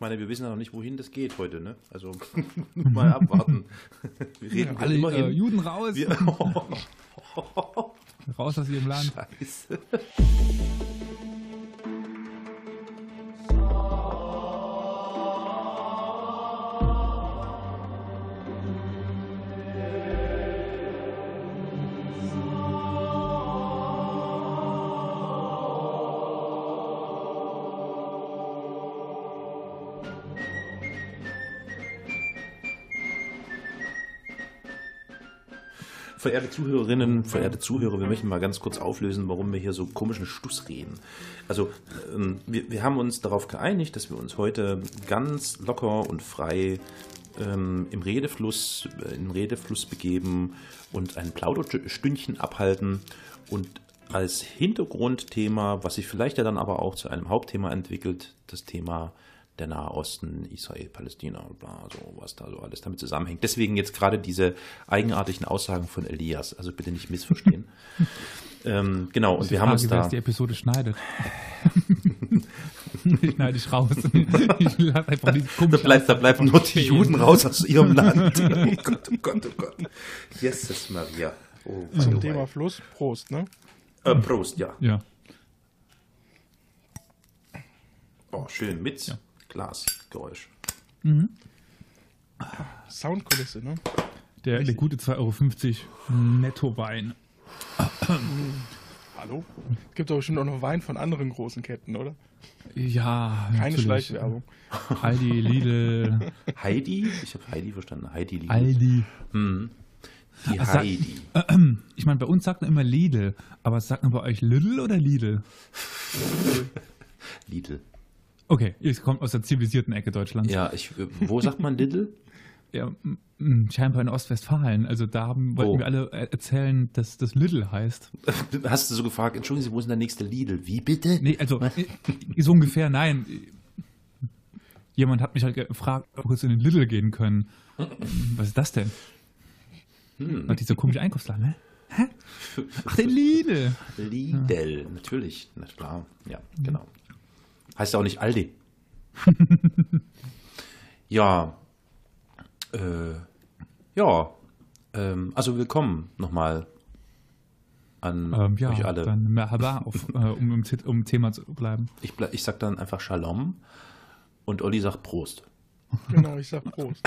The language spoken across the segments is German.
ich meine, wir wissen ja noch nicht, wohin das geht heute, ne? Also mal abwarten. Wir reden ja, alle immerhin. Äh, Juden raus. Wir, raus aus ihrem Land. Scheiße. Verehrte Zuhörerinnen, verehrte Zuhörer, wir möchten mal ganz kurz auflösen, warum wir hier so komischen Stuss reden. Also ähm, wir, wir haben uns darauf geeinigt, dass wir uns heute ganz locker und frei ähm, im Redefluss, äh, in Redefluss begeben und ein Plauderstündchen abhalten und als Hintergrundthema, was sich vielleicht ja dann aber auch zu einem Hauptthema entwickelt, das Thema der Nahe Osten, Israel, Palästina, bla, so was da so alles damit zusammenhängt. Deswegen jetzt gerade diese eigenartigen Aussagen von Elias, also bitte nicht missverstehen. ähm, genau, und wir Frage, haben uns da. die Episode schneidet. ich schneide ich raus. Ich lasse einfach die da bleibt, da bleiben nur die Juden raus aus ihrem Land. oh Gott, oh Gott, oh Gott. Jesus Maria. Oh, Zum Thema Fluss, Prost, ne? Äh, Prost, ja. Ja. Oh, schön mit ja. Glasgeräusch. Mhm. Soundkulisse, ne? Der, der gute 2,50 Euro Netto-Wein. Hallo? Es gibt doch bestimmt auch noch Wein von anderen großen Ketten, oder? Ja, Keine Schleichwerbung. Heidi, Lidl. Heidi? Ich habe Heidi verstanden. Heidi, Lidl. Aldi. Hm. Die Ach, Heidi. Sag, äh, ich meine, bei uns sagt man immer Lidl, aber sagt man bei euch Lidl oder Lidl? Lidl. Okay, ihr kommt aus der zivilisierten Ecke Deutschlands. Ja, ich, wo sagt man Lidl? ja, scheinbar in Ostwestfalen. Also da haben, wollten oh. wir alle erzählen, dass das Lidl heißt. Hast du so gefragt, entschuldigen Sie, wo ist denn der nächste Lidl? Wie bitte? Nee, also äh, so ungefähr, nein. Jemand hat mich halt gefragt, ob wir kurz in den Lidl gehen können. Was ist das denn? Hm. Und dieser komische Einkaufsladen, ne? Hä? Ach, der Lidl. Lidl, ja. natürlich. Na klar, ja, genau. Heißt ja auch nicht Aldi. ja. Äh, ja. Ähm, also willkommen nochmal an ähm, ja, euch alle. Dann Merhaba, auf, äh, um im um Thema zu bleiben. Ich, ich sag dann einfach Shalom und Olli sagt Prost. Genau, ich sag Prost.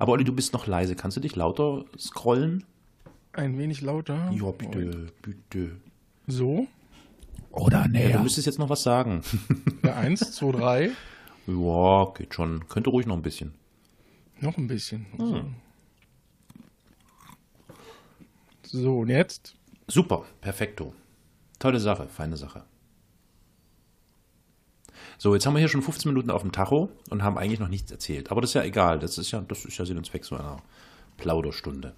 Aber Olli, du bist noch leise. Kannst du dich lauter scrollen? Ein wenig lauter? Ja, bitte, bitte. So? Oder näher. Ja, du müsstest jetzt noch was sagen. Ja, eins, zwei, drei. Ja, geht schon. Könnte ruhig noch ein bisschen. Noch ein bisschen. Hm. So, und jetzt? Super, perfekto. Tolle Sache, feine Sache. So, jetzt haben wir hier schon 15 Minuten auf dem Tacho und haben eigentlich noch nichts erzählt. Aber das ist ja egal. Das ist ja, das ist ja Sinn und Zweck so einer Plauderstunde.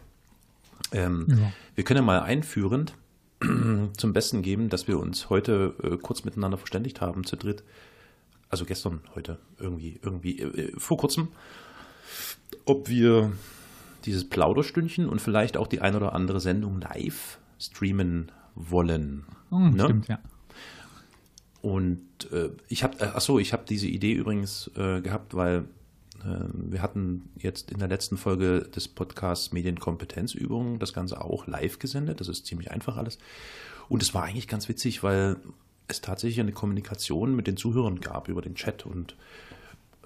Ähm, ja. Wir können ja mal einführend zum Besten geben, dass wir uns heute äh, kurz miteinander verständigt haben, zu dritt. Also gestern, heute, irgendwie, irgendwie, äh, vor kurzem, ob wir dieses Plauderstündchen und vielleicht auch die ein oder andere Sendung live streamen wollen. Hm, ne? Stimmt, ja. Und äh, ich habe, äh, achso, ich habe diese Idee übrigens äh, gehabt, weil wir hatten jetzt in der letzten Folge des Podcasts Medienkompetenzübungen das Ganze auch live gesendet. Das ist ziemlich einfach alles. Und es war eigentlich ganz witzig, weil es tatsächlich eine Kommunikation mit den Zuhörern gab über den Chat. Und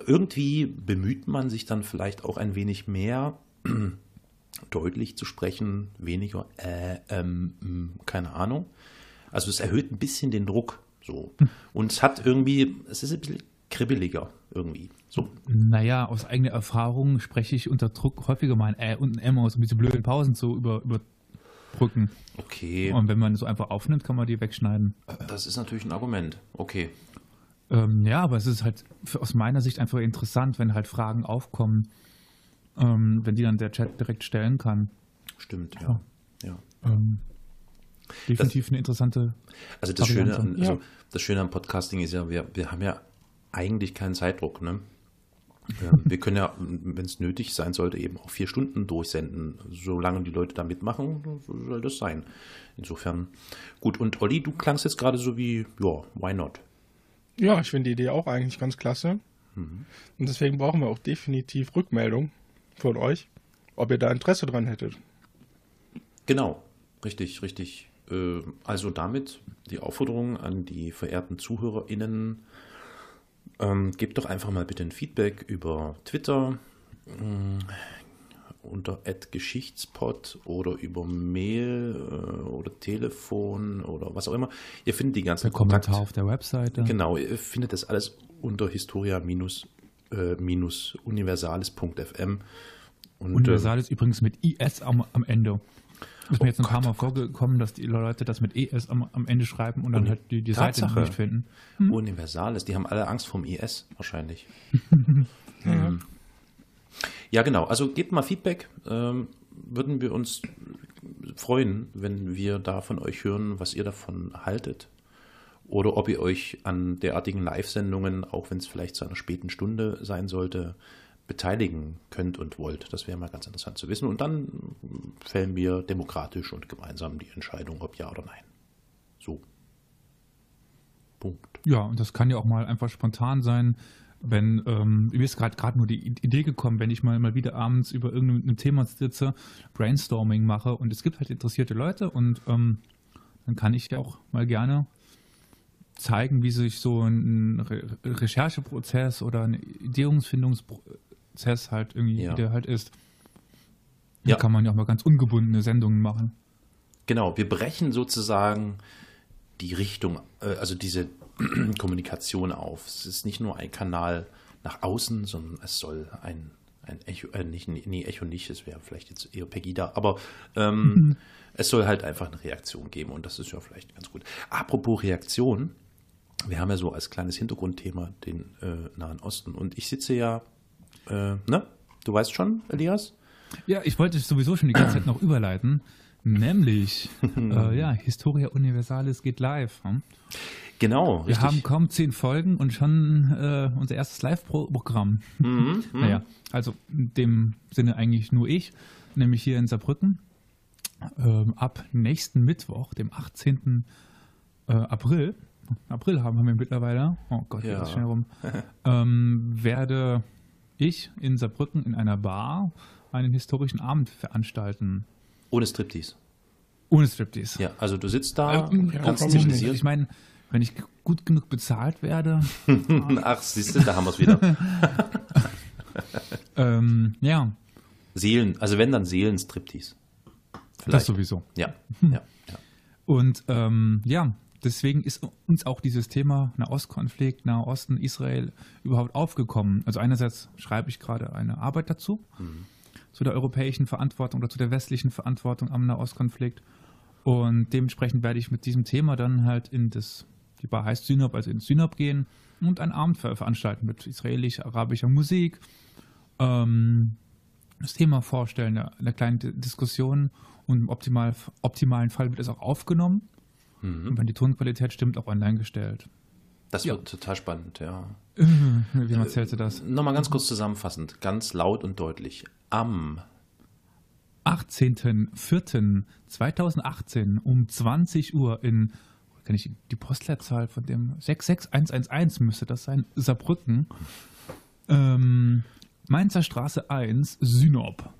irgendwie bemüht man sich dann vielleicht auch ein wenig mehr deutlich zu sprechen, weniger äh, ähm, keine Ahnung. Also es erhöht ein bisschen den Druck so. Hm. Und es hat irgendwie, es ist ein bisschen kribbeliger irgendwie. So. Naja, aus eigener Erfahrung spreche ich unter Druck häufiger mal ein Ä und ein M aus, um diese blöden Pausen zu über, überbrücken. Okay. Und wenn man so einfach aufnimmt, kann man die wegschneiden. Das ist natürlich ein Argument. Okay. Ähm, ja, aber es ist halt aus meiner Sicht einfach interessant, wenn halt Fragen aufkommen, ähm, wenn die dann der Chat direkt stellen kann. Stimmt, ja. ja. Ähm, definitiv das, eine interessante. Also das Schöne, an, also ja. das Schöne am Podcasting ist ja, wir, wir haben ja eigentlich keinen Zeitdruck. Ne? wir können ja, wenn es nötig sein sollte, eben auch vier Stunden durchsenden. Solange die Leute da mitmachen, soll das sein. Insofern gut. Und Olli, du klangst jetzt gerade so wie, ja, why not? Ja, ich finde die Idee auch eigentlich ganz klasse. Und deswegen brauchen wir auch definitiv Rückmeldung von euch, ob ihr da Interesse dran hättet. Genau, richtig, richtig. Äh, Also damit die Aufforderung an die verehrten ZuhörerInnen, ähm, gebt doch einfach mal bitte ein Feedback über Twitter mh, unter @geschichtspod oder über Mail äh, oder Telefon oder was auch immer. Ihr findet die ganzen Der Kommentar auf der Webseite. Genau, ihr findet das alles unter historia-universales.fm. Und, Universal ist übrigens mit IS am, am Ende. Ist mir jetzt ein paar Mal vorgekommen, dass die Leute das mit ES am, am Ende schreiben und dann Uni- halt die, die Seite nicht finden. äh, Universales, die haben alle Angst vom IS wahrscheinlich. Ja. Ja, genau. Also gebt mal Feedback. Ähm, würden wir uns freuen, wenn wir da von euch hören, was ihr davon haltet. Oder ob ihr euch an derartigen Live-Sendungen, auch wenn es vielleicht zu einer späten Stunde sein sollte, beteiligen könnt und wollt. Das wäre mal ganz interessant zu wissen. Und dann fällen wir demokratisch und gemeinsam die Entscheidung, ob ja oder nein. So. Punkt. Ja, und das kann ja auch mal einfach spontan sein, wenn, ähm, mir ist gerade nur die Idee gekommen, wenn ich mal, mal wieder abends über irgendein Thema sitze, Brainstorming mache und es gibt halt interessierte Leute und ähm, dann kann ich ja auch mal gerne zeigen, wie sich so ein Re Rechercheprozess oder ein Ideenfindungsprozess halt irgendwie Ja. wieder halt ist. Ja. Da kann man ja auch mal ganz ungebundene Sendungen machen. Genau, wir brechen sozusagen die Richtung, äh, also diese Kommunikation auf. Es ist nicht nur ein Kanal nach außen, sondern es soll ein, ein Echo, äh, nicht, nee, Echo nicht, es wäre vielleicht jetzt eher Pegida, aber ähm, es soll halt einfach eine Reaktion geben und das ist ja vielleicht ganz gut. Apropos Reaktion, wir haben ja so als kleines Hintergrundthema den äh, Nahen Osten und ich sitze ja, äh, ne? Du weißt schon, Elias? Ja, ich wollte sowieso schon die ganze Zeit noch überleiten. Nämlich, äh, ja, Historia Universalis geht live. Hm? Genau, Wir haben kaum zehn Folgen und schon äh, unser erstes Live-Programm. Mhm, naja, also in dem Sinne eigentlich nur ich, nämlich hier in Saarbrücken. Ähm, ab nächsten Mittwoch, dem 18. Äh, April, April haben wir mittlerweile, oh Gott, geht Ja. das schnell rum, ähm, werde ich in Saarbrücken in einer Bar einen historischen Abend veranstalten. Ohne Striptease. Ohne Striptease. Ja, also du sitzt da, Ähm, ja, zivilisiert. Ich meine, wenn ich gut genug bezahlt werde, Ach, siehst du, da haben wir es wieder. ähm, ja, Seelen, also wenn dann Seelenstriptease. das sowieso. Ja, ja, ja. Und ähm, ja, deswegen ist uns auch dieses Thema Nahostkonflikt, Nahosten, Israel überhaupt aufgekommen. Also einerseits schreibe ich gerade eine Arbeit dazu, zu der europäischen Verantwortung oder zu der westlichen Verantwortung am Nahostkonflikt. Und dementsprechend werde ich mit diesem Thema dann halt in das, die Bar heißt Synop, also ins Synop gehen und einen Abend ver veranstalten mit israelisch-arabischer Musik. Ähm, das Thema vorstellen, eine, eine kleine Diskussion und im optimal, optimalen Fall wird es auch aufgenommen Mhm. und wenn die Tonqualität stimmt, auch online gestellt. Das Ja. wird total spannend, ja. Wie erzählt du das? Nochmal ganz kurz zusammenfassend, ganz laut und deutlich. Am 18.04.2018 um 20 Uhr in, kann ich die Postleitzahl von dem 66111 müsste das sein, Saarbrücken, ähm, Mainzer Straße 1, Synop.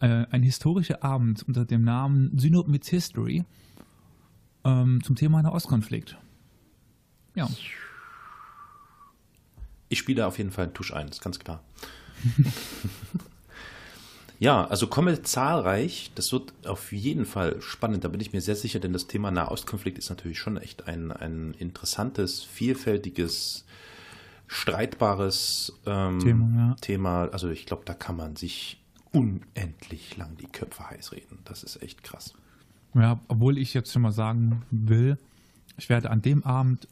Äh, ein historischer Abend unter dem Namen Synop Meets History ähm, zum Thema Nahostkonflikt. Ja, Ich spiele auf jeden Fall einen Tusch ein, ist ganz klar. ja, also komme zahlreich. Das wird auf jeden Fall spannend, da bin ich mir sehr sicher, denn das Thema Nahostkonflikt ist natürlich schon echt ein, ein interessantes, vielfältiges, streitbares ähm, Thema, ja. Thema. Also ich glaube, da kann man sich unendlich lang die Köpfe heiß reden. Das ist echt krass. Ja, obwohl ich jetzt schon mal sagen will, ich werde an dem Abend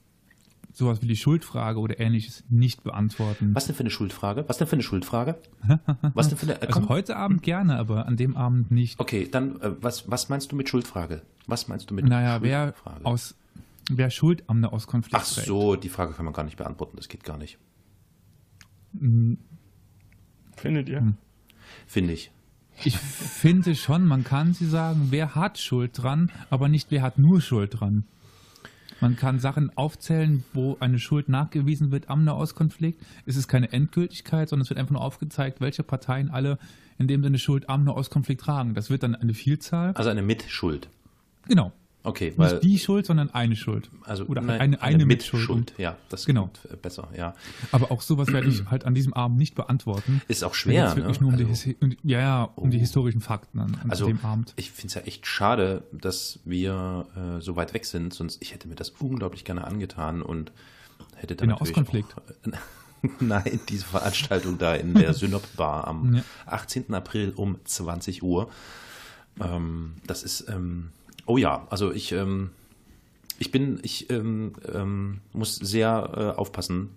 sowas wie die Schuldfrage oder ähnliches nicht beantworten. Was denn für eine Schuldfrage? Was denn für eine Schuldfrage? Was denn für eine. äh, Also komm. heute Abend gerne, aber an dem Abend nicht. Okay, dann äh, was, was meinst du mit Schuldfrage? Was meinst du mit Naja, wer Schuldfrage? aus wer Schuld am Nahostkonflikt Ach trägt. so, die Frage kann man gar nicht beantworten, das geht gar nicht. Findet ihr? Hm. Finde ich. Ich finde schon, man kann sie sagen, wer hat Schuld dran, aber nicht wer hat nur Schuld dran. Man kann Sachen aufzählen, wo eine Schuld nachgewiesen wird am Nahostkonflikt. Es ist keine Endgültigkeit, sondern es wird einfach nur aufgezeigt, welche Parteien alle in dem Sinne Schuld am Nahostkonflikt tragen. Das wird dann eine Vielzahl. Also eine Mitschuld. Genau. Okay, weil Nicht die Schuld, sondern eine Schuld. also Oder nein, eine, eine, Mitschuld. Mitschuld. Ja, das Genau. äh, besser. Ja, Aber auch sowas werde ich halt an diesem Abend nicht beantworten. ist auch schwer. wirklich ne? nur um, also, die, um die, ja, ja, um die Oh. historischen Fakten an, an also dem Abend. ich finde es ja echt schade, dass wir äh, so weit weg sind. Sonst ich hätte mir das unglaublich gerne angetan und hätte dann natürlich Ostkonflikt. auch- Nein, diese Veranstaltung da in der Synop Bar am Ja. 18. April um 20 Uhr. Ähm, das ist, ähm, oh ja, also ich, ähm, ich bin, ich ähm, ähm, muss sehr äh, aufpassen,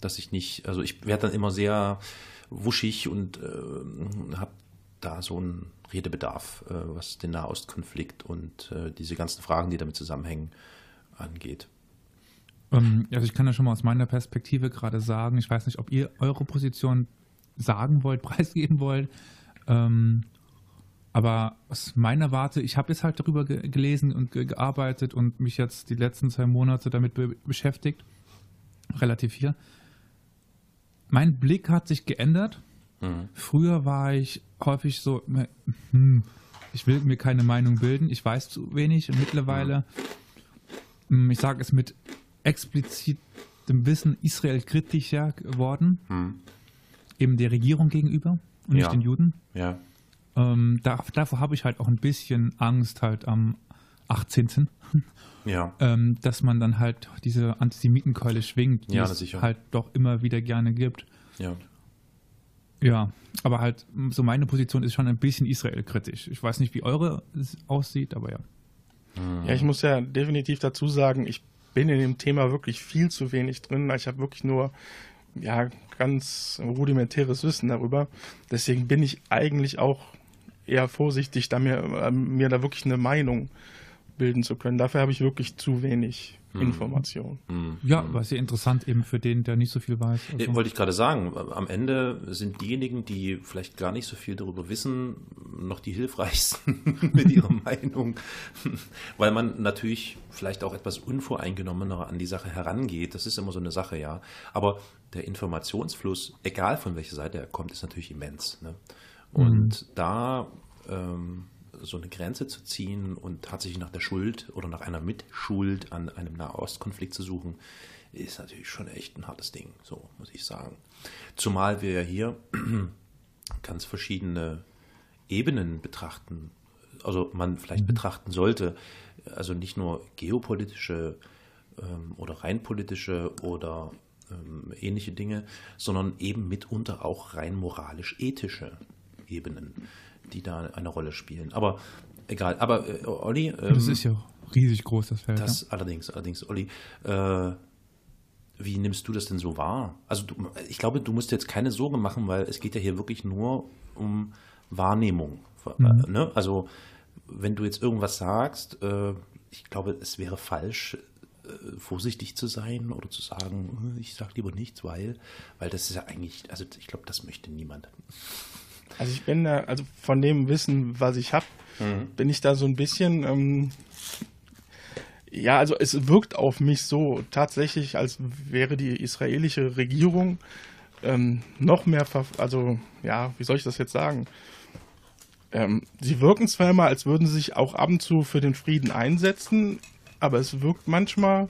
dass ich nicht, also ich werde dann immer sehr wuschig und äh, habe da so einen Redebedarf, äh, was den Nahostkonflikt und äh, diese ganzen Fragen, die damit zusammenhängen, angeht. Ähm, also ich kann ja schon mal aus meiner Perspektive gerade sagen, ich weiß nicht, ob ihr eure Position sagen wollt, preisgeben wollt. Ähm, aber aus meiner Warte, ich habe jetzt halt darüber ge gelesen und ge gearbeitet und mich jetzt die letzten zwei Monate damit be beschäftigt. Relativ viel. Mein Blick hat sich geändert. Früher war ich häufig so, hm, ich will mir keine Meinung bilden, ich weiß zu wenig und mittlerweile, hm, ich sage es mit explizitem Wissen, Israel kritischer geworden, eben der Regierung gegenüber und nicht Ja. den Juden. Ja. Ähm, da, davor habe ich halt auch ein bisschen Angst halt am 18. Ja. ähm, dass man dann halt diese Antisemitenkeule schwingt, die Ja, es sicher. halt doch immer wieder gerne gibt. Ja. Ja, aber halt, so meine Position ist schon ein bisschen Israel-kritisch. Ich weiß nicht, wie eure aussieht, aber ja. Ja, ich muss ja definitiv dazu sagen, ich bin in dem Thema wirklich viel zu wenig drin. Ich habe wirklich nur ja ganz rudimentäres Wissen darüber. Deswegen bin ich eigentlich auch eher vorsichtig, da mir, äh, mir da wirklich eine Meinung bilden zu können. Dafür habe ich wirklich zu wenig Information. Ja, war sehr interessant eben für den, der nicht so viel weiß. Ja, Also, Wollte ich gerade sagen, am Ende sind diejenigen, die vielleicht gar nicht so viel darüber wissen, noch die hilfreichsten mit ihrer Meinung, weil man natürlich vielleicht auch etwas unvoreingenommener an die Sache herangeht. Das ist immer so eine Sache, ja. Aber der Informationsfluss, egal von welcher Seite er kommt, ist natürlich immens. Ne? Und da ähm, so eine Grenze zu ziehen und tatsächlich nach der Schuld oder nach einer Mitschuld an einem Nahostkonflikt zu suchen, ist natürlich schon echt ein hartes Ding, so muss ich sagen. Zumal wir ja hier ganz verschiedene Ebenen betrachten, also man vielleicht betrachten sollte, also nicht nur geopolitische ähm, oder rein politische oder ähm, ähnliche Dinge, sondern eben mitunter auch rein moralisch-ethische Ebenen, die da eine Rolle spielen. Aber egal, aber äh, Olli, ähm, das ist ja riesig groß, das Feld. das allerdings, allerdings, Olli, äh, wie nimmst du das denn so wahr? Also du, ich glaube, du musst jetzt keine Sorge machen, weil es geht ja hier wirklich nur um Wahrnehmung. Äh, ne? Also wenn du jetzt irgendwas sagst, äh, ich glaube, es wäre falsch, äh, vorsichtig zu sein oder zu sagen, äh, ich sage lieber nichts, weil, weil das ist ja eigentlich, also ich glaube, das möchte niemand. Also ich bin da, also von dem Wissen, was ich habe, bin ich da so ein bisschen, ähm, ja, also es wirkt auf mich so tatsächlich, als wäre die israelische Regierung ähm, noch mehr, also ja, wie soll ich das jetzt sagen? Ähm, sie wirken zwar immer, als würden sie sich auch ab und zu für den Frieden einsetzen, aber es wirkt manchmal,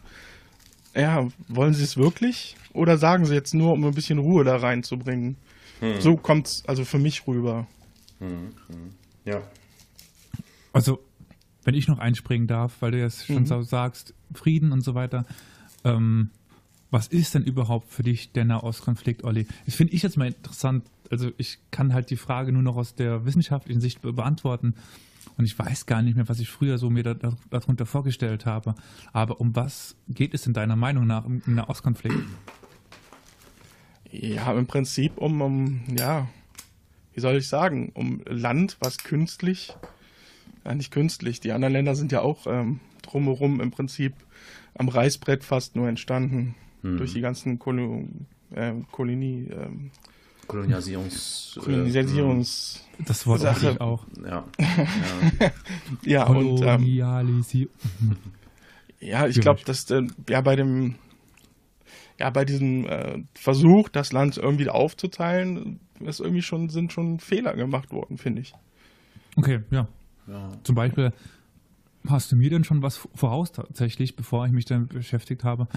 ja, wollen sie es wirklich? Oder sagen sie jetzt nur, um ein bisschen Ruhe da reinzubringen? So kommt es also für mich rüber. Ja. Also, wenn ich noch einspringen darf, weil du jetzt schon Mhm. so sagst, Frieden und so weiter. Ähm, was ist denn überhaupt für dich der Nahostkonflikt, Olli? Das finde ich jetzt mal interessant. Also, ich kann halt die Frage nur noch aus der wissenschaftlichen Sicht be beantworten. Und ich weiß gar nicht mehr, was ich früher so mir da, da, darunter vorgestellt habe. Aber um was geht es in deiner Meinung nach im, im Nahostkonflikt? Ja, im Prinzip um, um, ja, wie soll ich sagen, um Land, was künstlich, ja nicht künstlich, die anderen Länder sind ja auch ähm, drumherum im Prinzip am Reißbrett fast nur entstanden durch die ganzen Kolo äh, Kolonie, ähm, Kolonialisierungs... Kolonisierungs... Das Wort Sache. auch. Äh, ja. ja. Ja, und ähm, Ja, ich glaube, dass äh, ja bei dem ja bei diesem äh, Versuch, das Land irgendwie aufzuteilen, ist irgendwie schon sind schon Fehler gemacht worden, finde ich. Okay, ja. ja. Zum Beispiel hast du mir denn schon was voraus tatsächlich, bevor ich mich damit beschäftigt habe?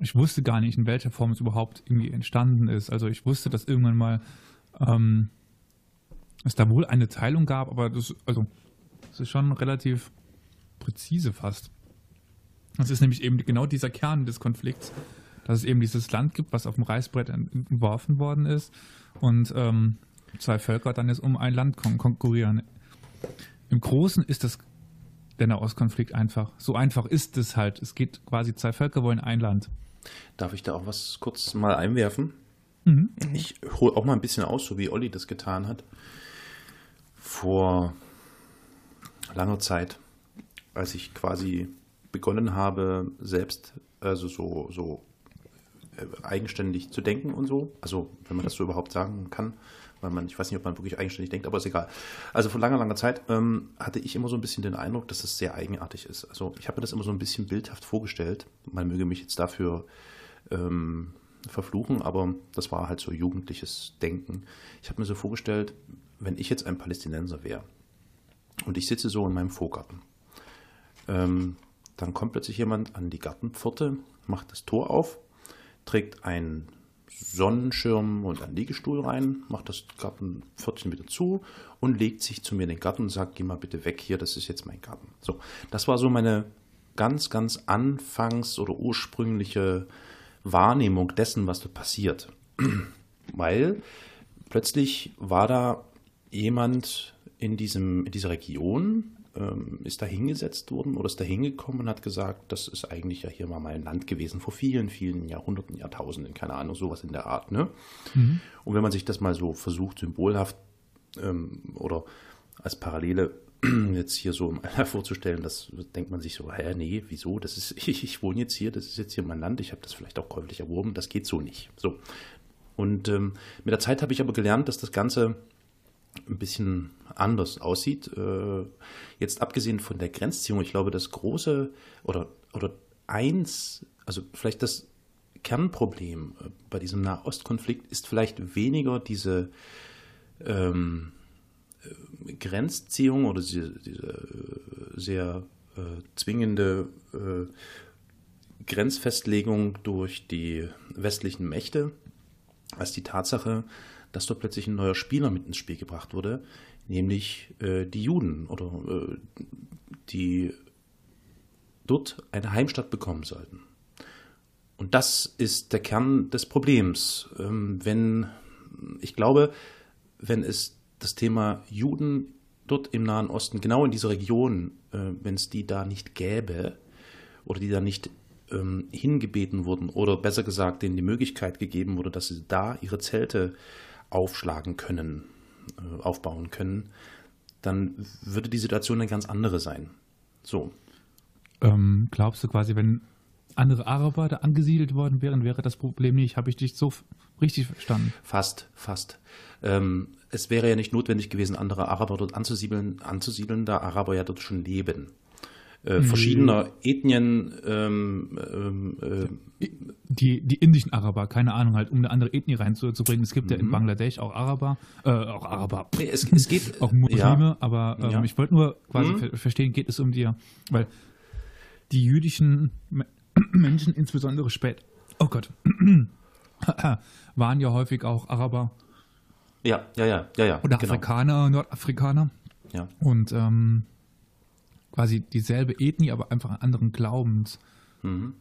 Ich wusste gar nicht, in welcher Form es überhaupt irgendwie entstanden ist. Also ich wusste, dass irgendwann mal ähm, es da wohl eine Teilung gab, aber das, also, das ist schon relativ präzise fast. Das ist nämlich eben genau dieser Kern des Konflikts, dass es eben dieses Land gibt, was auf dem Reißbrett entworfen worden ist und ähm, zwei Völker dann jetzt um ein Land kon konkurrieren. Im Großen ist das der Nahostkonflikt einfach. So einfach ist es halt. Es geht quasi zwei Völker wollen ein Land. Darf ich da auch was kurz mal einwerfen? Mhm. Ich hole auch mal ein bisschen aus, so wie Olli das getan hat. Vor langer Zeit, als ich quasi begonnen habe, selbst also so, so eigenständig zu denken und so. Also, wenn man das so überhaupt sagen kann, weil man, ich weiß nicht, ob man wirklich eigenständig denkt, aber ist egal. Also vor langer, langer Zeit ähm, hatte ich immer so ein bisschen den Eindruck, dass es sehr eigenartig ist. Also ich habe mir das immer so ein bisschen bildhaft vorgestellt. Man möge mich jetzt dafür ähm, verfluchen, aber das war halt so jugendliches Denken. Ich habe mir so vorgestellt, wenn ich jetzt ein Palästinenser wäre und ich sitze so in meinem Vorgarten, ähm, dann kommt plötzlich jemand an die Gartenpforte, macht das Tor auf, trägt ein Sonnenschirm und einen Liegestuhl rein, macht das Gartenpförtchen wieder zu und legt sich zu mir in den Garten und sagt, geh mal bitte weg hier, das ist jetzt mein Garten. So, das war so meine ganz, ganz anfangs- oder ursprüngliche Wahrnehmung dessen, was da passiert. Weil plötzlich war da jemand in, diesem, in dieser Region, ähm, ist da hingesetzt worden oder ist da hingekommen und hat gesagt, das ist eigentlich ja hier mal mein Land gewesen, vor vielen, vielen Jahrhunderten, Jahrtausenden, keine Ahnung, sowas in der Art. Ne? Mhm. Und wenn man sich das mal so versucht, symbolhaft ähm, oder als Parallele jetzt hier so vorzustellen, das denkt man sich so, hä, nee, wieso? Das ist, ich, ich wohne jetzt hier, das ist jetzt hier mein Land, ich habe das vielleicht auch käuflich erworben, das geht so nicht. So. Und ähm, mit der Zeit habe ich aber gelernt, dass das Ganze ein bisschen anders aussieht. Äh, jetzt abgesehen von der Grenzziehung, ich glaube, das große oder, oder eins, also vielleicht das Kernproblem äh, bei diesem Nahostkonflikt ist vielleicht weniger diese ähm, äh, Grenzziehung oder diese, diese sehr äh, zwingende äh, Grenzfestlegung durch die westlichen Mächte, als die Tatsache, dass dort plötzlich ein neuer Spieler mit ins Spiel gebracht wurde, nämlich äh, die Juden oder äh, die dort eine Heimstatt bekommen sollten. Und das ist der Kern des Problems. Ähm, wenn, ich glaube, wenn es das Thema Juden dort im Nahen Osten, genau in dieser Region, äh, wenn es die da nicht gäbe oder die da nicht ähm, hingebeten wurden oder besser gesagt denen die Möglichkeit gegeben wurde, dass sie da ihre Zelte aufschlagen können, aufbauen können, dann würde die Situation eine ganz andere sein. So. Ähm, glaubst du quasi, wenn andere Araber da angesiedelt worden wären, wäre das Problem nicht? Habe ich dich so richtig verstanden? Fast, fast. Ähm, es wäre ja nicht notwendig gewesen, andere Araber dort anzusiedeln, anzusiedeln, da Araber ja dort schon leben äh, verschiedener Ethnien. Ähm, ähm, äh, die, die indischen Araber, keine Ahnung, halt, um eine andere Ethnie reinzubringen. Es gibt mhm. ja in mhm. Bangladesch auch Araber, äh, auch Araber. Nee, es, es, geht auch Muslime, ja. aber ähm, ja. ich wollte nur quasi mhm. verstehen, geht es um die, weil die jüdischen Menschen, insbesondere spät, oh Gott, waren ja häufig auch Araber. Ja, ja, ja, ja, ja. Oder genau. Afrikaner, Nordafrikaner. Ja. Und ähm, quasi dieselbe Ethnie, aber einfach an anderen Glaubens. Mhm.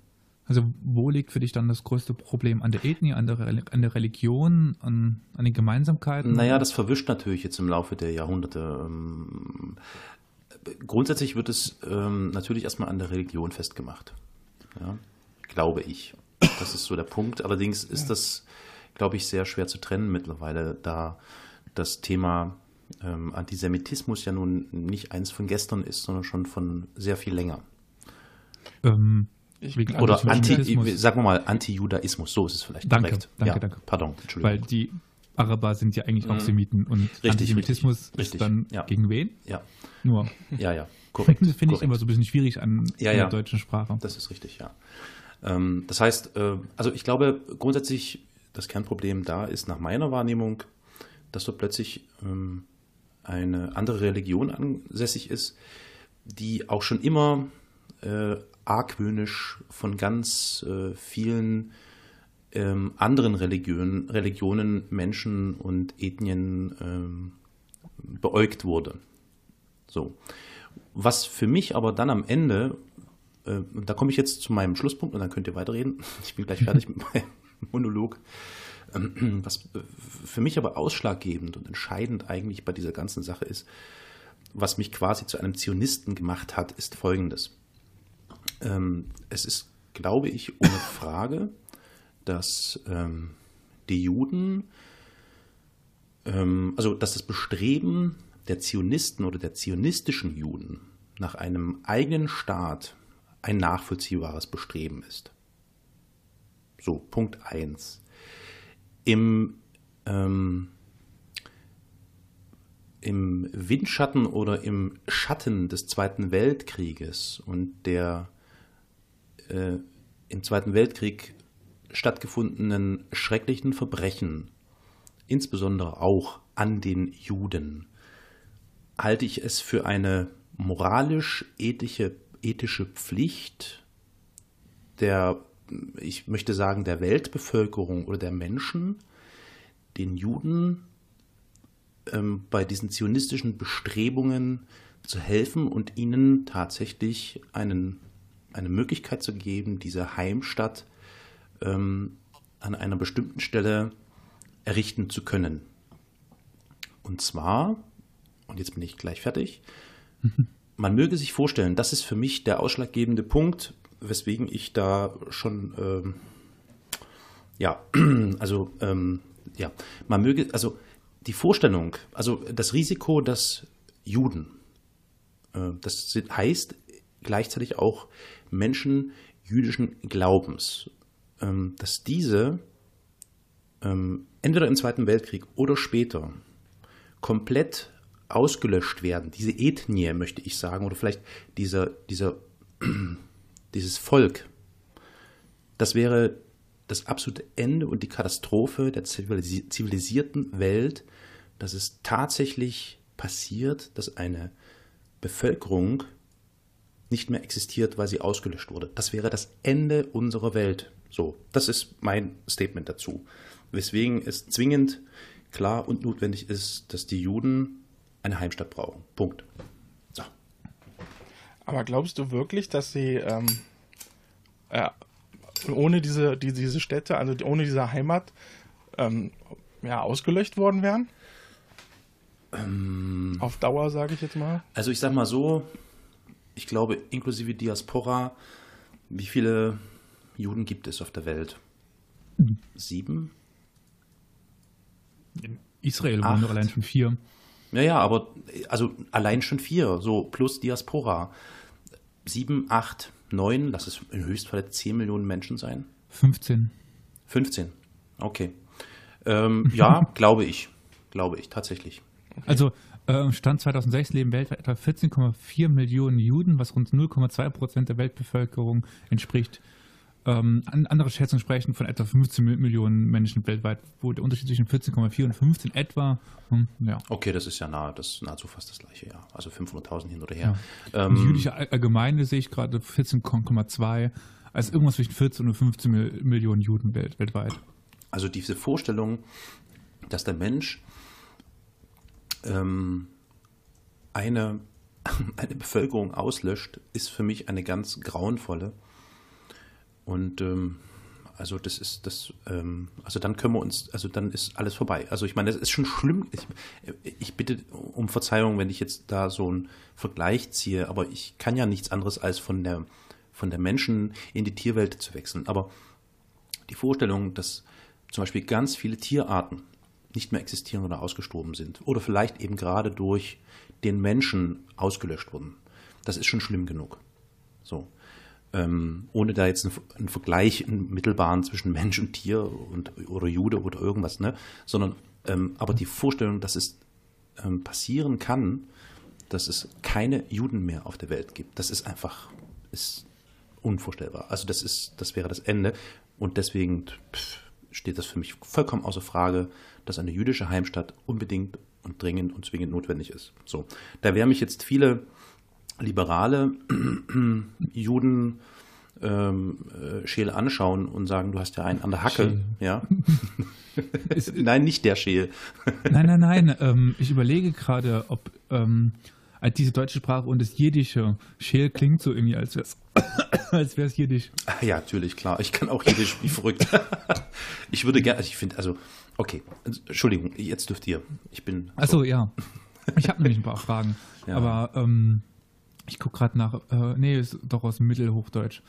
Also wo liegt für dich dann das größte Problem? An der Ethnie, an der, an der Religion, an, an den Gemeinsamkeiten? Naja, das verwischt natürlich jetzt im Laufe der Jahrhunderte. Ähm, grundsätzlich wird es ähm, natürlich erstmal an der Religion festgemacht. Ja, glaube ich. Das ist so der Punkt. Allerdings ist das, glaube ich, sehr schwer zu trennen mittlerweile, da das Thema ähm, Antisemitismus ja nun nicht eins von gestern ist, sondern schon von sehr viel länger. Ähm, Oder Anti, sagen wir mal Anti-Judaismus, so ist es vielleicht danke, korrekt. Danke, ja, danke. Pardon, Entschuldigung. Weil die Araber sind ja eigentlich auch mhm. Semiten und richtig, Antisemitismus richtig, ist dann ja. gegen wen? Ja. Nur. Ja, ja. korrekt. Das finde ich immer so ein bisschen schwierig an Ja, der ja. deutschen Sprache. Das ist richtig, ja. Ähm, das heißt, äh, also ich glaube grundsätzlich, das Kernproblem da ist nach meiner Wahrnehmung, dass dort plötzlich ähm, eine andere Religion ansässig ist, die auch schon immer äh, argwöhnisch von ganz äh, vielen ähm, anderen Religionen, Religionen, Menschen und Ethnien ähm, beäugt wurde. So. Was für mich aber dann am Ende, äh, da komme ich jetzt zu meinem Schlusspunkt und dann könnt ihr weiterreden. Ich bin gleich fertig mit meinem Monolog. Ähm, Was äh, für mich aber ausschlaggebend und entscheidend eigentlich bei dieser ganzen Sache ist, was mich quasi zu einem Zionisten gemacht hat, ist folgendes. Ähm, es ist, glaube ich, ohne Frage, dass ähm, die Juden, also dass das Bestreben der Zionisten oder der zionistischen Juden nach einem eigenen Staat ein nachvollziehbares Bestreben ist. So, Punkt 1. Im, ähm, Im Windschatten oder im Schatten des Zweiten Weltkrieges und der äh, im Zweiten Weltkrieg stattgefundenen schrecklichen Verbrechen, insbesondere auch an den Juden, halte ich es für eine moralisch-ethische ethische Pflicht der, ich möchte sagen, der Weltbevölkerung oder der Menschen, den Juden ähm, bei diesen zionistischen Bestrebungen zu helfen und ihnen tatsächlich einen, eine Möglichkeit zu geben, diese Heimstatt ähm, an einer bestimmten Stelle errichten zu können. Und zwar, und jetzt bin ich gleich fertig, man möge sich vorstellen, das ist für mich der ausschlaggebende Punkt, weswegen ich da schon, ähm, ja, also, ähm, ja, man möge, also die Vorstellung, also das Risiko, dass Juden, äh, das sind- heißt gleichzeitig auch Menschen jüdischen Glaubens, ähm, dass diese ähm, entweder im Zweiten Weltkrieg oder später komplett ausgelöscht werden, diese Ethnie, möchte ich sagen, oder vielleicht dieser, dieser, dieses Volk, das wäre das absolute Ende und die Katastrophe der zivilisi- zivilisierten Welt, dass es tatsächlich passiert, dass eine Bevölkerung nicht mehr existiert, weil sie ausgelöscht wurde. Das wäre das Ende unserer Welt. So, das ist mein Statement dazu. Weswegen es zwingend klar und notwendig ist, dass die Juden eine Heimstatt brauchen. Punkt. Aber glaubst du wirklich, dass sie ähm, äh, ohne diese, die, diese Städte, also ohne diese Heimat, ähm, ja, ausgelöscht worden wären? Auf Dauer, sage ich jetzt mal. Also ich sag mal so, ich glaube, inklusive Diaspora, wie viele Juden gibt es auf der Welt? Sieben? In Israel Acht. wohnen doch allein schon vier. Ja, ja, aber also allein schon vier, so plus Diaspora. Sieben, acht, neun, lass es im Höchstfall zehn Millionen Menschen sein. 15. 15. Okay. Ähm, ja, glaube ich. Glaube ich, tatsächlich. Also äh, Stand 2006 leben weltweit etwa 14,4 Millionen Juden, was rund 0,2 Prozent der Weltbevölkerung entspricht. Ähm, an, andere Schätzungen sprechen von etwa 15 Mi- Millionen Menschen weltweit, wo der Unterschied zwischen 14,4 und 15 etwa, hm, ja. Okay, das ist ja nahe, das nahezu fast das gleiche, ja. Also 500.000 hin oder her. Und die Ähm, jüdische All- Allgemeine sehe ich gerade 14,2, also irgendwas zwischen 14 und 15 Mil- Millionen Juden welt, weltweit. Also diese Vorstellung, dass der Mensch ähm, eine, eine Bevölkerung auslöscht, ist für mich eine ganz grauenvolle. Und ähm, also das ist das, ähm, also dann können wir uns, also dann ist alles vorbei. Also ich meine, es ist schon schlimm. Ich, ich bitte um Verzeihung, wenn ich jetzt da so einen Vergleich ziehe, aber ich kann ja nichts anderes als von der von der Menschen in die Tierwelt zu wechseln. Aber die Vorstellung, dass zum Beispiel ganz viele Tierarten nicht mehr existieren oder ausgestorben sind oder vielleicht eben gerade durch den Menschen ausgelöscht wurden, das ist schon schlimm genug. So. Ähm, ohne da jetzt einen, einen Vergleich einen mittelbaren zwischen Mensch und Tier und, oder Jude oder irgendwas, ne? sondern ähm, aber die Vorstellung, dass es ähm, passieren kann, dass es keine Juden mehr auf der Welt gibt. Das ist einfach ist unvorstellbar. Also das ist, das wäre das Ende. Und deswegen pff, steht das für mich vollkommen außer Frage, dass eine jüdische Heimstatt unbedingt und dringend und zwingend notwendig ist. So, da werden mich jetzt viele liberale Juden ähm, äh, Scheel anschauen und sagen, du hast ja einen an der Hacke. Scheel. Ja. nein, nicht der Scheel. nein, nein, nein. Ähm, ich überlege gerade, ob ähm, diese deutsche Sprache und das Jiddische. Scheel klingt so irgendwie, als wäre es als wär's Jiddisch. Ah, ja, natürlich, klar. Ich kann auch Jiddisch wie verrückt. ich würde gerne, also ich finde, also, okay, Entschuldigung, jetzt dürft ihr. Ich bin. Achso, ja. Ich habe nämlich ein paar Fragen. Ja. Aber ähm, ich gucke gerade nach, äh, nee, ist doch aus Mittelhochdeutsch.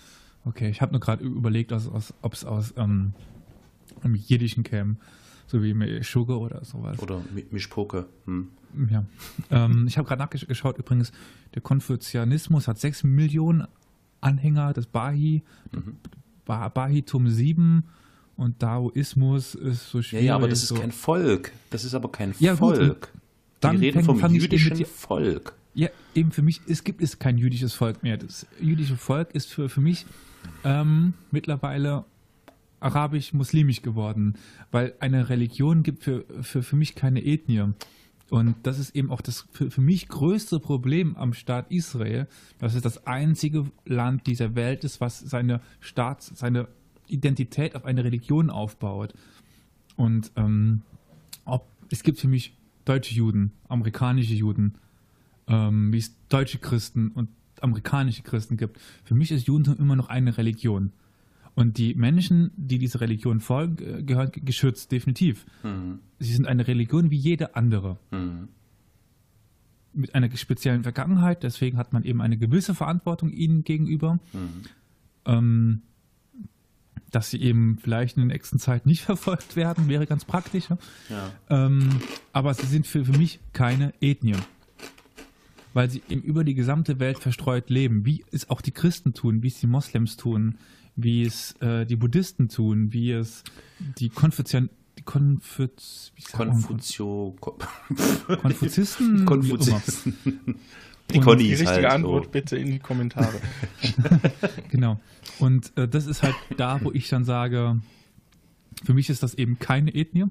Okay, ich habe nur gerade überlegt, aus, aus, ob es aus ähm, Jiddischen käme, so wie Sugar oder sowas. Oder Mischpoke. Hm. Ja. ähm, ich habe gerade nachgeschaut, übrigens, der Konfuzianismus hat 6 Millionen Anhänger, das Bahi, mhm. Bahitum 7 und Daoismus ist so schwierig. Ja, ja aber das ist so. kein Volk. Das ist aber kein ja, Volk. Gut, dann Wir reden vom jüdischen Volk. Ja, eben für mich, es gibt es kein jüdisches Volk mehr. Das jüdische Volk ist für, für mich ähm, mittlerweile arabisch-muslimisch geworden, weil eine Religion gibt für, für, für mich keine Ethnie. Und das ist eben auch das für, für mich größte Problem am Staat Israel, dass es das einzige Land dieser Welt ist, was seine Staats-, seine Identität auf eine Religion aufbaut. Und ähm, ob, es gibt für mich deutsche Juden, amerikanische Juden, ähm, wie es deutsche Christen und amerikanische Christen gibt. Für mich ist Judentum immer noch eine Religion. Und die Menschen, die dieser Religion folgen, äh, gehören geschützt, definitiv. Mhm. Sie sind eine Religion wie jede andere. Mhm. Mit einer speziellen Vergangenheit, deswegen hat man eben eine gewisse Verantwortung ihnen gegenüber. Mhm. Ähm, dass sie eben vielleicht in der nächsten Zeit nicht verfolgt werden, wäre ganz praktisch. Ja. Ähm, aber sie sind für, für mich keine Ethnie weil sie eben über die gesamte Welt verstreut leben, wie es auch die Christen tun, wie es die Moslems tun, wie es äh, die Buddhisten tun, wie es die Konfuzian die Konfuz Konfuzio Konfuzisten, Konfuzisten. Die, die richtige halt Antwort so. bitte in die Kommentare. genau. Und äh, das ist halt da, wo ich dann sage, für mich ist das eben keine Ethnie.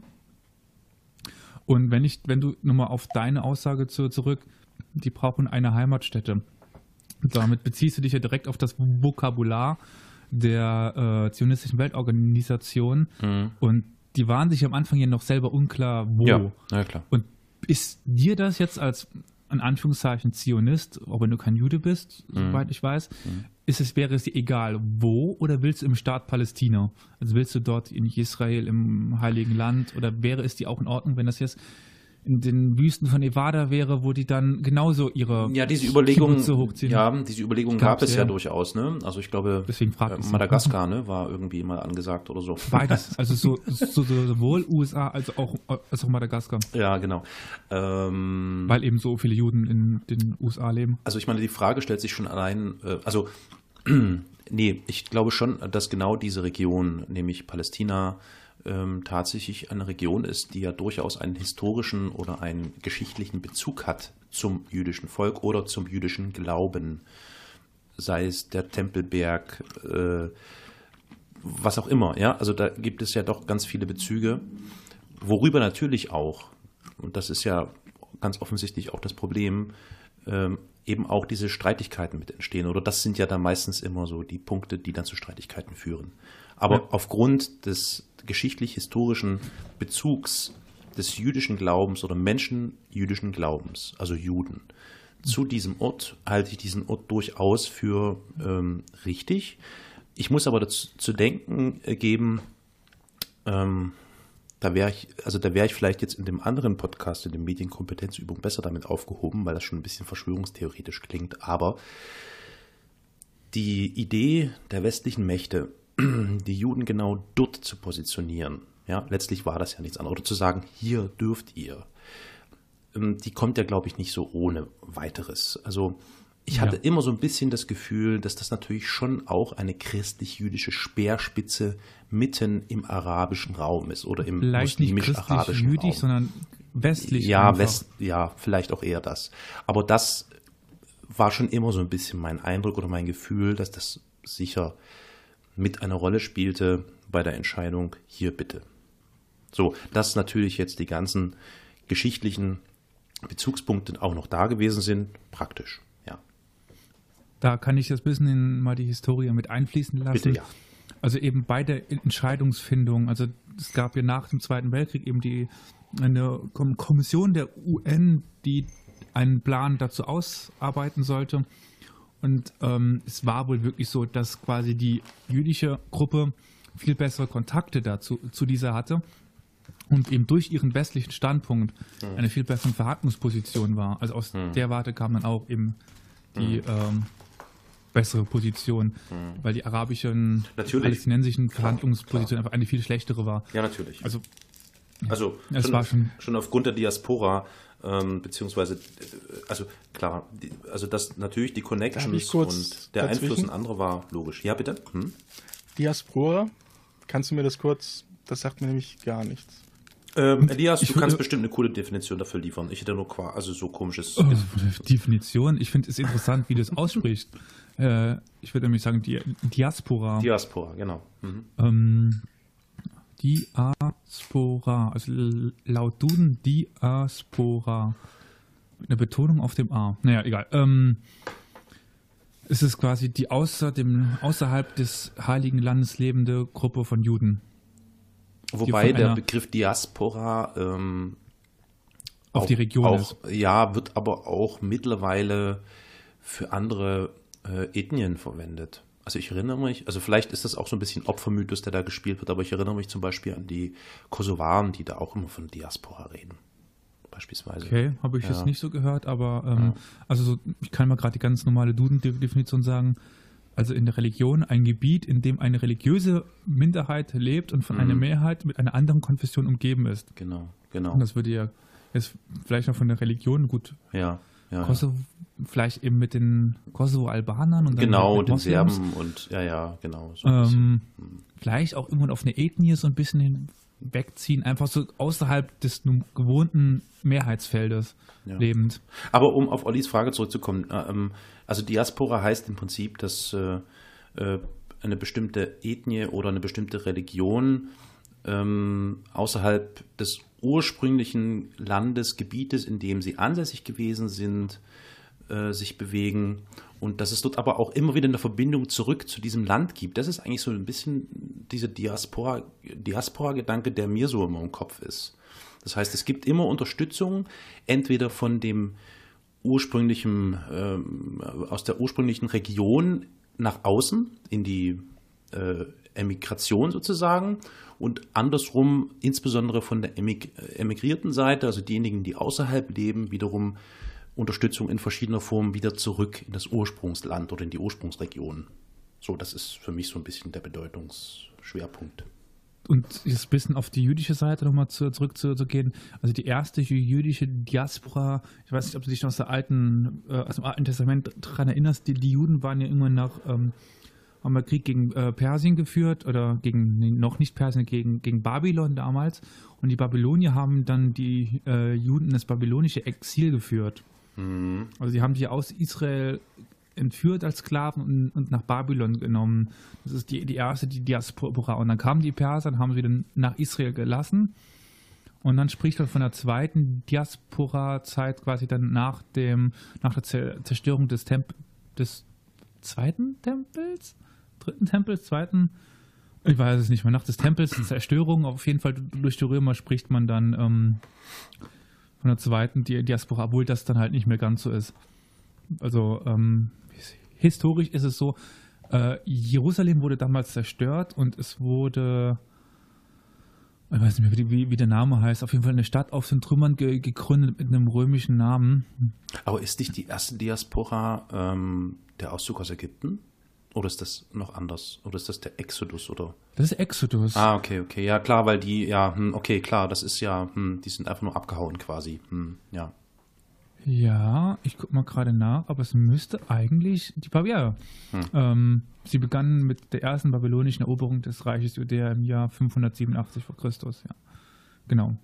Und wenn ich, wenn du nochmal auf deine Aussage zu, zurück, die brauchen eine Heimatstätte. Damit beziehst du dich ja direkt auf das Vokabular der äh, zionistischen Weltorganisation mhm. und die waren sich am Anfang ja noch selber unklar, wo. Ja, ja klar. Und ist dir das jetzt als in Anführungszeichen Zionist, auch wenn du kein Jude bist, mhm. soweit ich weiß, mhm. ist es, wäre es dir egal, wo oder willst du im Staat Palästina? Also willst du dort in Israel, im Heiligen Land oder wäre es dir auch in Ordnung, wenn das jetzt in den Wüsten von Nevada wäre, wo die dann genauso ihre ja diese Überlegungen hochziehen. Ja, diese Überlegungen gab es ja, ja, durchaus. Ne? Also ich glaube, Deswegen äh, Madagaskar ne, war irgendwie mal angesagt oder so. Beides, also so, so, sowohl USA als auch als auch Madagaskar. Ja, genau. Ähm, Weil eben so viele Juden in den USA leben. Also ich meine, die Frage stellt sich schon allein, äh, also nee, ich glaube schon, dass genau diese Region, nämlich Palästina, ähm, tatsächlich eine Region ist, die ja durchaus einen historischen oder einen geschichtlichen Bezug hat zum jüdischen Volk oder zum jüdischen Glauben. Sei es der Tempelberg, äh, was auch immer. Ja, also da gibt es ja doch ganz viele Bezüge, worüber natürlich auch, und das ist ja ganz offensichtlich auch das Problem, ähm, eben auch diese Streitigkeiten mit entstehen. Oder das sind ja dann meistens immer so die Punkte, die dann zu Streitigkeiten führen. Aber ja. aufgrund des geschichtlich-historischen Bezugs des jüdischen Glaubens oder Menschen jüdischen Glaubens, also Juden, zu diesem Ort halte ich diesen Ort durchaus für ähm, richtig. Ich muss aber dazu zu denken äh, geben, ähm, da wäre ich, also da wäre ich vielleicht jetzt in dem anderen Podcast, in der Medienkompetenzübung, besser damit aufgehoben, weil das schon ein bisschen verschwörungstheoretisch klingt. Aber die Idee der westlichen Mächte, die Juden genau dort zu positionieren. Ja, letztlich war das ja nichts anderes. Oder zu sagen, hier dürft ihr. Ähm, die kommt ja, glaube ich, nicht so ohne weiteres. Also ich hatte ja. immer so ein bisschen das Gefühl, dass das natürlich schon auch eine christlich-jüdische Speerspitze mitten im arabischen Raum ist oder im muslimisch-arabischen Raum. jüdisch, sondern westlich. Ja, West, ja, vielleicht auch eher das. Aber das war schon immer so ein bisschen mein Eindruck oder mein Gefühl, dass das sicher mit einer Rolle spielte bei der Entscheidung, hier bitte. So, dass natürlich jetzt die ganzen geschichtlichen Bezugspunkte auch noch da gewesen sind, praktisch, ja. Da kann ich ein bisschen in mal die Historie mit einfließen lassen. Bitte, ja. Also eben bei der Entscheidungsfindung, also es gab ja nach dem Zweiten Weltkrieg eben die eine Kommission der UN, die einen Plan dazu ausarbeiten sollte. Und ähm, es war wohl wirklich so, dass quasi die jüdische Gruppe viel bessere Kontakte dazu zu dieser hatte und eben durch ihren westlichen Standpunkt Hm. eine viel bessere Verhandlungsposition war. Also aus der Warte kam dann auch eben die Hm. ähm, bessere Position, weil die arabischen, Natürlich. palästinensischen Verhandlungsposition einfach eine viel schlechtere war. Ja, natürlich. Also Also Es schon, war schon- schon aufgrund der Diaspora, ähm, beziehungsweise, äh, also klar, die, also das natürlich die Connections und der dazwischen? Einfluss in andere war logisch. Ja, bitte? Hm? Diaspora, kannst du mir das kurz, das sagt mir nämlich gar nichts. Ähm, Elias, ich du kannst bestimmt eine coole Definition dafür liefern. Ich hätte nur qua, also so komisches. Oh, Definition, ich finde es interessant, wie du es aussprichst. Äh, ich würde nämlich sagen, die Diaspora. Diaspora, genau. Mhm. Ähm, Diaspora, also laut Duden Diaspora. Mit einer Betonung auf dem A. Naja, egal. Ähm, es ist quasi die außer dem, außerhalb des Heiligen Landes lebende Gruppe von Juden. Wobei der Begriff Diaspora ähm, Auf auch, die Region auch, ist. Ja, wird aber auch mittlerweile für andere äh, Ethnien verwendet. Also ich erinnere mich, also vielleicht ist das auch so ein bisschen Opfermythos, der da gespielt wird, aber ich erinnere mich zum Beispiel an die Kosovaren, die da auch immer von Diaspora reden. Beispielsweise. Okay, habe ich Ja. jetzt nicht so gehört, aber ähm, also so, ich kann mal gerade die ganz normale Duden-Definition sagen. Also in der Religion ein Gebiet, in dem eine religiöse Minderheit lebt und von Mhm. einer Mehrheit mit einer anderen Konfession umgeben ist. Genau, genau. Und das würde ja jetzt vielleicht noch von der Religion gut ja, ja. Kosovo, vielleicht eben mit den Kosovo-Albanern und dann Genau, mit den Moslems. Serben und ja, ja, genau. So. Ähm, vielleicht auch irgendwann auf eine Ethnie so ein bisschen hinwegziehen, einfach so außerhalb des nun gewohnten Mehrheitsfeldes Ja. lebend. Aber um auf Ollis Frage zurückzukommen, äh, ähm, also Diaspora heißt im Prinzip, dass äh, äh, eine bestimmte Ethnie oder eine bestimmte Religion ähm, außerhalb des ursprünglichen Landesgebietes, in dem sie ansässig gewesen sind, äh, sich bewegen und dass es dort aber auch immer wieder eine Verbindung zurück zu diesem Land gibt. Das ist eigentlich so ein bisschen dieser Diaspora, Diaspora-Gedanke, der mir so immer im Kopf ist. Das heißt, es gibt immer Unterstützung, entweder von dem ursprünglichen, ähm, aus der ursprünglichen Region nach außen in die äh, Emigration sozusagen und andersrum insbesondere von der emig emigrierten Seite, also diejenigen, die außerhalb leben, wiederum Unterstützung in verschiedener Form wieder zurück in das Ursprungsland oder in die Ursprungsregion. So, das ist für mich so ein bisschen der Bedeutungsschwerpunkt. Und jetzt ein bisschen auf die jüdische Seite nochmal zu, zurück zu, zu gehen. Also die erste jü- jüdische Diaspora, ich weiß nicht, ob du dich noch aus, der alten, äh, aus dem Alten Testament daran erinnerst, die, die Juden waren ja irgendwann nach, ähm, haben wir Krieg gegen äh, Persien geführt oder gegen, nee, noch nicht Persien, gegen, gegen Babylon damals. Und die Babylonier haben dann die äh, Juden in das babylonische Exil geführt. Also die haben die aus Israel entführt als Sklaven und, und nach Babylon genommen. Das ist die, die erste die Diaspora. Und dann kamen die Perser und haben sie dann nach Israel gelassen. Und dann spricht man von der zweiten Diaspora-Zeit quasi dann nach dem, nach der Zer- Zerstörung des Temp des zweiten Tempels? Dritten Tempels? Zweiten? Ich weiß es nicht mehr. Nach des Tempels Zerstörung, auf jeden Fall durch die Römer spricht man dann ähm, von der zweiten Di- Diaspora, obwohl das dann halt nicht mehr ganz so ist. Also ähm, historisch ist es so, äh, Jerusalem wurde damals zerstört und es wurde, ich weiß nicht mehr, wie, wie, wie der Name heißt, auf jeden Fall eine Stadt auf den Trümmern ge gegründet mit einem römischen Namen. Aber ist nicht die erste Diaspora ähm, der Auszug aus Ägypten? Oder ist das noch anders? Oder ist das der Exodus? Oder? Das ist Exodus. Ah, okay, okay. Ja, klar, weil die, ja, hm, okay, klar, das ist ja, hm, die sind einfach nur abgehauen quasi. Hm, ja. Ja, ich guck mal gerade nach, aber es müsste eigentlich die Barriere. Hm. Ähm, sie begannen mit der ersten babylonischen Eroberung des Reiches Judäa im Jahr 587 vor Christus. Ja, genau.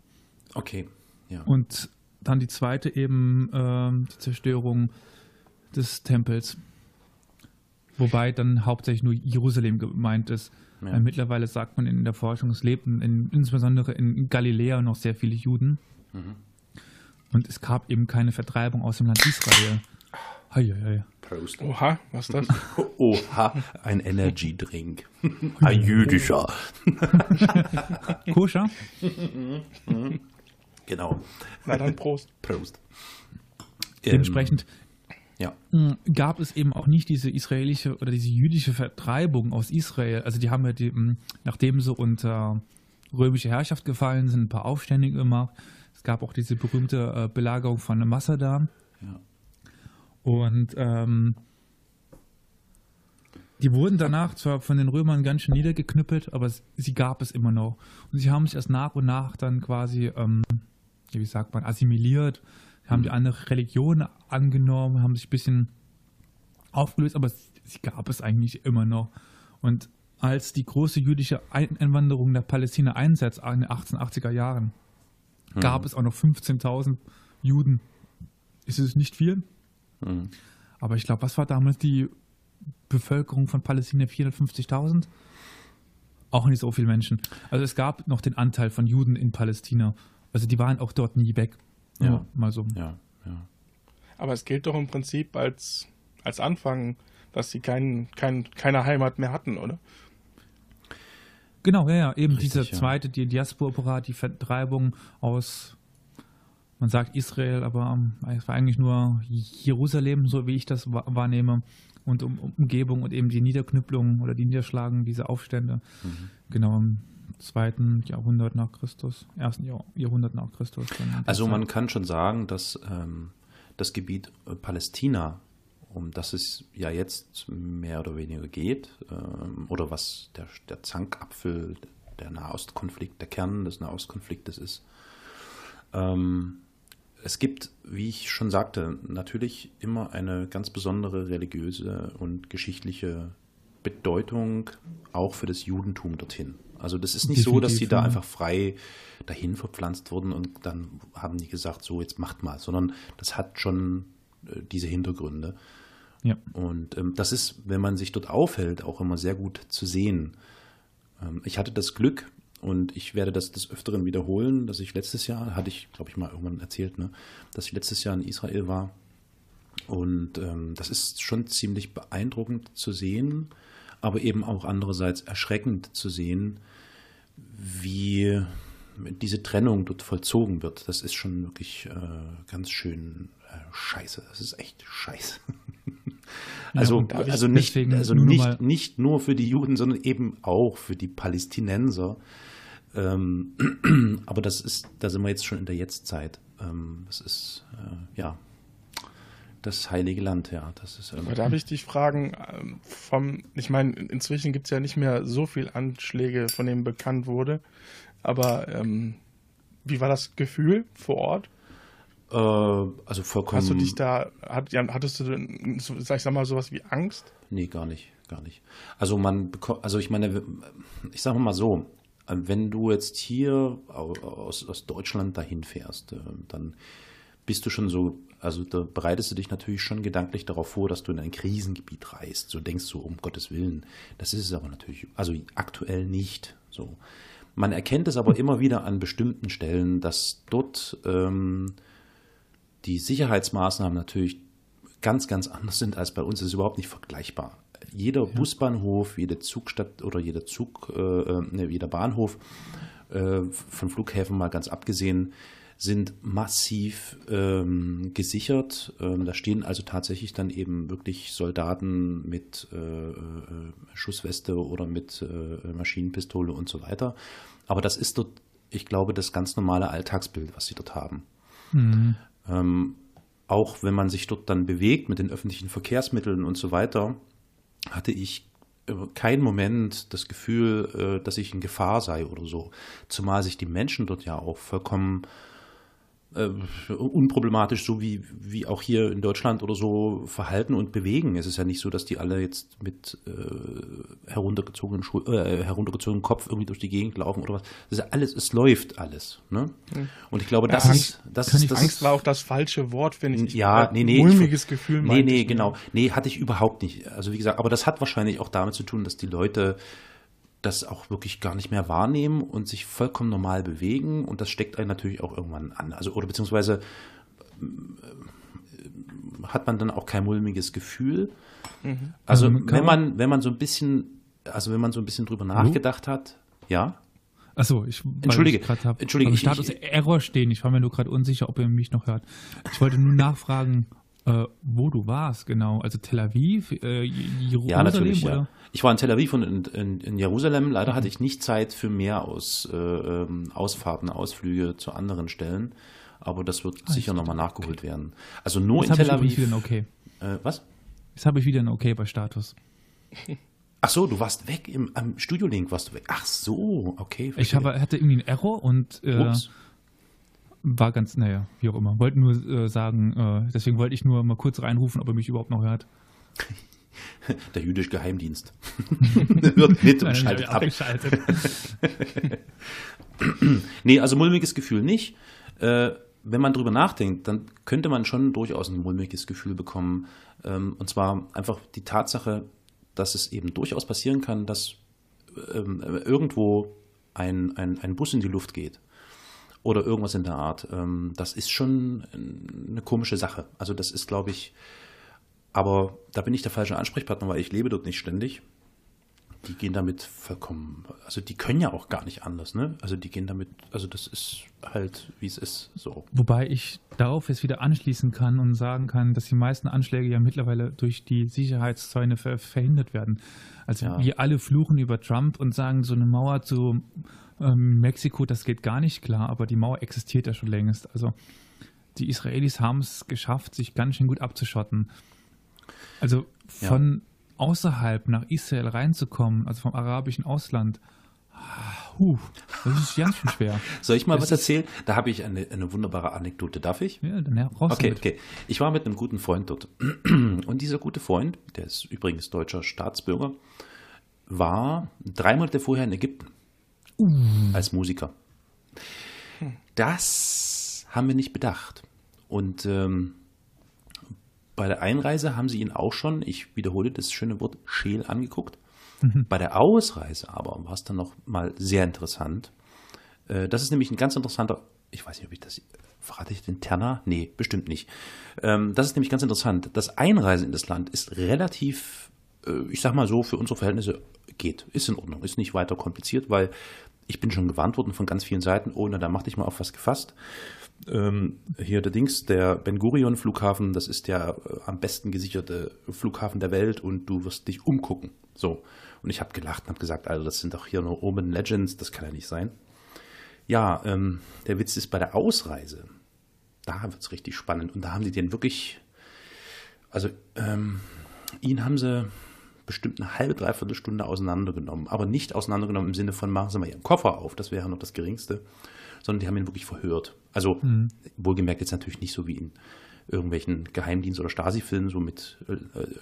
Okay. Ja. Und dann die zweite eben ähm, die Zerstörung des Tempels. Wobei dann hauptsächlich nur Jerusalem gemeint ist. Ja. mittlerweile sagt man in der Forschung, es lebten in, insbesondere in Galiläa noch sehr viele Juden. Mhm. Und es gab eben keine Vertreibung aus dem Land Israel. Hei, hei, hei. Prost. Oha, was ist das? Oha, ein Energy Drink. Ein jüdischer. Koscher? genau. Na dann Prost. Prost. Dementsprechend ja. Hm, gab es eben auch nicht diese israelische oder diese jüdische Vertreibung aus Israel. Also die haben ja, die, hm, nachdem sie unter römische Herrschaft gefallen sind, ein paar Aufstände gemacht. Es gab auch diese berühmte äh, Belagerung von Masada. Ja. Und ähm, die wurden danach zwar von den Römern ganz schön niedergeknüppelt, aber sie gab es immer noch. Und sie haben sich erst nach und nach dann quasi, ähm, wie sagt man, assimiliert, haben die andere Religion angenommen, haben sich ein bisschen aufgelöst, aber sie gab es eigentlich immer noch. Und als die große jüdische Einwanderung der Palästina einsetzt in den 1880er Jahren, mhm. gab es auch noch 15.000 Juden. Ist es nicht viel? Mhm. Aber ich glaube, was war damals die Bevölkerung von Palästina? 450.000? Auch nicht so viele Menschen. Also es gab noch den Anteil von Juden in Palästina. Also die waren auch dort nie weg. Ja, mal so. Ja, ja. Aber es gilt doch im Prinzip als, als Anfang, dass sie kein, kein, keine Heimat mehr hatten, oder? Genau, ja, ja. Eben Richtig, diese zweite, die Diaspora, die Vertreibung aus, man sagt Israel, aber es war eigentlich nur Jerusalem, so wie ich das wahrnehme, und um, Umgebung und eben die Niederknüppelung oder die Niederschlagung dieser Aufstände. Mhm. Genau, im zweiten Jahrhundert nach Christus, ersten Jahr, Jahrhundert nach Christus. Also man kann schon sagen, dass ähm, das Gebiet äh, Palästina um das es ja jetzt mehr oder weniger geht, ähm, oder was der, der Zankapfel, der Nahostkonflikt, der Kern des Nahostkonfliktes ist. Ähm, es gibt, wie ich schon sagte, natürlich immer eine ganz besondere religiöse und geschichtliche Bedeutung auch für das Judentum dorthin. Also das ist nicht Definitiv, so, dass sie da einfach frei dahin verpflanzt wurden und dann haben die gesagt, so jetzt macht mal, sondern das hat schon äh, diese Hintergründe. Ja. Und ähm, das ist, wenn man sich dort aufhält, auch immer sehr gut zu sehen. Ähm, ich hatte das Glück, und ich werde das des Öfteren wiederholen, dass ich letztes Jahr, hatte ich, glaube ich, mal irgendwann erzählt, ne, dass ich letztes Jahr in Israel war. Und ähm, das ist schon ziemlich beeindruckend zu sehen, aber eben auch andererseits erschreckend zu sehen, wie diese Trennung dort vollzogen wird. Das ist schon wirklich äh, ganz schön äh, scheiße. Das ist echt scheiße. Also, ja, also, nicht, also nicht, nicht nur für die Juden, sondern eben auch für die Palästinenser. Ähm, aber das ist, da sind wir jetzt schon in der Jetztzeit. Ähm, das ist, äh, ja, das heilige Land, ja. Das ist, ähm, aber darf ich dich fragen, ähm, vom, ich meine, inzwischen gibt es ja nicht mehr so viele Anschläge, von denen bekannt wurde, aber ähm, wie war das Gefühl vor Ort? Äh, also vollkommen. Hast du dich da, hat, hattest du, sag ich sag mal, sowas wie Angst? Nee, gar nicht, gar nicht. Also man bekommt, also ich meine, ich sage mal so, wenn du jetzt hier aus, aus Deutschland dahin fährst, äh, dann bist du schon so, also da bereitest du dich natürlich schon gedanklich darauf vor, dass du in ein Krisengebiet reist. So denkst du, um Gottes Willen. Das ist es aber natürlich, also aktuell nicht so. Man erkennt es aber immer wieder an bestimmten Stellen, dass dort ähm, die Sicherheitsmaßnahmen natürlich ganz, ganz anders sind als bei uns. Das ist überhaupt nicht vergleichbar. Jeder ja. Busbahnhof, jede Zugstadt oder jeder Zug, äh, äh, jeder Bahnhof, äh, von Flughäfen mal ganz abgesehen, sind massiv ähm, gesichert. Ähm, da stehen also tatsächlich dann eben wirklich Soldaten mit äh, äh Schussweste oder mit äh, Maschinenpistole und so weiter. Aber das ist dort, ich glaube, das ganz normale Alltagsbild, was sie dort haben. Mhm. Ähm, auch wenn man sich dort dann bewegt mit den öffentlichen Verkehrsmitteln und so weiter, hatte ich keinen Moment das Gefühl, äh, dass ich in Gefahr sei oder so. Zumal sich die Menschen dort ja auch vollkommen äh, unproblematisch, so wie, wie auch hier in Deutschland oder so, verhalten und bewegen. Es ist ja nicht so, dass die alle jetzt mit äh, heruntergezogenen, Schu äh, heruntergezogenen Kopf irgendwie durch die Gegend laufen oder was. Das ist ja alles, es läuft alles. Ne? Und ich glaube, das Ja, ist. Das ist das Angst war auch das falsche Wort, finde ich. ja, Äh, nee, nee. Mulmiges ich, Gefühl. Nee, nee, ich. genau. Nee, hatte ich überhaupt nicht. Also wie gesagt, aber das hat wahrscheinlich auch damit zu tun, dass die Leute das auch wirklich gar nicht mehr wahrnehmen und sich vollkommen normal bewegen und das steckt einen natürlich auch irgendwann an. Also oder beziehungsweise äh, hat man dann auch kein mulmiges Gefühl. Also Ähm, kann wenn man wenn man so ein bisschen also wenn man so ein bisschen drüber nachgedacht hat, ja. Achso, ich Entschuldige, ich hab entschuldige, am ich- Status ich- Error stehen. Ich war mir nur gerade unsicher, ob ihr mich noch hört. Ich wollte nur nachfragen, äh, wo du warst, genau. Also Tel Aviv, äh, Jerusalem Ja, natürlich. oder? Ja. Ich war in Tel Aviv und in, in, in Jerusalem. Leider hatte ich nicht Zeit für mehr aus, äh, ähm, Ausfahrten, Ausflüge zu anderen Stellen. Aber das wird sicher nochmal nachgeholt werden. Also nur Jetzt in habe ich Tel übrigens wieder Aviv. ein Okay. Äh, was? Jetzt habe ich wieder ein Okay bei Status. Ach so, du warst weg im am Studiolink, warst du weg. Ach so, okay. Ich verstehe. habe, hatte irgendwie einen Error und äh, Ups. War ganz, naja, wie auch immer. Wollte nur äh, sagen, äh, deswegen wollte ich nur mal kurz reinrufen, ob er mich überhaupt noch hört. Der jüdische Geheimdienst. Wird mit und schaltet ab. abgeschaltet. Nee, also mulmiges Gefühl nicht. Äh, wenn man drüber nachdenkt, dann könnte man schon durchaus ein mulmiges Gefühl bekommen. Ähm, und zwar einfach die Tatsache, dass es eben durchaus passieren kann, dass ähm, irgendwo ein, ein, ein Bus in die Luft geht. Oder irgendwas in der Art. Ähm, das ist schon eine komische Sache. Also das ist, glaube ich, aber da bin ich der falsche Ansprechpartner, weil ich lebe dort nicht ständig. Die gehen damit vollkommen, also die können ja auch gar nicht anders, ne? Also die gehen damit, also das ist halt, wie es ist, so. Wobei ich darauf jetzt wieder anschließen kann und sagen kann, dass die meisten Anschläge ja mittlerweile durch die Sicherheitszäune ver verhindert werden. Also Ja. wir alle fluchen über Trump und sagen, so eine Mauer zu ähm, Mexiko, das geht gar nicht klar, aber die Mauer existiert ja schon längst. Also die Israelis haben es geschafft, sich ganz schön gut abzuschotten. Also von außerhalb nach Israel reinzukommen, also vom arabischen Ausland, huh, das ist ganz schön schwer. Soll ich mal Das was erzählen? Da habe ich eine, eine wunderbare Anekdote, darf ich? Ja, dann ja, raus Okay, damit. okay. Ich war mit einem guten Freund dort. Und dieser gute Freund, der ist übrigens deutscher Staatsbürger, war drei Monate vorher in Ägypten als Musiker. Das haben wir nicht bedacht. Und ähm, bei der Einreise haben sie ihn auch schon, ich wiederhole das schöne Wort, scheel angeguckt. Bei der Ausreise aber war es dann noch mal sehr interessant. Äh, Das ist nämlich ein ganz interessanter, ich weiß nicht, ob ich das, verrate ich den Terner? Nee, bestimmt nicht. Ähm, Das ist nämlich ganz interessant. Das Einreisen in das Land ist relativ, äh, ich sag mal so, für unsere Verhältnisse geht, ist in Ordnung, ist nicht weiter kompliziert, weil ich bin schon gewarnt worden von ganz vielen Seiten, ohne da mach dich mal auf was gefasst. Ähm, hier der Dings, der Ben Gurion Flughafen, das ist der äh, am besten gesicherte Flughafen der Welt und du wirst dich umgucken. So. Und ich habe gelacht und habe gesagt, Alter, das sind doch hier nur Urban Legends, das kann ja nicht sein. Ja, ähm, der Witz ist bei der Ausreise. Da wird es richtig spannend. Und da haben sie den wirklich, also ähm, ihn haben sie bestimmt eine halbe, dreiviertel Stunde auseinandergenommen. Aber nicht auseinandergenommen im Sinne von, machen Sie mal Ihren Koffer auf, das wäre noch das Geringste. Sondern die haben ihn wirklich verhört. Also wohlgemerkt jetzt natürlich nicht so wie in irgendwelchen Geheimdienst- oder Stasi-Filmen, so mit äh,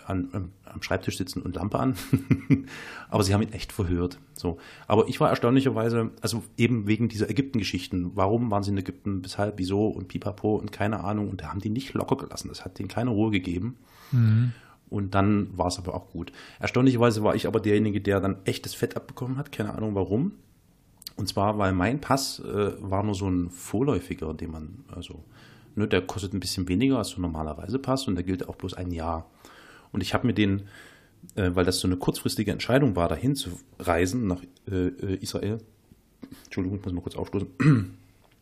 an, am- Schreibtisch sitzen und Lampe an. Aber sie haben ihn echt verhört. So. Aber ich war erstaunlicherweise, also eben wegen dieser Ägypten-Geschichten, warum waren sie in Ägypten, weshalb, wieso und pipapo und keine Ahnung. Und da haben die nicht locker gelassen. Das hat denen keine Ruhe gegeben. Und dann war es aber auch gut. Erstaunlicherweise war ich aber derjenige, der dann echtes Fett abbekommen hat. Keine Ahnung warum. Und zwar, weil mein Pass äh, war nur so ein vorläufiger, den man, also, ne, der kostet ein bisschen weniger als so ein normaler Reisepass und der gilt auch bloß ein Jahr. Und ich habe mir den, äh, weil das so eine kurzfristige Entscheidung war, dahin zu reisen nach äh, äh, Israel, Entschuldigung, ich muss mal kurz aufstoßen,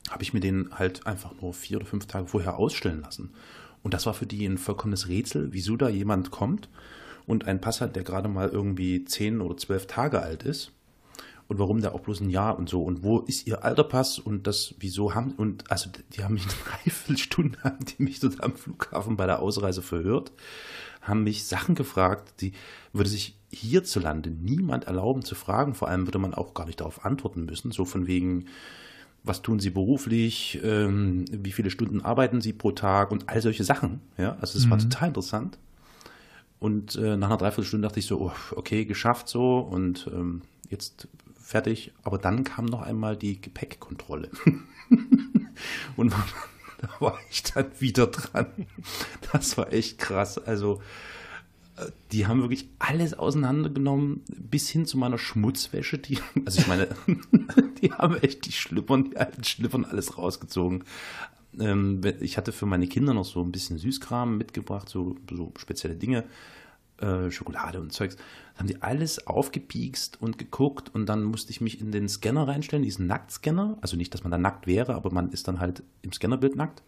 habe ich mir den halt einfach nur vier oder fünf Tage vorher ausstellen lassen. Und das war für die ein vollkommenes Rätsel, wieso da jemand kommt und einen Pass hat, der gerade mal irgendwie zehn oder zwölf Tage alt ist und warum der auch bloß ein Jahr und so. Und wo ist ihr alter Pass und das, wieso haben, und also die haben mich eine Dreiviertelstunde, haben die mich dort am Flughafen bei der Ausreise verhört, haben mich Sachen gefragt, die würde sich hierzulande niemand erlauben zu fragen, vor allem würde man auch gar nicht darauf antworten müssen, so von wegen, was tun sie beruflich, ähm, wie viele Stunden arbeiten sie pro Tag und all solche Sachen. Ja, also das war total interessant. Und äh, nach einer Dreiviertelstunde dachte ich so, oh, okay, geschafft so und ähm, jetzt fertig. Aber dann kam noch einmal die Gepäckkontrolle. und da war ich dann wieder dran. Das war echt krass. Also die haben wirklich alles auseinandergenommen, bis hin zu meiner Schmutzwäsche. Die, also ich meine, die haben echt die Schlippern, die alten Schlippern alles rausgezogen. Ähm, ich hatte für meine Kinder noch so ein bisschen Süßkram mitgebracht, so, so spezielle Dinge, äh, Schokolade und Zeugs. Da haben die alles aufgepiekst und geguckt und dann musste ich mich in den Scanner reinstellen, diesen Nacktscanner. Also nicht, dass man da nackt wäre, aber man ist dann halt im Scannerbild nackt.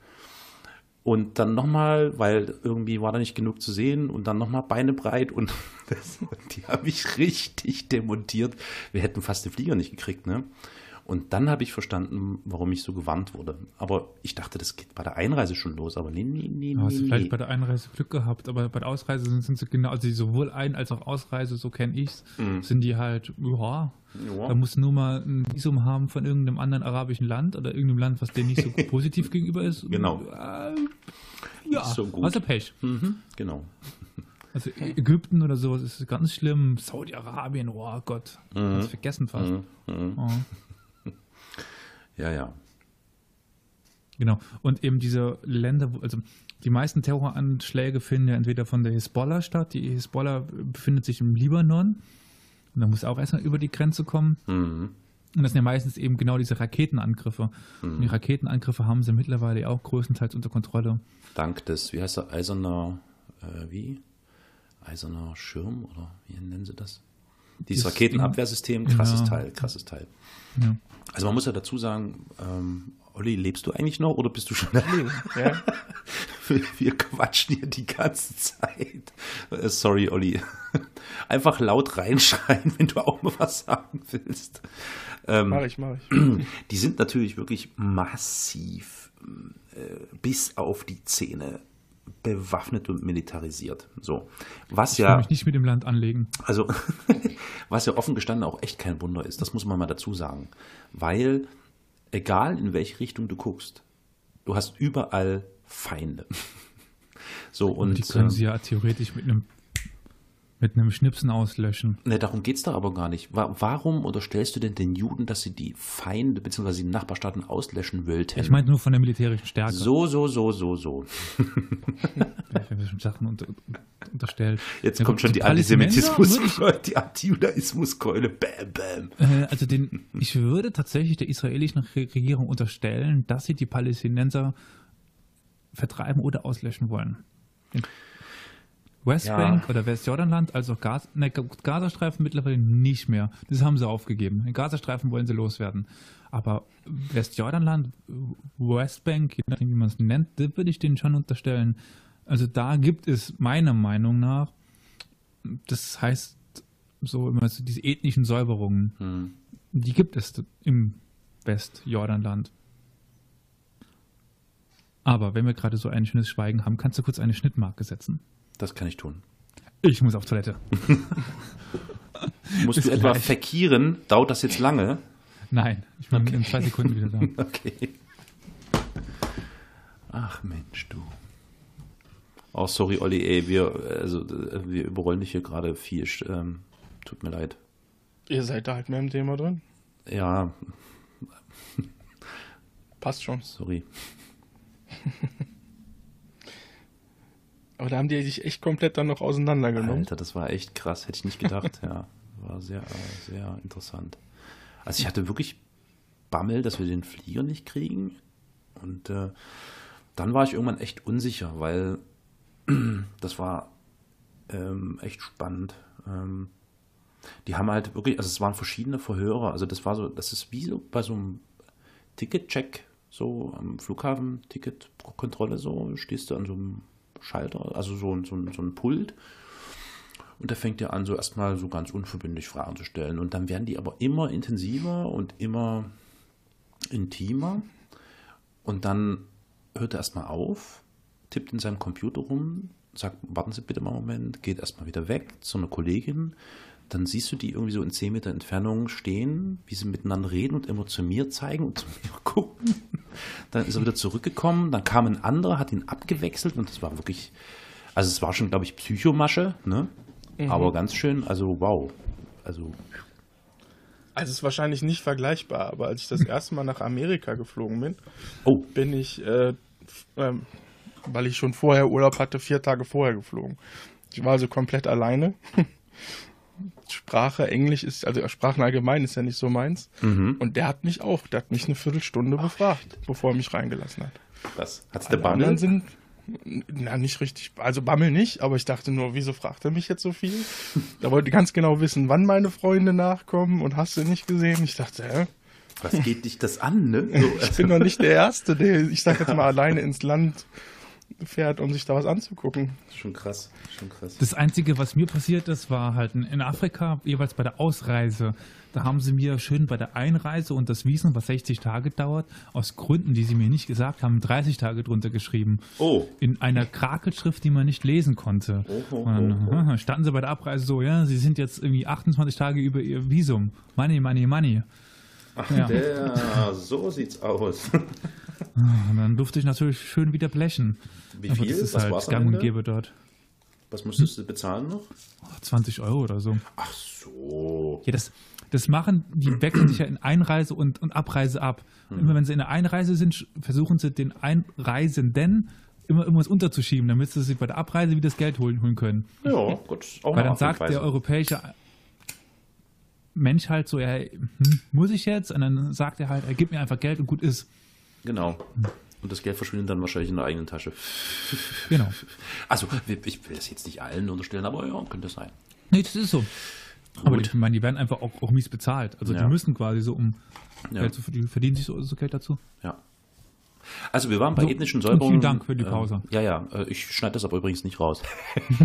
Und dann nochmal, weil irgendwie war da nicht genug zu sehen und dann nochmal Beine breit und das, die haben mich richtig demontiert. Wir hätten fast den Flieger nicht gekriegt, ne? Und dann habe ich verstanden, warum ich so gewarnt wurde. Aber ich dachte, das geht bei der Einreise schon los. Aber nee, nee, nee, Du hast nee, vielleicht bei der Einreise Glück gehabt, aber bei der Ausreise sind, sind sie genau, also sowohl Ein- als auch Ausreise, so kenne ich's, sind die halt, ja, Ja. da musst du nur mal ein Visum haben von irgendeinem anderen arabischen Land oder irgendeinem Land, was denen nicht so positiv gegenüber ist. Genau. Äh, ja, so gut. also Pech. Mhm, genau. Also Ägypten oder sowas ist ganz schlimm. Saudi-Arabien, oh Gott, ganz vergessen fast. Oh. Ja, ja. Genau. Und eben diese Länder, wo- also die meisten Terroranschläge finden ja entweder von der Hisbollah statt. Die Hisbollah befindet sich im Libanon. Und da muss auch erstmal über die Grenze kommen. Mhm. Und das sind ja meistens eben genau diese Raketenangriffe. Und die Raketenangriffe haben sie mittlerweile auch größtenteils unter Kontrolle. Dank des, wie heißt der, eiserner, äh, wie? Eiserner Schirm oder wie nennen sie das? Dieses Raketenabwehrsystem, krasses Ja. Teil, krasses Teil. Ja. Also man muss ja dazu sagen, ähm, Olli, lebst du eigentlich noch oder bist du schon Ja? Wir, wir quatschen hier die ganze Zeit. Äh, Sorry, Olli. Einfach laut reinschreien, wenn du auch mal was sagen willst. Ähm, Mach ich, mach ich. die sind natürlich wirklich massiv äh, bis auf die Zähne bewaffnet und militarisiert. So. Was Ich will ja, mich nicht mit dem Land anlegen. also, was ja offen gestanden auch echt kein Wunder ist, das muss man mal dazu sagen. Weil, egal in welche Richtung du guckst, du hast überall Feinde. So, und die können ähm, sie ja theoretisch mit einem mit einem Schnipsen auslöschen. Ne, darum geht's da aber gar nicht. Wa warum unterstellst du denn den Juden, dass sie die Feinde bzw. die Nachbarstaaten auslöschen wollten? Ich meine nur von der militärischen Stärke. so, so, so, so, so. Wenn wir schon Sachen unter, unterstellt. Jetzt Ja, kommt schon die Antisemitismus, die Antijudaismuskeule. Bam, bam. Äh, also den, ich würde tatsächlich der israelischen Re- Regierung unterstellen, dass sie die Palästinenser vertreiben oder auslöschen wollen. Westbank Ja. oder Westjordanland, also auch ne, Gazastreifen mittlerweile nicht mehr. Das haben sie aufgegeben. Den Gazastreifen wollen sie loswerden. Aber Westjordanland, Westbank, je nachdem, wie man es nennt, das würde ich denen schon unterstellen. Also da gibt es meiner Meinung nach, das heißt so immer so diese ethnischen Säuberungen, Hm. die gibt es im Westjordanland. Aber wenn wir gerade so ein schönes Schweigen haben, kannst du kurz eine Schnittmarke setzen? Das kann ich tun. Ich muss auf Toilette. Musst Bis du etwa verkieren? Dauert das jetzt lange? Nein, ich bin in zwei Sekunden wieder da. Okay. Ach Mensch, du. Oh, sorry, Olli, ey, wir, also, wir überrollen dich hier gerade viel. Ähm, tut mir leid. Ihr seid da halt mehr im Thema drin. Ja, Passt schon. sorry. Aber da haben die sich echt komplett dann noch auseinandergenommen. Alter, das war echt krass, hätte ich nicht gedacht. ja, war sehr, äh, sehr interessant. Also ich hatte wirklich Bammel, dass wir den Flieger nicht kriegen. Und äh, dann war ich irgendwann echt unsicher, weil das war ähm, echt spannend. Ähm, die haben halt wirklich, also es waren verschiedene Verhörer. Also das war so, das ist wie so bei so einem Ticketcheck, so am Flughafen, Ticketkontrolle, so stehst du an so einem Schalter, also so, ein- so, so ein Pult. Und da fängt er an, so erstmal so ganz unverbindlich Fragen zu stellen. Und dann werden die aber immer intensiver und immer intimer. Und dann hört er erstmal auf, tippt in seinem Computer rum, sagt, warten Sie bitte mal einen Moment, geht erstmal wieder weg zu einer Kollegin, dann siehst du die irgendwie so in 10 Meter Entfernung stehen, wie sie miteinander reden und immer zu mir zeigen und zu mir gucken. Dann ist er wieder zurückgekommen, dann kam ein anderer, hat ihn abgewechselt und das war wirklich, also es war schon, glaube ich, Psychomasche, ne? Mhm. Aber ganz schön, also wow. Also Also es ist wahrscheinlich nicht vergleichbar, aber als ich das erste Mal nach Amerika geflogen bin, Oh, bin ich, äh, ähm, weil ich schon vorher Urlaub hatte, vier Tage vorher geflogen. Ich war also komplett alleine. Sprache, Englisch ist, also Sprachen allgemein ist ja nicht so meins. Mhm. Und der hat mich auch, der hat mich eine Viertelstunde befragt, bevor er mich reingelassen hat. was? Hat's der Bammel? sind, na, nicht richtig, also Bammel nicht, aber ich dachte nur, wieso fragt er mich jetzt so viel? Da wollte ganz genau wissen, wann meine Freunde nachkommen und hast du nicht gesehen? Ich dachte, hä? Was geht dich das an, ne? So, Ich bin doch nicht der Erste, der, ich sag jetzt mal, alleine ins Land fährt, um sich da was anzugucken. schon krass, schon krass. Das Einzige, was mir passiert ist, war halt in Afrika, jeweils bei der Ausreise. Da haben sie mir schön bei der Einreise und das Visum, was 60 Tage dauert, aus Gründen, die sie mir nicht gesagt haben, 30 Tage drunter geschrieben. Oh, In einer Krakelschrift, die man nicht lesen konnte. Oh, oh, und dann oh, oh. standen sie bei der Abreise so, ja, sie sind jetzt irgendwie 28 Tage über ihr Visum. Money, money, money. Ja. der, so sieht's aus. Und dann durfte ich natürlich schön wieder blechen. Wie viel? das ist Was halt gang und gäbe dort. Was musstest du bezahlen noch? 20 Euro oder so. Ach so. Ja, das, das machen, die wechseln sich ja in Einreise und, und Abreise ab. Und immer wenn sie in der Einreise sind, versuchen sie den Einreisenden immer irgendwas unterzuschieben, damit sie sich bei der Abreise wieder das Geld holen, holen können. Ja, gut. Auch Weil dann sagt der europäische Mensch halt so, ja, hm, muss ich jetzt? Und dann sagt er halt, er gibt mir einfach Geld und gut ist. Genau. Und das Geld verschwindet dann wahrscheinlich in der eigenen Tasche. Genau. Also, ich will das jetzt nicht allen unterstellen, aber ja, könnte sein. Nee, das ist so. Aber Gut. die, ich meine, die werden einfach auch, auch mies bezahlt. Also Ja. die müssen quasi so, um Ja. Geld zu verdienen, verdienen sich so, so Geld dazu. Ja. Also, wir waren bei So, ethnischen Säuberungen. vielen Dank für die Pause. Ähm, ja, ja. äh, Ich schneide das aber übrigens nicht raus.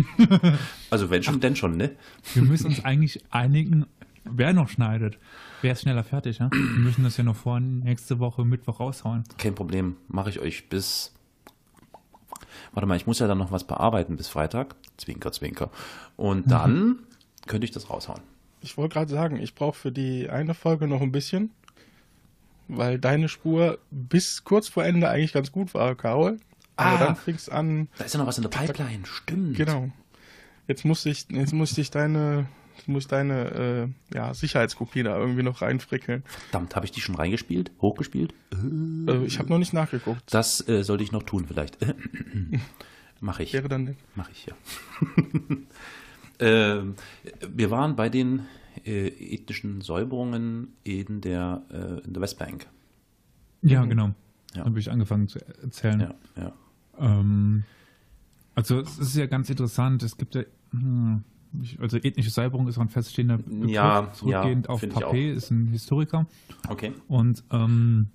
also, wenn schon, denn schon, ne? Wir müssen uns eigentlich einigen, wer noch schneidet. Wer ist schneller fertig, ja? Wir müssen das ja noch vor nächste Woche Mittwoch raushauen. Kein Problem. Mache ich euch bis. Warte mal, ich muss ja dann noch was bearbeiten bis Freitag. Zwinker, zwinker. Und dann könnte ich das raushauen. Ich wollte gerade sagen, ich brauche für die eine Folge noch ein bisschen, weil deine Spur bis kurz vor Ende eigentlich ganz gut war, Carol. Aber Ah. dann fing's an, Da ist ja noch was in der Pipeline. Stimmt. genau. Jetzt muss ich, jetzt muss ich deine, muss deine äh, ja, Sicherheitskopie da irgendwie noch reinfrickeln. Verdammt, habe ich die schon reingespielt? Hochgespielt? Äh, ich habe noch nicht nachgeguckt. Das äh, sollte ich noch tun, vielleicht. Mache ich. Wäre dann Mache ich, ja. ähm, wir waren bei den äh, ethnischen Säuberungen in der, äh, in der Westbank. Ja, genau. Ja. Da habe ich angefangen zu erzählen. Ja, ja. Ähm, also es ist ja ganz interessant. Es gibt ja, hm, also ethnische Säuberung ist auch ein feststehender Begriff, Ja, zurückgehend ja, auf Papé, ist ein Historiker. Okay. Und ähm,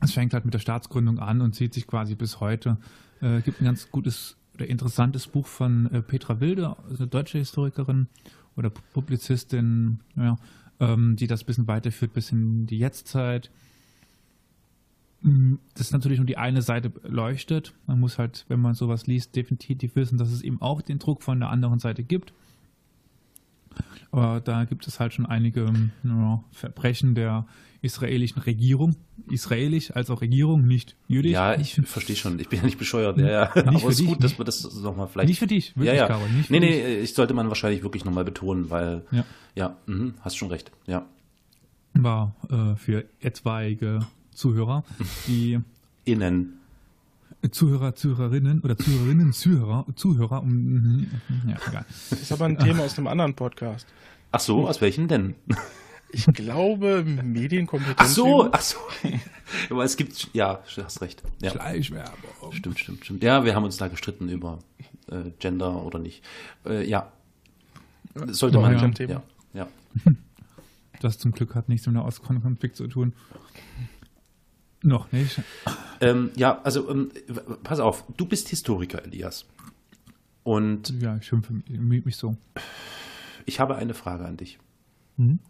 es fängt halt mit der Staatsgründung an und zieht sich quasi bis heute. Äh, gibt ein ganz gutes oder interessantes Buch von äh, Petra Wilde, also eine deutsche Historikerin oder Pu- Publizistin, ja, ähm, die das ein bisschen weiterführt bis in die Jetztzeit. Mm, Das ist natürlich nur die eine Seite leuchtet. Man muss halt, wenn man sowas liest, definitiv wissen, dass es eben auch den Druck von der anderen Seite gibt. Aber da gibt es halt schon einige ähm, ja, Verbrechen der israelischen Regierung. Israelisch als auch Regierung, nicht jüdisch. Ja, ich verstehe schon. Ich bin ja nicht bescheuert. Ja, ja. Nicht Aber es ist gut, dass wir das nochmal vielleicht. Nicht für dich, wirklich, ja, ja. Carol, nicht für nee, dich. nee, ich sollte man wahrscheinlich wirklich nochmal betonen, weil. Ja. Ja, mhm, hast schon recht. Ja. War äh, für etwaige Zuhörer, die Innen. Zuhörer, Zuhörerinnen oder Zuhörerinnen, Zuhörer, Zuhörer, um, mhm, ja, egal. Das ist aber ein Thema aus einem anderen Podcast. Ach so, aus welchen denn? Ich glaube, Medienkompetenz. Ach so, ach so. Aber es gibt, ja, du hast recht. Ja, Schleichwerbung. stimmt, stimmt, stimmt. Ja, wir haben uns da gestritten über äh, Gender oder nicht. Äh, ja. Sollte Noch man. ein Ja, Thema. ja. Das zum Glück hat nichts mit der Ostkonflikt zu tun. Noch nicht. Ähm, ja, also ähm, pass auf, du bist Historiker, Elias. Und Ja, ich schimpfe mich so. ich habe eine Frage an dich. Mhm.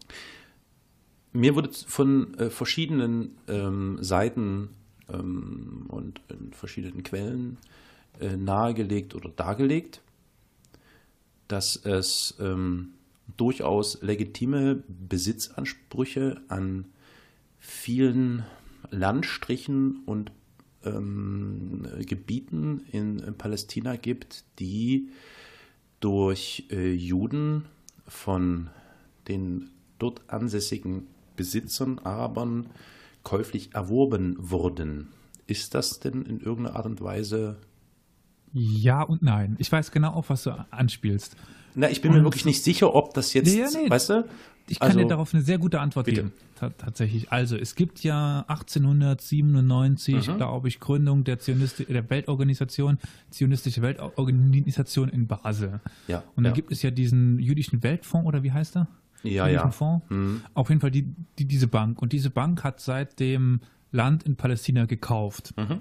Mir wurde von äh, verschiedenen ähm, Seiten ähm, und in verschiedenen Quellen äh, nahegelegt oder dargelegt, dass es ähm, durchaus legitime Besitzansprüche an vielen Landstrichen und ähm, Gebieten in, in, Palästina gibt, die durch äh, Juden von den dort ansässigen Besitzern, Arabern käuflich erworben wurden. Ist das denn in irgendeiner Art und Weise? Ja und nein. Ich weiß genau, auf was du anspielst. Na, ich bin und mir wirklich nicht sicher, ob das jetzt, nee, nee, weißt du? Ich kann also, dir darauf eine sehr gute Antwort bitte. geben. tatsächlich. Also, es gibt ja 1897, mhm. glaube ich, Gründung der, Zionist der Weltorganisation, Zionistische Weltorganisation in Basel. Ja, und da ja. gibt es ja diesen jüdischen Weltfonds, oder wie heißt er? Ja, ja. Fonds. Mhm. Auf jeden Fall die, die, diese Bank. Und diese Bank hat seitdem Land in Palästina gekauft. Mhm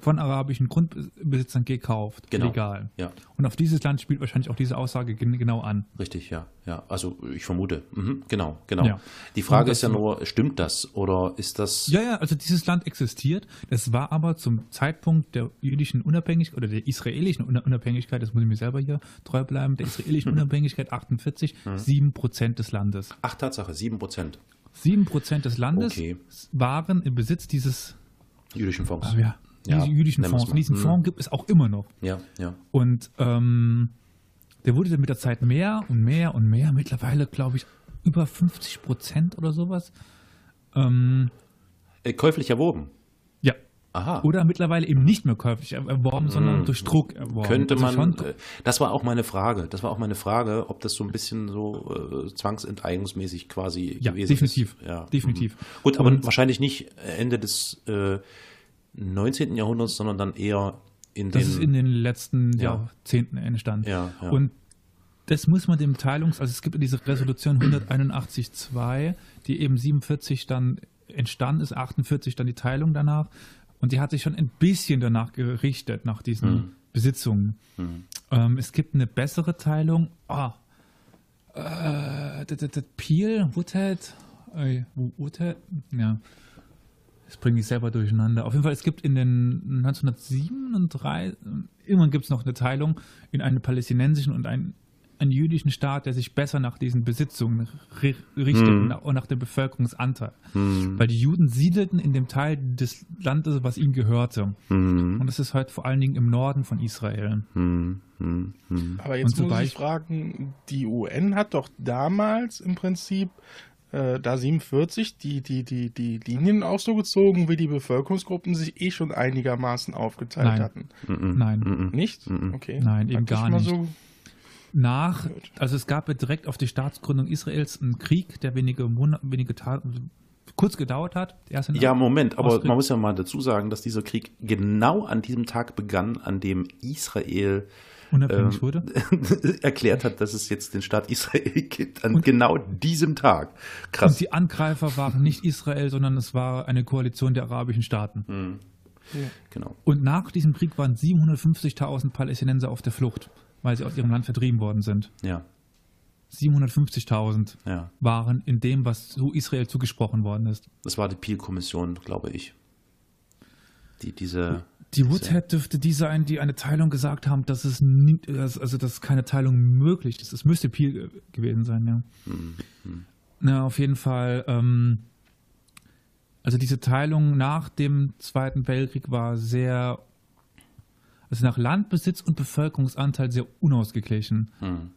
von arabischen Grundbesitzern gekauft, genau. legal. Ja. Und auf dieses Land spielt wahrscheinlich auch diese Aussage genau an. Richtig, ja. ja. Also ich vermute. Mhm. Genau, genau. Ja. Die Frage ist ja nur, stimmt das oder ist das. Ja, ja, also dieses Land existiert. Das war aber zum Zeitpunkt der jüdischen Unabhängigkeit oder der israelischen Unabhängigkeit, das muss ich mir selber hier treu bleiben, der israelischen Unabhängigkeit 48, sieben mhm. Prozent des Landes. Ach, Tatsache, sieben Prozent. Sieben Prozent des Landes okay. waren im Besitz dieses jüdischen Fonds. Ah, ja, ja, jüdischen Fonds. Und diesen hm. Fonds gibt es auch immer noch. Ja, ja. Und ähm, der wurde dann mit der Zeit mehr und mehr und mehr. Mittlerweile, glaube ich, über 50 Prozent oder sowas. Ähm, äh, käuflich erworben? Ja. Aha. Oder mittlerweile eben nicht mehr käuflich erworben, hm. sondern durch Druck erworben. Könnte also man, äh, das war auch meine Frage, das war auch meine Frage, ob das so ein bisschen so äh, zwangsenteignungsmäßig quasi ja, gewesen definitiv. ist. Ja, definitiv. Mhm. Gut, aber und, wahrscheinlich nicht Ende des äh, 19. Jahrhunderts, sondern dann eher in das den. Das ist in den letzten ja. Jahrzehnten entstanden. Ja, ja. Und das muss man dem Teilungs-, also es gibt diese Resolution 181.2, die eben 47 dann entstanden ist, 48 dann die Teilung danach. Und die hat sich schon ein bisschen danach gerichtet, nach diesen hm. Besitzungen. Hm. Ähm, es gibt eine bessere Teilung. Ah, äh, Peel, Woodhead, äh, Woodhead, ja das bringe ich selber durcheinander. Auf jeden Fall, es gibt in den 1937, irgendwann gibt es noch eine Teilung in einen palästinensischen und einen, einen jüdischen Staat, der sich besser nach diesen Besitzungen richtet mhm. und nach dem Bevölkerungsanteil. Mhm. Weil die Juden siedelten in dem Teil des Landes, was ihnen gehörte. Mhm. Und das ist halt vor allen Dingen im Norden von Israel. Mhm. Mhm. Aber jetzt muss ich fragen, die UN hat doch damals im Prinzip äh, da 47 die, die, die, die Linien auch so gezogen, wie die Bevölkerungsgruppen sich eh schon einigermaßen aufgeteilt Nein. hatten. Nein. Nicht? Okay. Nein, eben gar nicht. So Nach, also es gab ja direkt auf die Staatsgründung Israels einen Krieg, der wenige Monate, wenige Tage, kurz gedauert hat. ja, Moment, aber man muss ja mal dazu sagen, dass dieser Krieg genau an diesem Tag begann, an dem Israel unabhängig ähm, wurde? erklärt hat, dass es jetzt den Staat Israel gibt, an und, genau diesem Tag. Krass. Und die Angreifer waren nicht Israel, sondern es war eine Koalition der arabischen Staaten. Mhm. Ja. Genau. Und nach diesem Krieg waren 750.000 Palästinenser auf der Flucht, weil sie aus ihrem Land vertrieben worden sind. Ja. 750.000 ja. waren in dem, was zu Israel zugesprochen worden ist. Das war die Peel-Kommission, glaube ich. Die diese die Woodhead dürfte die sein, die eine Teilung gesagt haben, dass es nie, also dass keine Teilung möglich ist. Es müsste Peel gewesen sein, ja. Mhm. Na, auf jeden Fall. Ähm, also diese Teilung nach dem Zweiten Weltkrieg war sehr, also nach Landbesitz und Bevölkerungsanteil sehr unausgeglichen. Mhm.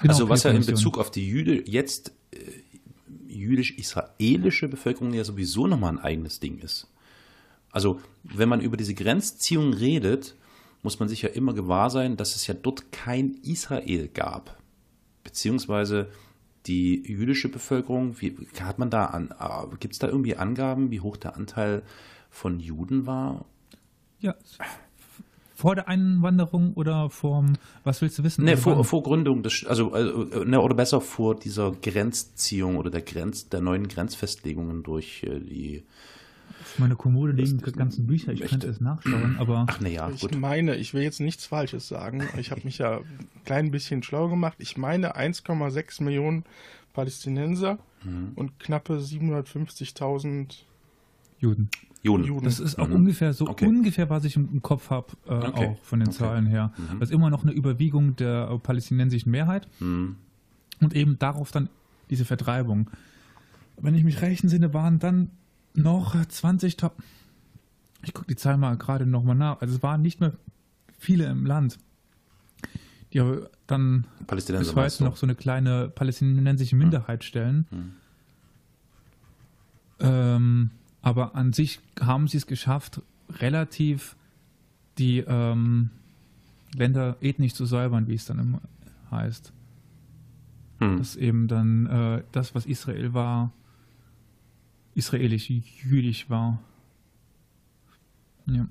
Genau, also was ja in Bezug auf die Jüde jetzt äh, jüdisch-israelische Bevölkerung ja sowieso nochmal ein eigenes Ding ist. Also, wenn man über diese Grenzziehung redet, muss man sich ja immer gewahr sein, dass es ja dort kein Israel gab. Beziehungsweise die jüdische Bevölkerung, wie hat man da an, äh, gibt es da irgendwie Angaben, wie hoch der Anteil von Juden war? Ja, vor der Einwanderung oder vor, was willst du wissen? Ne, vor, vor, Gründung des, also, also ne, oder besser vor dieser Grenzziehung oder der Grenz, der neuen Grenzfestlegungen durch äh, die auf meiner Kommode liegen die ganzen Bücher, ich möchte. könnte es nachschauen, aber. Ach ne, ja, Ich gut. meine, ich will jetzt nichts Falsches sagen. Ich habe mich ja ein klein bisschen schlau gemacht. Ich meine 1,6 Millionen Palästinenser mhm. und knappe 750.000 Juden. Juden. Juden. Das ist auch mhm. ungefähr so okay. ungefähr, was ich im, Kopf habe, äh, okay. auch von den okay. Zahlen her. Mhm. Das ist immer noch eine Überwiegung der palästinensischen Mehrheit. Mhm. Und eben darauf dann diese Vertreibung. Wenn ich mich recht entsinne, waren dann noch 20.000. Ich gucke die Zahl mal gerade nochmal nach. Also es waren nicht mehr viele im Land, die aber dann bis heute noch so eine kleine palästinensische Minderheit stellen. Ähm, aber an sich haben sie es geschafft, relativ die ähm, Länder ethnisch zu säubern, wie es dann immer heißt. Hm. Dass eben dann äh, das, was Israel war, israelisch, jüdisch war. Ja.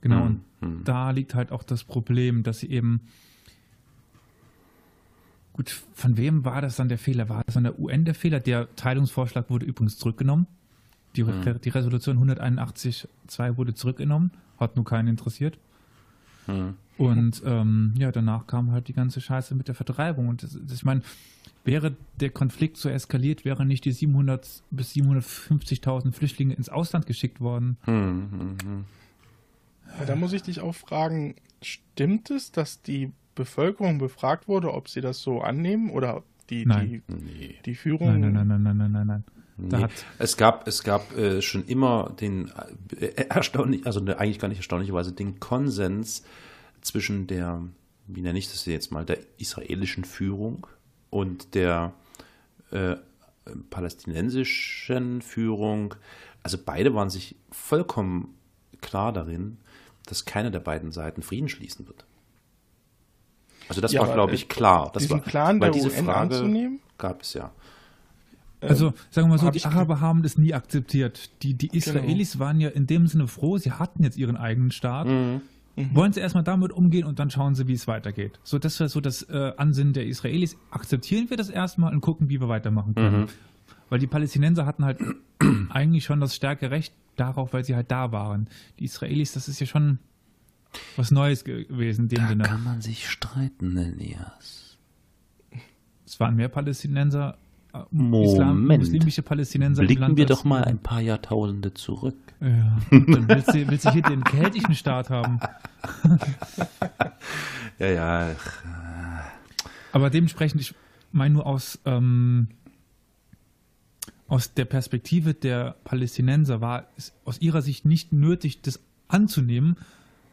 Genau, Hm, und da liegt halt auch das Problem, dass sie eben. Gut, von wem war das dann der Fehler? War das an der UN der Fehler? Der Teilungsvorschlag wurde übrigens zurückgenommen. Die, Hm. die Resolution 181.2 wurde zurückgenommen, hat nur keinen interessiert. Hm. Und ähm, ja, danach kam halt die ganze Scheiße mit der Vertreibung. Und das, das, ich meine, wäre der Konflikt so eskaliert, wären nicht die 700 bis 750.000 Flüchtlinge ins Ausland geschickt worden. Hm, hm, hm. Da muss ich dich auch fragen, stimmt es, dass die Bevölkerung befragt wurde, ob sie das so annehmen oder die, Nein. die, Nee. die Führung. Nein, nein, nein, nein, nein, nein, nein, Nee. Es gab, es gab äh, schon immer den äh, erstaunlich, also ne, eigentlich gar nicht erstaunlicherweise den Konsens zwischen der, wie nenne ich das jetzt mal, der israelischen Führung und der äh, palästinensischen Führung. Also beide waren sich vollkommen klar darin, dass keine der beiden Seiten Frieden schließen wird. Also das Ja, war, glaube äh, ich, klar. Das diesen war, Plan weil der diese UN Frage anzunehmen? gab es ja. also sagen wir mal so, hab die Araber haben das nie akzeptiert. Die, die Israelis waren ja in dem Sinne froh, sie hatten jetzt ihren eigenen Staat. Mhm. Wollen sie erstmal damit umgehen und dann schauen sie, wie es weitergeht. So, das wäre so das äh, Ansinnen der Israelis. Akzeptieren wir das erstmal und gucken, wie wir weitermachen können. Mhm. Weil die Palästinenser hatten halt eigentlich schon das starke Recht darauf, weil sie halt da waren. Die Israelis, das ist ja schon was Neues gewesen in dem Sinne. man sich streiten, Elias. Es waren mehr Palästinenser, Moment. Islam, muslimische Palästinenser Blicken Land. wir doch mal ein paar Jahrtausende zurück. Ja, dann willst du, willst du hier den keltischen Staat haben. Ja, ja. Aber dementsprechend, ich meine nur aus, ähm, aus der Perspektive der Palästinenser war es aus ihrer Sicht nicht nötig, das anzunehmen,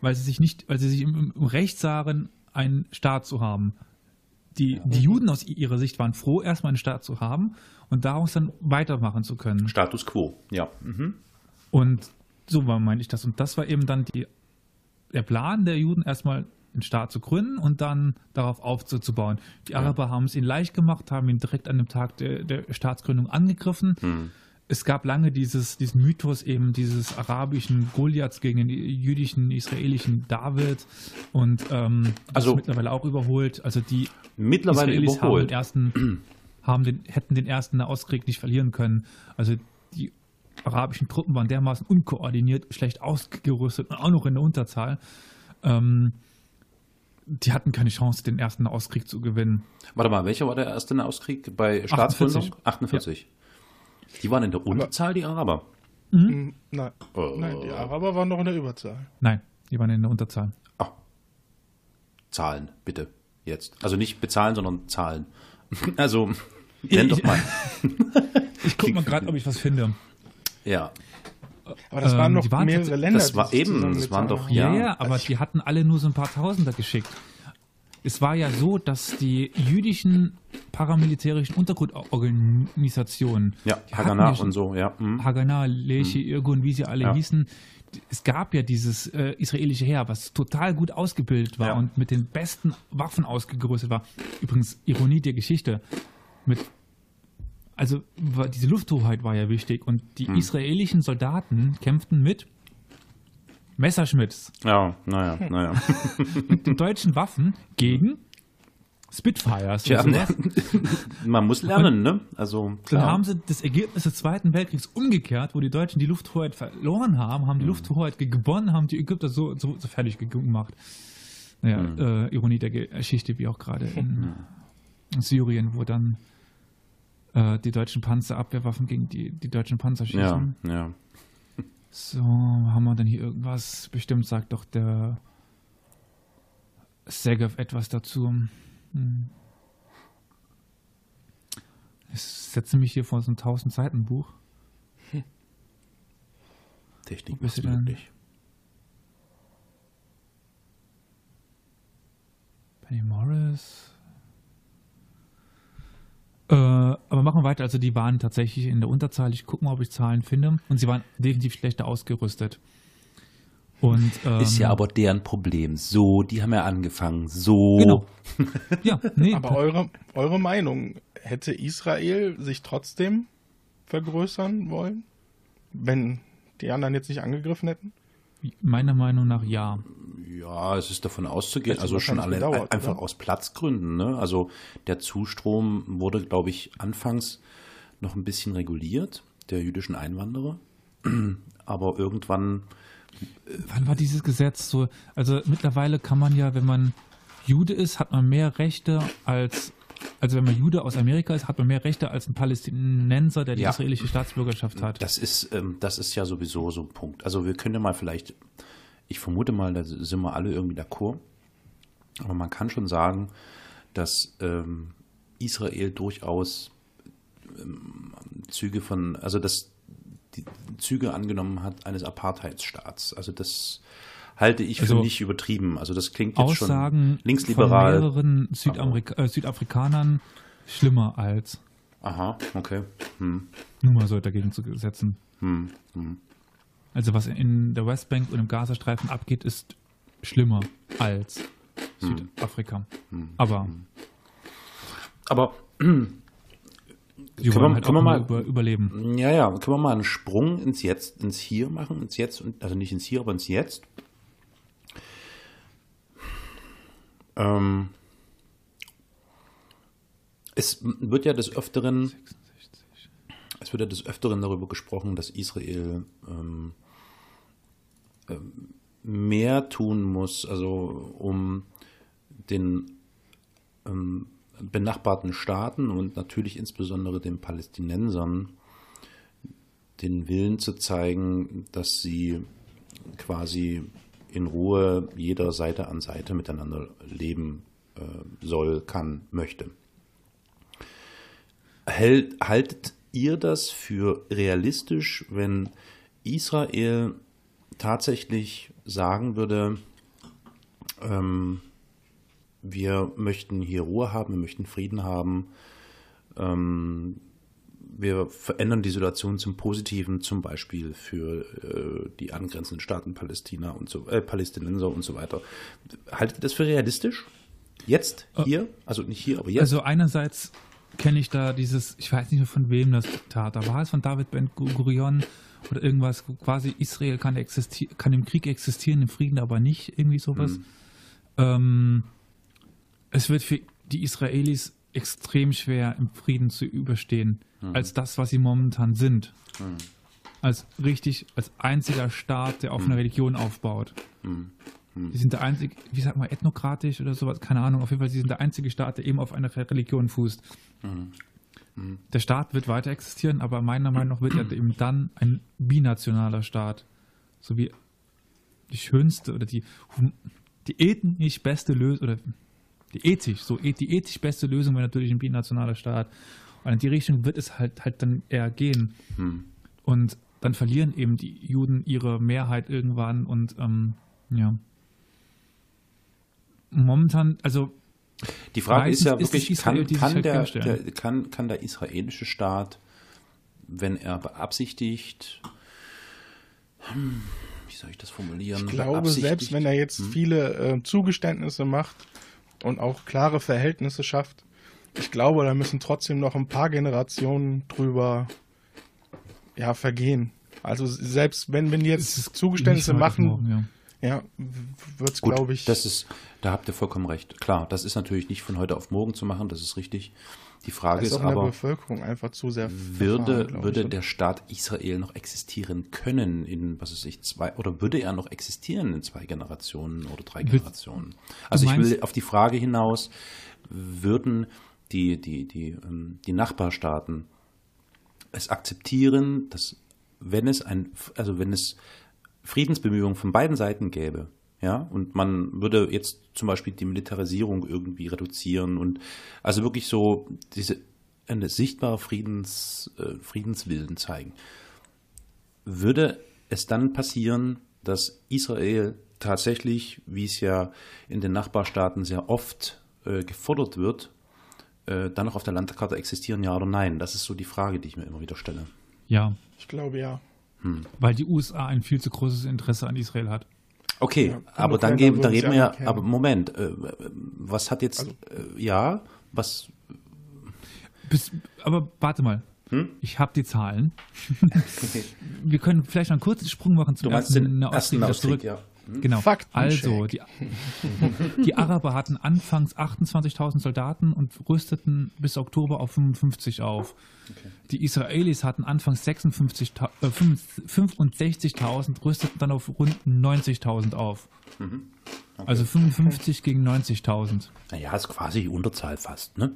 weil sie sich nicht, weil sie sich im, im Recht sahen, einen Staat zu haben. Die, die Juden aus ihrer Sicht waren froh, erstmal einen Staat zu haben und daraus dann weitermachen zu können. Status quo, ja. Mhm. Und so war, meine ich das. Und das war eben dann die, der Plan der Juden, erstmal einen Staat zu gründen und dann darauf aufzubauen. Die Araber haben es ihnen leicht gemacht, haben ihn direkt an dem Tag der, der Staatsgründung angegriffen. Hm. Es gab lange dieses, diesen Mythos eben dieses arabischen Goliaths gegen den jüdischen, israelischen David. Und ähm, das Also- ist mittlerweile auch überholt. Also die Mittlerweile Israelis haben den überholt. ersten, haben den, hätten den ersten Nahostkrieg nicht verlieren können. Also die arabischen Truppen waren dermaßen unkoordiniert, schlecht ausgerüstet und auch noch in der Unterzahl. Ähm, die hatten keine Chance, den ersten Nahostkrieg zu gewinnen. Warte mal, welcher war der erste Nahostkrieg bei Staatsgründung? 48. Die waren in der Unterzahl, die Araber. Hm, Nein, Oh. nein, die Araber waren noch in der Überzahl. Nein, die waren in der Unterzahl. Ah. Zahlen, bitte. Jetzt. Also nicht bezahlen, sondern zahlen. Also, nenn doch mal. Ich gucke mal gerade, ob ich was finde. Ja. Aber das Ähm, waren noch die waren mehrere Länder. das war eben, das waren doch-. Ja, Ja. ja, aber die hatten alle nur so ein paar Tausender geschickt. Es war ja so, dass die jüdischen paramilitärischen Untergrundorganisationen, Ja, Haganah ja und so, ja. Mhm. Haganah, Leche, Irgun, wie sie alle Ja. hießen, es gab ja dieses äh, israelische Heer, was total gut ausgebildet war Ja. und mit den besten Waffen ausgerüstet war. Übrigens, Ironie der Geschichte. Mit, also diese Lufthoheit war ja wichtig und die Hm. israelischen Soldaten kämpften mit Messerschmitts, Ja, naja, naja. mit den deutschen Waffen gegen Spitfires. Und sowas. man muss lernen, ne? Also, Dann klar. haben sie das Ergebnis des Zweiten Weltkriegs umgekehrt, wo die Deutschen die Lufthoheit verloren haben, Mhm. haben die Lufthoheit ge- gewonnen, haben die Ägypter so, so, so fertig ge- gemacht. Naja, Mhm. äh, Ironie der Geschichte, wie auch gerade in Syrien, wo dann äh, die deutschen Panzerabwehrwaffen gegen die, die deutschen Panzer ja, schießen. ja. So, haben wir denn hier irgendwas? Bestimmt sagt doch der Segev etwas dazu. Hm. Ich setze mich hier vor so ein 1000 Seiten Buch. Hm. Technik ist möglich. Penny Morris. Äh, aber machen wir weiter. Also die waren tatsächlich in der Unterzahl. Ich gucke mal, ob ich Zahlen finde. Und sie waren definitiv schlechter ausgerüstet. Und ähm, Ist ja aber deren Problem. So, die haben ja angefangen. So. Genau. ja, nee, Aber eure, eure Meinung, hätte Israel sich trotzdem vergrößern wollen, wenn die anderen jetzt nicht angegriffen hätten? Meiner Meinung nach ja. Ja, es ist davon auszugehen, also schon allein gedauert, einfach oder? aus Platzgründen. Ne? Also der Zustrom wurde, glaube ich, anfangs noch ein bisschen reguliert, der jüdischen Einwanderer. Aber irgendwann, Wann war dieses Gesetz so? Also mittlerweile kann man ja, wenn man Jude ist, hat man mehr Rechte als, also wenn man Jude aus Amerika ist, hat man mehr Rechte als ein Palästinenser, der die Ja. israelische Staatsbürgerschaft hat. das ist, ähm, das ist ja sowieso so ein Punkt. Also wir können ja mal vielleicht, ich vermute mal, da sind wir alle irgendwie d'accord. Aber man kann schon sagen, dass ähm, Israel durchaus ähm, Züge von, also dass die Züge angenommen hat eines Apartheidsstaats. Also das halte ich für Also nicht übertrieben. Also das klingt jetzt Aussagen schon linksliberal. von mehreren Südamerika äh, Südafrikanern schlimmer als, Aha, okay. Hm, nur mal so dagegen zu setzen. hm, hm. Also was in der Westbank und im Gazastreifen abgeht, ist schlimmer als Hm. Südafrika. Aber Aber die Können wir- halt können wir mal- über, überleben. Ja, ja, können wir mal einen Sprung ins Jetzt, ins Hier machen, ins Jetzt, und- also nicht ins Hier, aber ins Jetzt. Ähm, es wird ja des Öfteren, es wird ja des Öfteren darüber gesprochen, dass Israel ähm, ähm, mehr tun muss, also um den ähm, benachbarten Staaten und natürlich insbesondere den Palästinensern den Willen zu zeigen, dass sie quasi in Ruhe jeder Seite an Seite miteinander leben äh, soll, kann, möchte. Hält, haltet ihr das für realistisch, wenn Israel tatsächlich sagen würde, ähm, wir möchten hier Ruhe haben, wir möchten Frieden haben, ähm, wir verändern die Situation zum Positiven, zum Beispiel für äh, die angrenzenden Staaten Palästina und so, äh, Palästinenser und so weiter. Haltet ihr das für realistisch? Jetzt, hier, also nicht hier, aber jetzt. Also einerseits kenne ich da dieses, ich weiß nicht mehr von wem das Zitat, da war es von David Ben Gurion oder irgendwas, quasi Israel kann, kann im Krieg existieren, im Frieden aber nicht, irgendwie sowas. Ähm, es wird für die Israelis extrem schwer im Frieden zu überstehen, als das, was sie momentan sind. Als richtig, als einziger Staat, der auf einer Religion aufbaut. Sie sind der einzige, wie sagt man, ethnokratisch oder sowas, keine Ahnung, auf jeden Fall, sie sind der einzige Staat, der eben auf einer Religion fußt. Der Staat wird weiter existieren, aber meiner Meinung nach wird er eben dann ein binationaler Staat. So wie die schönste oder die, die ethnisch beste Lösung, oder die ethisch, so e- die ethisch beste Lösung wäre natürlich ein binationaler Staat. Und in die Richtung wird es halt, halt dann eher gehen. Und dann verlieren eben die Juden ihre Mehrheit irgendwann und ähm, ja. Momentan, also Die Frage ist ja ist wirklich, es Israel, kann, kann, halt der, der, kann, kann der israelische Staat, wenn er beabsichtigt, hm, wie soll ich das formulieren? Ich glaube, selbst wenn er jetzt viele äh, Zugeständnisse macht und auch klare Verhältnisse schafft, ich glaube, da müssen trotzdem noch ein paar Generationen drüber ja, vergehen. Also selbst wenn, wenn die jetzt Zugeständnisse machen, morgen, ja. ja, wird es, Gut, glaube ich, das ist, da habt ihr vollkommen recht. Klar, das ist natürlich nicht von heute auf morgen zu machen, das ist richtig. Die Frage ist ist aber, Bevölkerung einfach zu sehr würde, verfahren, würde ich. der Staat Israel noch existieren können in, was weiß ich, zwei, oder würde er noch existieren in zwei Generationen oder drei Generationen? Also ich will auf die Frage hinaus, würden die, die, die, ähm, die Nachbarstaaten es akzeptieren, dass wenn es ein, also wenn es Friedensbemühungen von beiden Seiten gäbe, ja, und man würde jetzt zum Beispiel die Militarisierung irgendwie reduzieren und also wirklich so diese eine sichtbare Friedens, äh, Friedenswillen zeigen, würde es dann passieren, dass Israel tatsächlich, wie es ja in den Nachbarstaaten sehr oft äh, gefordert wird, äh, dann noch auf der Landkarte existieren, ja oder nein? Das ist so die Frage, die ich mir immer wieder stelle. Ja. Ich glaube ja. Hm. Weil die USA ein viel zu großes Interesse an Israel hat. Okay, ja, aber dann, geben, dann reden wir ja, aber Moment, äh, was hat jetzt, also, äh, ja, was. Bis, aber warte mal, hm? ich habe die Zahlen. wir können vielleicht noch einen kurzen Sprung machen zum ersten, ersten Auskrieg, zurück. Ja. Hm? Genau. Also, die, die, Araber hatten anfangs 28.000 Soldaten und rüsteten bis Oktober auf 55 auf. Okay. Die Israelis hatten anfangs 56, äh, 65.000, rüsteten dann auf rund 90.000 auf. Mhm. Okay. Also 55 gegen 90.000. Naja, ist quasi die Unterzahl fast, ne?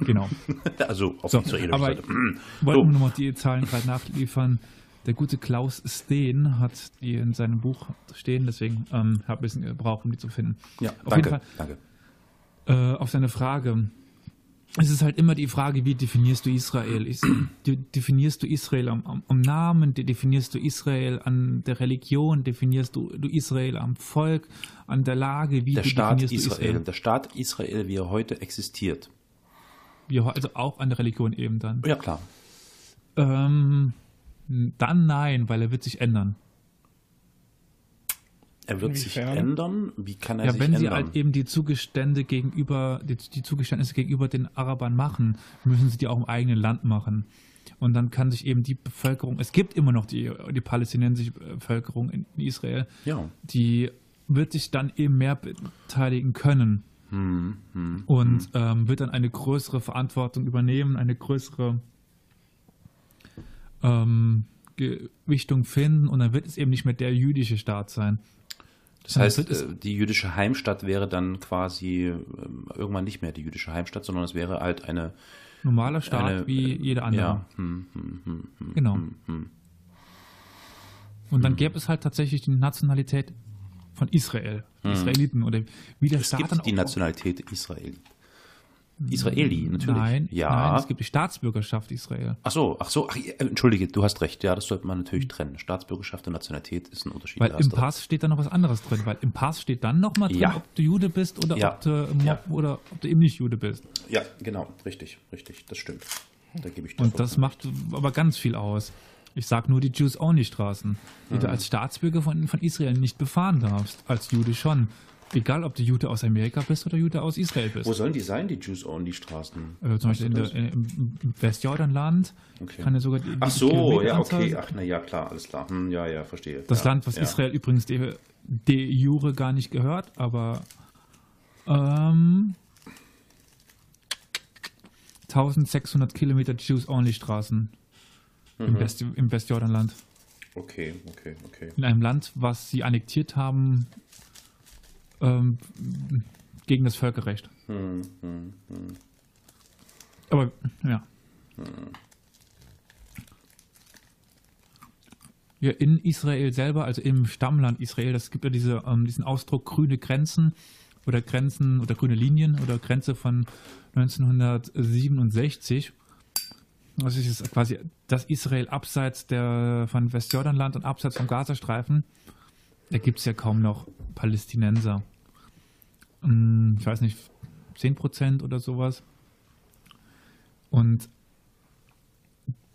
Genau. also auf so, israelischer Seite. Wollten wir nochmal die Zahlen gerade nachliefern. Der gute Klaus Steen hat die in seinem Buch stehen, deswegen ähm, habe ich ein bisschen gebraucht, um die zu finden. Ja, auf danke, jeden Fall. Danke. Äh, auf seine Frage. Es ist halt immer die Frage, wie definierst du Israel? Is, definierst du Israel am, am, am, Namen? Definierst du Israel an der Religion? Definierst du, du Israel am Volk, an der Lage? Wie der Staat Israel, Israel, Der Staat Israel, wie er heute existiert. Wie, also auch an der Religion eben dann. Ja, klar. Ähm, dann nein, weil er wird sich ändern. Er wird Inwiefern? sich ändern? Wie kann er ja, sich ändern? Ja, wenn sie halt eben die Zugestände gegenüber, die, die, Zugeständnisse gegenüber den Arabern machen, müssen sie die auch im eigenen Land machen. Und dann kann sich eben die Bevölkerung, es gibt immer noch die, die palästinensische Bevölkerung in Israel, ja. die wird sich dann eben mehr beteiligen können. Hm, hm, und hm. Ähm, wird dann eine größere Verantwortung übernehmen, eine größere ähm, Gewichtung finden und dann wird es eben nicht mehr der jüdische Staat sein. Das heißt, äh, die jüdische Heimstadt wäre dann quasi ähm, irgendwann nicht mehr die jüdische Heimstadt, sondern es wäre halt eine normaler Staat eine, wie jeder andere. Ja. Hm, hm, hm, hm genau. Hm, und dann gäbe es halt tatsächlich die Nationalität von Israel, Israeliten oder wie der es Staat gibt dann die Nationalität Israel. Israeli, natürlich. Nein, ja. nein, es gibt die Staatsbürgerschaft Israel. Ach so, ach so, ach, entschuldige, du hast recht, ja, das sollte man natürlich trennen. Staatsbürgerschaft und Nationalität ist ein Unterschied. Weil im Pass steht da noch was anderes drin, weil im Pass steht dann nochmal drin, ja. ob du Jude bist oder, ja. ob du, ja. oder ob du eben nicht Jude bist. Ja, genau, richtig, richtig, das stimmt. Da gebe ich Und das macht aber ganz viel aus. Ich sage nur die Jews-Only-Straßen, die mhm. du als Staatsbürger von, von Israel nicht befahren darfst, als Jude schon. Egal, ob du Jude aus Amerika bist oder Jude aus Israel bist. Wo sollen die sein, die Jews-Only-Straßen? Äh, zum Beispiel in der, in, im Westjordanland. Okay. Kann ja sogar die, Ach so, ja, okay. Ach, na ja, klar, alles klar. Hm, ja, ja, verstehe. Das ja, Land, was ja. Israel übrigens de, de jure gar nicht gehört, aber ähm, 1600 Kilometer Jews-Only-Straßen mhm. im, West, im Westjordanland. Okay, okay, okay. In einem Land, was sie annektiert haben, ähm, gegen das Völkerrecht. Hm, hm, hm. Aber ja. Ja, in Israel selber, also im Stammland Israel, das gibt ja diese, ähm, diesen Ausdruck grüne Grenzen oder Grenzen oder grüne Linien oder Grenze von 1967. Das ist quasi das Israel abseits der, von Westjordanland und abseits vom Gazastreifen. Da gibt es ja kaum noch Palästinenser. Hm, ich weiß nicht, 10% oder sowas. Und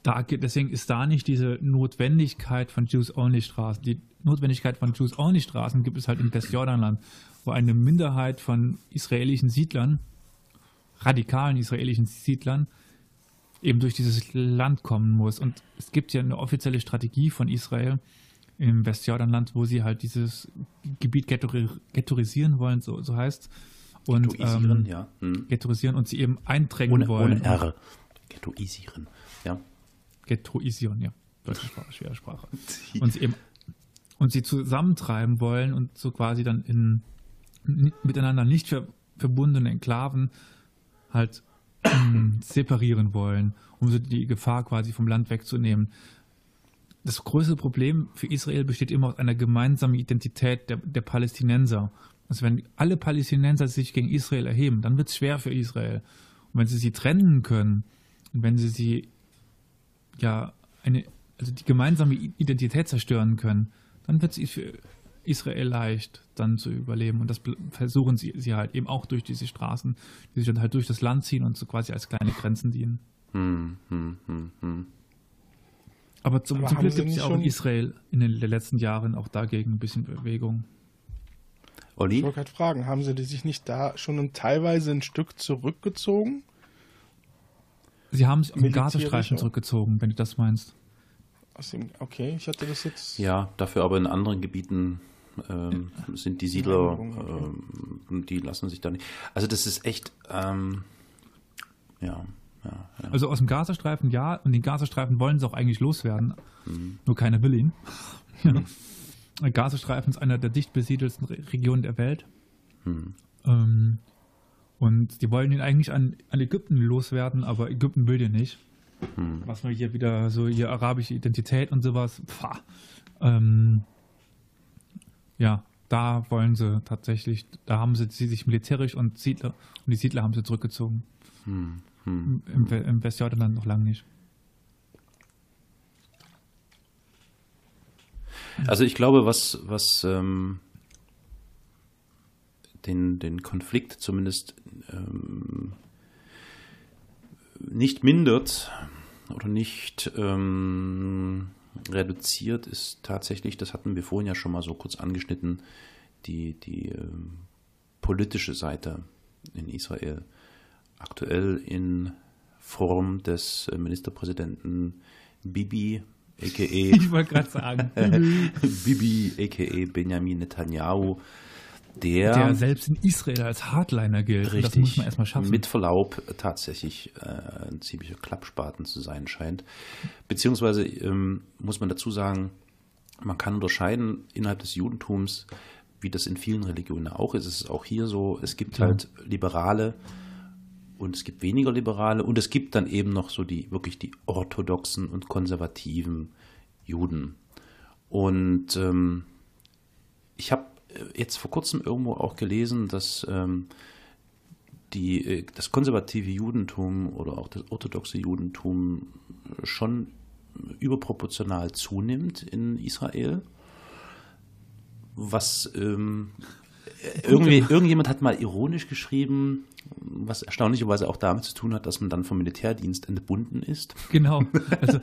da, deswegen ist da nicht diese Notwendigkeit von Jews-Only-Straßen. Die Notwendigkeit von Jews-Only-Straßen gibt es halt im Westjordanland, wo eine Minderheit von israelischen Siedlern, radikalen israelischen Siedlern, eben durch dieses Land kommen muss. Und es gibt ja eine offizielle Strategie von Israel, im Westjordanland, wo sie halt dieses Gebiet ghettoisieren wollen, so, so heißt und ghettoisieren, ähm, ja. Hm. ghettoisieren und sie eben eindrängen ohne, wollen. Ohne R. Ghettoisieren, ja. Ghettoisieren, ja. Deutsche Sprache, schwere Sprache. Und sie eben und sie zusammentreiben wollen und so quasi dann in miteinander nicht ver, verbundene Enklaven halt separieren wollen, um so die Gefahr quasi vom Land wegzunehmen das größte Problem für Israel besteht immer aus einer gemeinsamen Identität der, der Palästinenser. Also wenn alle Palästinenser sich gegen Israel erheben, dann wird es schwer für Israel. Und wenn sie sie trennen können wenn sie sie ja eine, also die gemeinsame Identität zerstören können, dann wird es für Israel leicht, dann zu überleben. Und das versuchen sie, sie halt eben auch durch diese Straßen, die sich dann halt durch das Land ziehen und so quasi als kleine Grenzen dienen. Hm, hm, hm, hm. Aber zum, zum Glück gibt es ja auch in Israel in den letzten Jahren auch dagegen ein bisschen Bewegung. Olli? Ich wollte gerade fragen, haben sie sich nicht da schon teilweise ein Stück zurückgezogen? Sie haben sich im Gazastreifen zurückgezogen, wenn du das meinst. Okay, ich hatte das jetzt. Ja, dafür aber in anderen Gebieten ähm, sind die Siedler, ähm, die lassen sich da nicht. Also das ist echt, ähm, ja, ja, ja, Also aus dem Gazastreifen ja, und den Gazastreifen wollen sie auch eigentlich loswerden. Mhm. Nur keiner will ihn. Mhm. Gazastreifen ist einer der dicht besiedelsten Regionen der Welt. Mhm. Ähm, und die wollen ihn eigentlich an, an Ägypten loswerden, aber Ägypten will den nicht. Hm. Was wir hier wieder so hier arabische Identität und sowas. Ähm, ja, da wollen sie tatsächlich, da haben sie, sie sich militärisch und Siedler und die Siedler haben sie zurückgezogen. Hm. Hm. Im, Im Westjordanland noch lange nicht. Also ich glaube, was, was ähm, den, den Konflikt zumindest ähm, nicht mindert oder nicht ähm, reduziert, ist tatsächlich, das hatten wir vorhin ja schon mal so kurz angeschnitten, die, die ähm, politische Seite in Israel. Aktuell in Form des äh, Ministerpräsidenten Bibi, a.k.a. Ich wollte gerade sagen. Bibi, a.k.a. Benjamin Netanyahu, der, der selbst in Israel als Hardliner gilt. Richtig, das muss man erstmal schaffen. Mit Verlaub tatsächlich äh, ein ziemlicher Klappspaten zu sein scheint. Beziehungsweise ähm, muss man dazu sagen, man kann unterscheiden innerhalb des Judentums, wie das in vielen Religionen auch ist. Es ist auch hier so, es gibt ja. halt Liberale und es gibt weniger Liberale und es gibt dann eben noch so die wirklich die orthodoxen und konservativen Juden. Und ähm, ich habe jetzt vor kurzem irgendwo auch gelesen, dass ähm, die, äh, das konservative Judentum oder auch das orthodoxe Judentum schon überproportional zunimmt in Israel. Was ähm, irgendwie, irgendjemand hat mal ironisch geschrieben, was erstaunlicherweise auch damit zu tun hat, dass man dann vom Militärdienst entbunden ist. Genau. Also,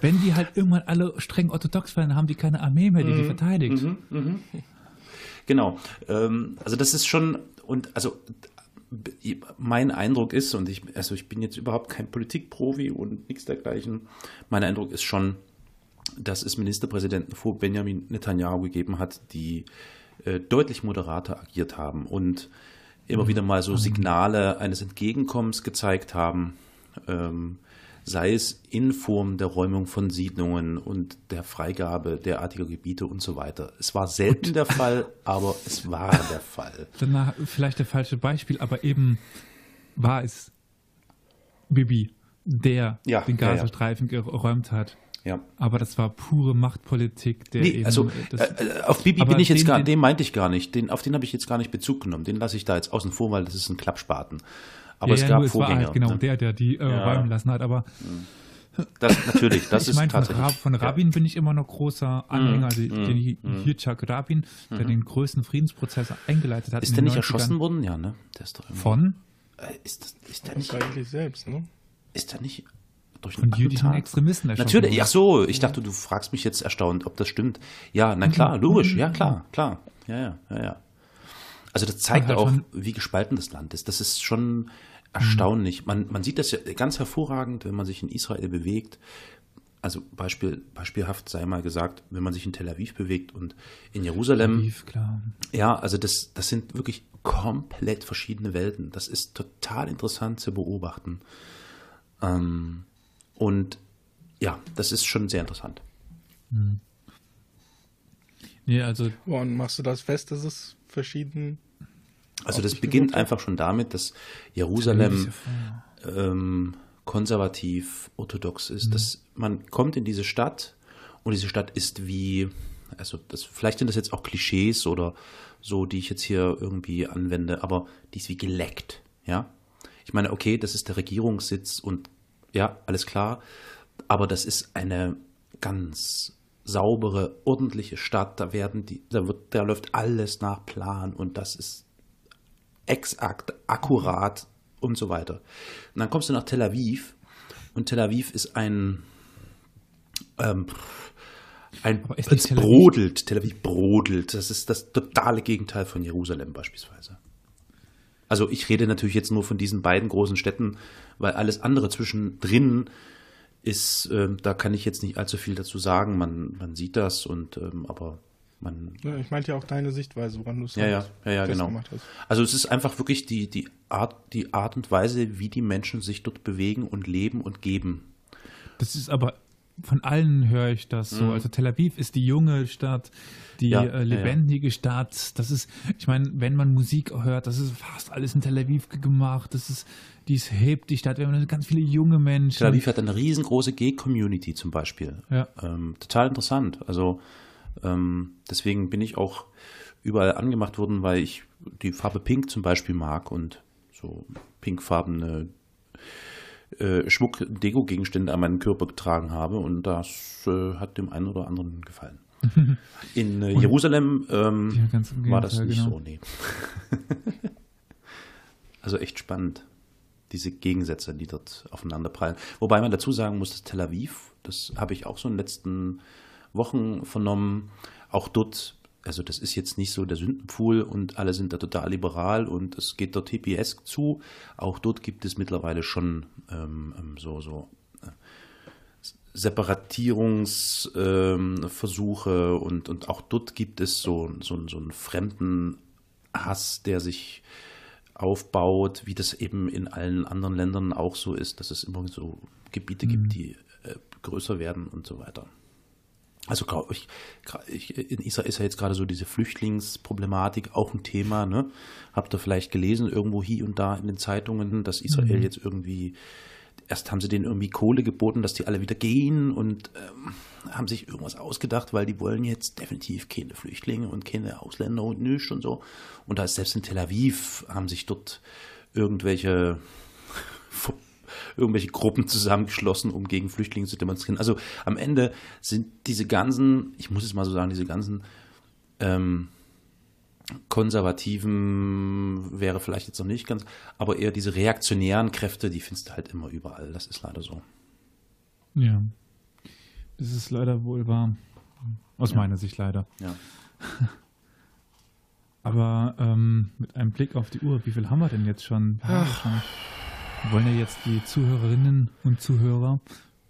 wenn die halt irgendwann alle streng orthodox werden, haben die keine Armee mehr, die die mhm. verteidigt. Mhm, mh. Genau. Ähm, also das ist schon, und also mein Eindruck ist, und ich, also ich bin jetzt überhaupt kein Politikprofi und nichts dergleichen, mein Eindruck ist schon, dass es Ministerpräsidenten vor Benjamin Netanyahu gegeben hat, die äh, deutlich moderater agiert haben und immer wieder mal so Signale eines Entgegenkommens gezeigt haben. Ähm, sei es in Form der Räumung von Siedlungen und der Freigabe derartiger Gebiete und so weiter. Es war selten der Fall, aber es war der Fall. Danach vielleicht der falsche Beispiel, aber eben war es Bibi, der ja, den Gazastreifen ja, ja. geräumt hat. Ja. Aber das war pure Machtpolitik. Der nee, eben, also das, äh, auf Bibi bin ich jetzt den, gar, den meinte ich gar nicht. Den, auf den habe ich jetzt gar nicht Bezug genommen. Den lasse ich da jetzt außen vor, weil das ist ein Klappspaten. Aber ja, es gab es Vorgänger. War halt genau ne? der, der die äh, ja. räumen lassen hat. Aber das natürlich, das ich ist mein, tatsächlich. Von, von Rabin ja. bin ich immer noch großer Anhänger, also mm, den mm. Yitzhak Rabin, der mm. den größten Friedensprozess eingeleitet hat. Ist der nicht erschossen worden? Ja, ne? Der ist doch von? Äh, ist, das, ist der nicht eigentlich selbst, ne? Ist der nicht durch von jüdischen Extremisten Natürlich, ach so, ich dachte, du fragst mich jetzt erstaunt, ob das stimmt. Ja, na klar, logisch, ja klar, klar. Ja, ja, ja, ja. Also das zeigt halt auch, wie gespalten das Land ist. Das ist schon erstaunlich. Man, man sieht das ja ganz hervorragend, wenn man sich in Israel bewegt. Also Beispiel, beispielhaft sei mal gesagt, wenn man sich in Tel Aviv bewegt und in Jerusalem. Tel Aviv, klar. Ja, also das, das sind wirklich komplett verschiedene Welten. Das ist total interessant zu beobachten. Ähm, und ja, das ist schon sehr interessant. Hm. Nee, also. Woran machst du das fest, dass es verschieden also das beginnt einfach schon damit, dass Jerusalem ähm, konservativ, orthodox ist. Mhm. Dass man kommt in diese Stadt und diese Stadt ist wie, also das, vielleicht sind das jetzt auch Klischees oder so, die ich jetzt hier irgendwie anwende, aber die ist wie geleckt, ja. Ich meine, okay, das ist der Regierungssitz und ja, alles klar. Aber das ist eine ganz saubere, ordentliche Stadt. Da werden die, da wird, da läuft alles nach Plan und das ist exakt, akkurat und so weiter. Und dann kommst du nach Tel Aviv und Tel Aviv ist ein ähm, ein es Tel brodelt, Tel Aviv brodelt. Das ist das totale Gegenteil von Jerusalem beispielsweise. Also ich rede natürlich jetzt nur von diesen beiden großen Städten, weil alles andere zwischendrin ist, ähm, da kann ich jetzt nicht allzu viel dazu sagen. Man, man sieht das und ähm, aber man Ja, ich meinte ja auch deine Sichtweise, woran du es ja, ja, halt ja, ja, genau. hast. Also es ist einfach wirklich die, die, Art, die Art und Weise, wie die Menschen sich dort bewegen und leben und geben. Das ist aber von allen höre ich das so. Also Tel Aviv ist die junge Stadt, die. Ja, äh, ja, ja. lebendige Stadt. Das ist, ich meine, wenn man Musik hört, das ist fast alles in Tel Aviv ge- gemacht. Das ist, die ist hebt die Stadt. Wir haben ganz viele junge Menschen. Tel Aviv hat eine riesengroße Gay-Community zum Beispiel. Ja. Ähm, total interessant. Also ähm, deswegen bin ich auch überall angemacht worden, weil ich die Farbe Pink zum Beispiel mag und so pinkfarbene äh, Schmuck, Deko-Gegenstände an meinen Körper getragen habe und das äh, hat dem einen oder anderen gefallen. In äh, Jerusalem ähm, Ja, war das nicht genau. so, nee. also echt spannend, diese Gegensätze, die dort aufeinanderprallen. Wobei man dazu sagen muss, dass Tel Aviv, das habe ich auch so in den letzten Wochen vernommen, auch dort, also das ist jetzt nicht so der Sündenpfuhl und alle sind da total liberal und es geht dort hippiesk zu. Auch dort gibt es mittlerweile schon ähm, ähm, so, so Separatierungsversuche und, und auch dort gibt es so, so, so einen fremden Hass, der sich aufbaut, wie das eben in allen anderen Ländern auch so ist, dass es immer so Gebiete gibt, die äh, größer werden und so weiter. Also ich, ich, in Israel ist ja jetzt gerade so diese Flüchtlingsproblematik auch ein Thema. Ne? Habt ihr vielleicht gelesen, irgendwo hier und da in den Zeitungen, dass Israel jetzt irgendwie, erst haben sie denen irgendwie Kohle geboten, dass die alle wieder gehen und ähm, haben sich irgendwas ausgedacht, weil die wollen jetzt definitiv keine Flüchtlinge und keine Ausländer und nichts und so. Und da ist selbst in Tel Aviv haben sich dort irgendwelche irgendwelche Gruppen zusammengeschlossen, um gegen Flüchtlinge zu demonstrieren. Also am Ende sind diese ganzen, ich muss es mal so sagen, diese ganzen ähm, konservativen wäre vielleicht jetzt noch nicht ganz, aber eher diese reaktionären Kräfte, die findest du halt immer überall. Das ist leider so. Ja. Das ist leider wohl wahr. Aus meiner Sicht leider. Ja. Aber ähm, mit einem Blick auf die Uhr, wie viel haben wir denn jetzt schon? Wir haben ja schon- Wir wollen ja jetzt die Zuhörerinnen und Zuhörer,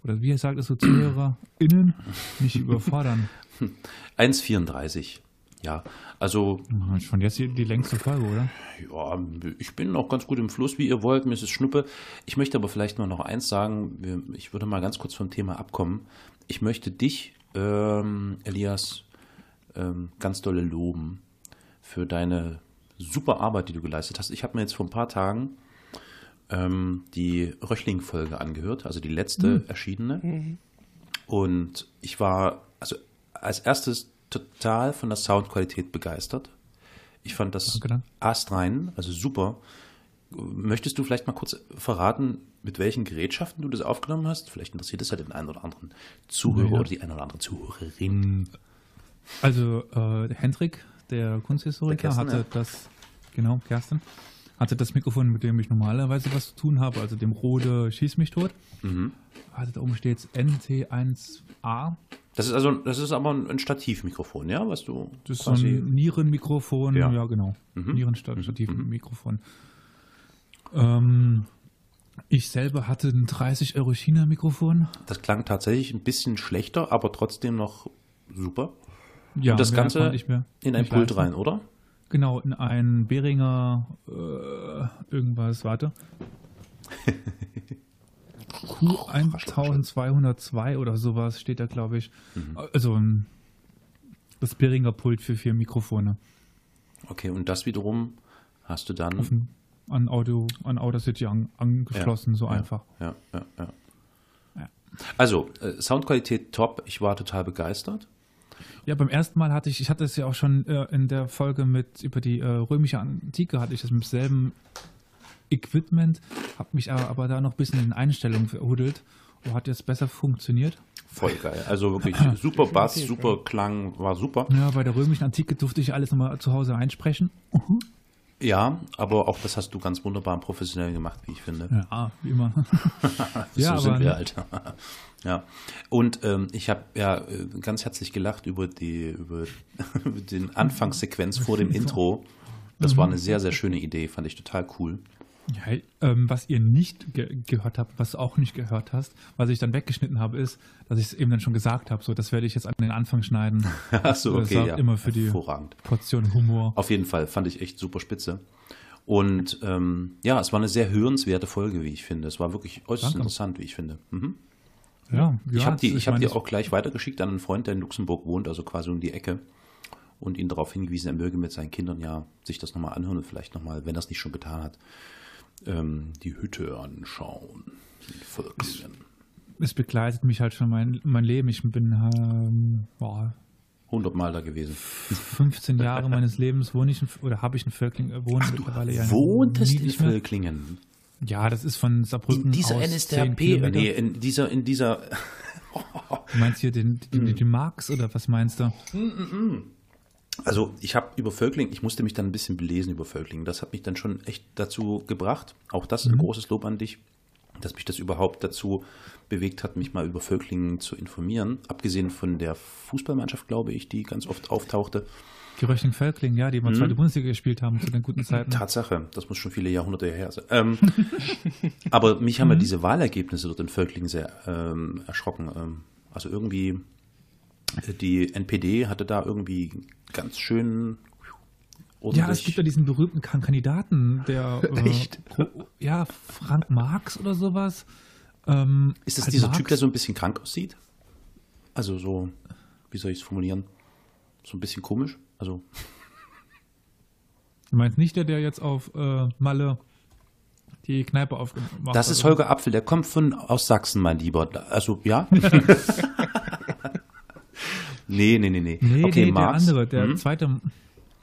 oder wie sagt es so, ZuhörerInnen, nicht überfordern. 1,34. Ja, also Schon jetzt die, die längste Folge, oder? Ja, ich bin noch ganz gut im Fluss, wie ihr wollt. Mir ist es Schnuppe. Ich möchte aber vielleicht nur noch eins sagen. Ich würde mal ganz kurz vom Thema abkommen. Ich möchte dich, ähm, Elias, ähm, ganz dolle loben für deine super Arbeit, die du geleistet hast. Ich habe mir jetzt vor ein paar Tagen ähm, die Röchling-Folge angehört, also die letzte erschienene. Und ich war also als erstes total von der Soundqualität begeistert. Ich fand das Danke, astrein, also super. Möchtest du vielleicht mal kurz verraten, mit welchen Gerätschaften du das aufgenommen hast? Vielleicht interessiert es ja den einen oder anderen Zuhörer Ja. oder die eine oder andere Zuhörerin. Also äh, der Hendrik, der Kunsthistoriker, Der Kersten, hatte ja. das, genau, Kersten, hatte das Mikrofon, mit dem ich normalerweise was zu tun habe, also dem Rode Schieß mich tot. Mhm. Hatte da oben steht NT1A. Das ist also, das ist aber ein Stativmikrofon, ja, was du Das ist so ein Nierenmikrofon, Ja. ja, genau. Mhm. Nierenstativ-Mikrofon. Ähm, ich selber hatte ein 30 Euro China-Mikrofon. Das klang tatsächlich ein bisschen schlechter, aber trotzdem noch super. Ja, Und das Ganze in ein Pult rein, oder? Genau, in ein Behringer äh, irgendwas, warte. Q1202 oder sowas steht da, glaube ich. Mhm. Also ein- das Behringer Pult für vier Mikrofone. Okay, und das wiederum hast du dann. Auf ein, an Audio, an Audacity an, angeschlossen, so ja, einfach. Ja, ja, ja. Ja. Also, äh, Soundqualität top. Ich war total begeistert. Ja, beim ersten Mal hatte ich, ich hatte es ja auch schon äh, in der Folge mit über die äh, römische Antike, hatte ich das mit demselben Equipment, habe mich aber, aber da noch ein bisschen in Einstellungen verhudelt. Oh, hat jetzt besser funktioniert. Voll geil. Also wirklich super Bass, super Klang, war super. Ja, bei der römischen Antike durfte ich alles nochmal zu Hause einsprechen. Ja, aber auch das hast du ganz wunderbar und professionell gemacht, wie ich finde. Ja, wie immer. so Ja, sind aber- wir halt. ja. Und ähm, ich habe ja äh, ganz herzlich gelacht über die über, über den Anfangssequenz vor dem Intro. Das war eine sehr, sehr schöne Idee, fand ich total cool. Ja, ähm, was ihr nicht ge gehört habt, was du auch nicht gehört hast, was ich dann weggeschnitten habe, ist, dass ich es eben dann schon gesagt habe. So, das werde ich jetzt an den Anfang schneiden. Achso, Das okay, sorgt ja. immer für die- Hervorragend. Portion Humor. Auf jeden Fall fand ich echt super spitze. Und ähm, ja, es war eine sehr hörenswerte Folge, wie ich finde. Es war wirklich äußerst Danke. interessant, wie ich finde. Mhm. Ja, ich ja, habe die, das- ich hab die auch gleich weitergeschickt an einen Freund, der in Luxemburg wohnt, also quasi um die Ecke. Und ihn darauf hingewiesen, er möge mit seinen Kindern ja sich das nochmal anhören und vielleicht nochmal, wenn er es nicht schon getan hat, ähm, die Hütte anschauen. Völklingen. Es begleitet mich halt schon mein, mein Leben. Ich bin ähm, boah, 100 Mal da gewesen. 15 Jahre meines Lebens wohne ich in, oder habe ich in Völkling äh, wohne mittlerweile ja Wohntest in nicht mehr. Völklingen? Ja, das ist von Saarbrücken In dieser aus 10 NSDAP, Kilometer. nee, in dieser, in dieser, Du meinst hier den, den, Hm. den Marx oder was meinst du? Also ich habe über Völkling, ich musste mich dann ein bisschen belesen über Völkling. Das hat mich dann schon echt dazu gebracht. Auch das ein großes Lob an dich, dass mich das überhaupt dazu bewegt hat, mich mal über Völkling zu informieren. Abgesehen von der Fußballmannschaft, glaube ich, die ganz oft auftauchte. Die Röchling Völkling, ja, die mal zweite Bundesliga gespielt haben zu den guten Zeiten. Tatsache, das muss schon viele Jahrhunderte her sein. Ähm, aber mich haben ja diese Wahlergebnisse dort in Völkling sehr ähm, erschrocken. Ähm, also irgendwie, die NPD hatte da irgendwie ganz schön Ja, es gibt ja diesen berühmten Kan- Kandidaten, der äh, Echt? Gro- ja, Frank Marx oder sowas. Ähm, Ist das halt dieser Marx- Typ, der so ein bisschen krank aussieht? Also so, wie soll ich es formulieren? So ein bisschen komisch? Also, Du meinst nicht der, der jetzt auf äh, Malle die Kneipe aufgemacht hat? das ist Holger Apfel, der kommt von aus Sachsen, mein Lieber. Also, ja? nee, nee, nee, nee. Nee, okay, nee, Marx. der andere, der Hm? zweite.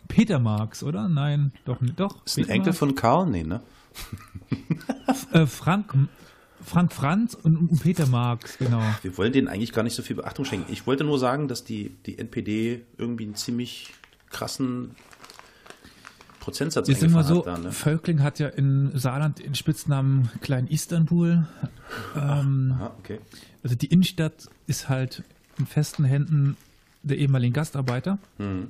Peter Marx, oder? Nein, doch. Doch. Ist ein Peter Enkel Marx? von Karl? Nee, ne? Äh, Frank, Frank Franz und, Peter Marx, genau. Wir wollen denen eigentlich gar nicht so viel Beachtung schenken. Ich wollte nur sagen, dass die, die NPD irgendwie einen ziemlich krassen Prozentsatz Jetzt sind wir so, hat da, ne? Völkling hat ja in Saarland den Spitznamen Klein Istanbul. Ähm, Ah, okay. also die Innenstadt ist halt in festen Händen der ehemaligen Gastarbeiter. Mhm.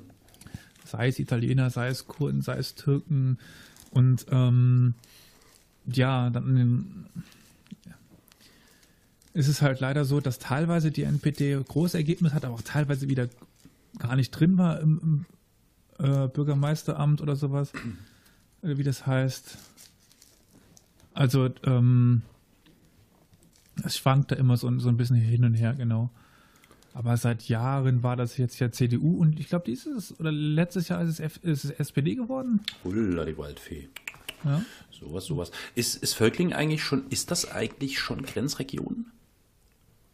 Sei es Italiener, sei es Kurden, sei es Türken. Und ähm, ja, dann ähm, ist es halt leider so, dass teilweise die NPD große Ergebnisse hat, aber auch teilweise wieder gar nicht drin war im, im äh, Bürgermeisteramt oder sowas. Oder wie das heißt. Also, ähm, es schwankt da immer so, so ein bisschen hin und her, genau. Aber seit Jahren war das jetzt ja CDU und ich glaube, dieses oder letztes Jahr ist es, F, ist es SPD geworden. Hulla, die Waldfee. Ja. Sowas, sowas. Ist, ist Völkling eigentlich schon, ist das eigentlich schon Grenzregion?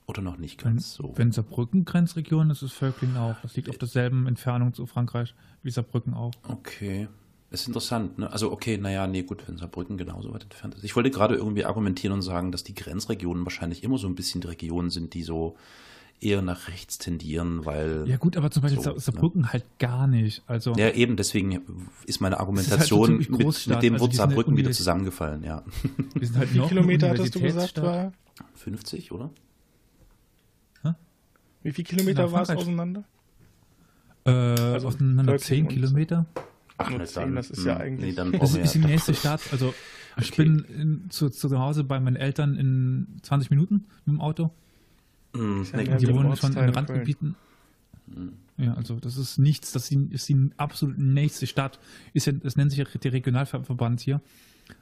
Oder noch nicht Wenn, ganz so? wenn Saarbrücken Grenzregion ist, ist Völkling auch. Das liegt auf derselben Entfernung zu Frankreich wie Saarbrücken auch. Okay. Ist interessant, ne? Also, okay, naja, nee, gut, wenn Saarbrücken genauso weit entfernt ist. Ich wollte gerade irgendwie argumentieren und sagen, dass die Grenzregionen wahrscheinlich immer so ein bisschen die Regionen sind, die so eher nach rechts tendieren, weil. Ja gut, aber zum Beispiel So, Sa- Saarbrücken halt gar nicht. Also Ja, eben, deswegen ist meine ist halt Argumentation mit, mit dem also Wort Saarbrücken wieder zusammengefallen, ja. wir sind halt Wie eine Kilometer hattest du gesagt war? 50, oder? Wie viele Kilometer war es auseinander? Äh, Also auseinander Völkling 10 und- Kilometer. Ach, Nur na zehn, dann, das ist ja hm, eigentlich- Nee, dann Das brauchen wir ist die ja- nächste Stadt. Also ich Okay. bin in, zu, zu Hause bei meinen Eltern in 20 Minuten mit dem Auto. Hm, mehr Die wohnen schon in Randgebieten. Ja, also das ist nichts, das ist die, absolut nächste Stadt. Ist ja, das nennt sich ja der Regionalverband hier.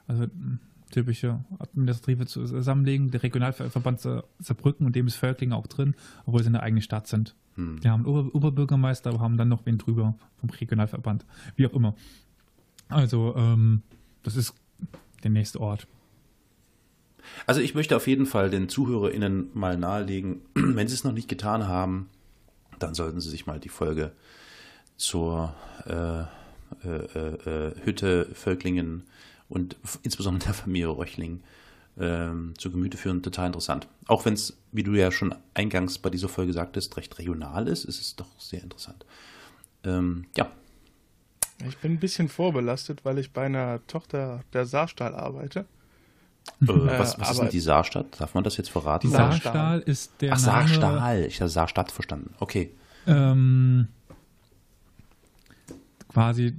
Also mh, typische administrative Zusammenlegung. Der Regionalverband Sa- Saarbrücken und dem ist Völkling auch drin, obwohl sie eine eigene Stadt sind. Hm. Die haben einen Ober Oberbürgermeister, aber haben dann noch wen drüber vom Regionalverband. Wie auch immer. Also, ähm, das ist der nächste Ort. Also ich möchte auf jeden Fall den ZuhörerInnen mal nahelegen, wenn sie es noch nicht getan haben, dann sollten sie sich mal die Folge zur äh, äh, äh, Hütte Völklingen und insbesondere der Familie Röchling ähm, zu Gemüte führen, total interessant. Auch wenn es, wie du ja schon eingangs bei dieser Folge sagtest, recht regional ist, ist es doch sehr interessant. Ähm, ja. Ich bin ein bisschen vorbelastet, weil ich bei einer Tochter der Saarstahl arbeite. Äh, was, was ist denn die Saarstadt? Darf man das jetzt verraten? Die Saarstahl ist der Ach, Name, Saarstahl. Ich habe Saarstadt verstanden. Okay. ähm, quasi,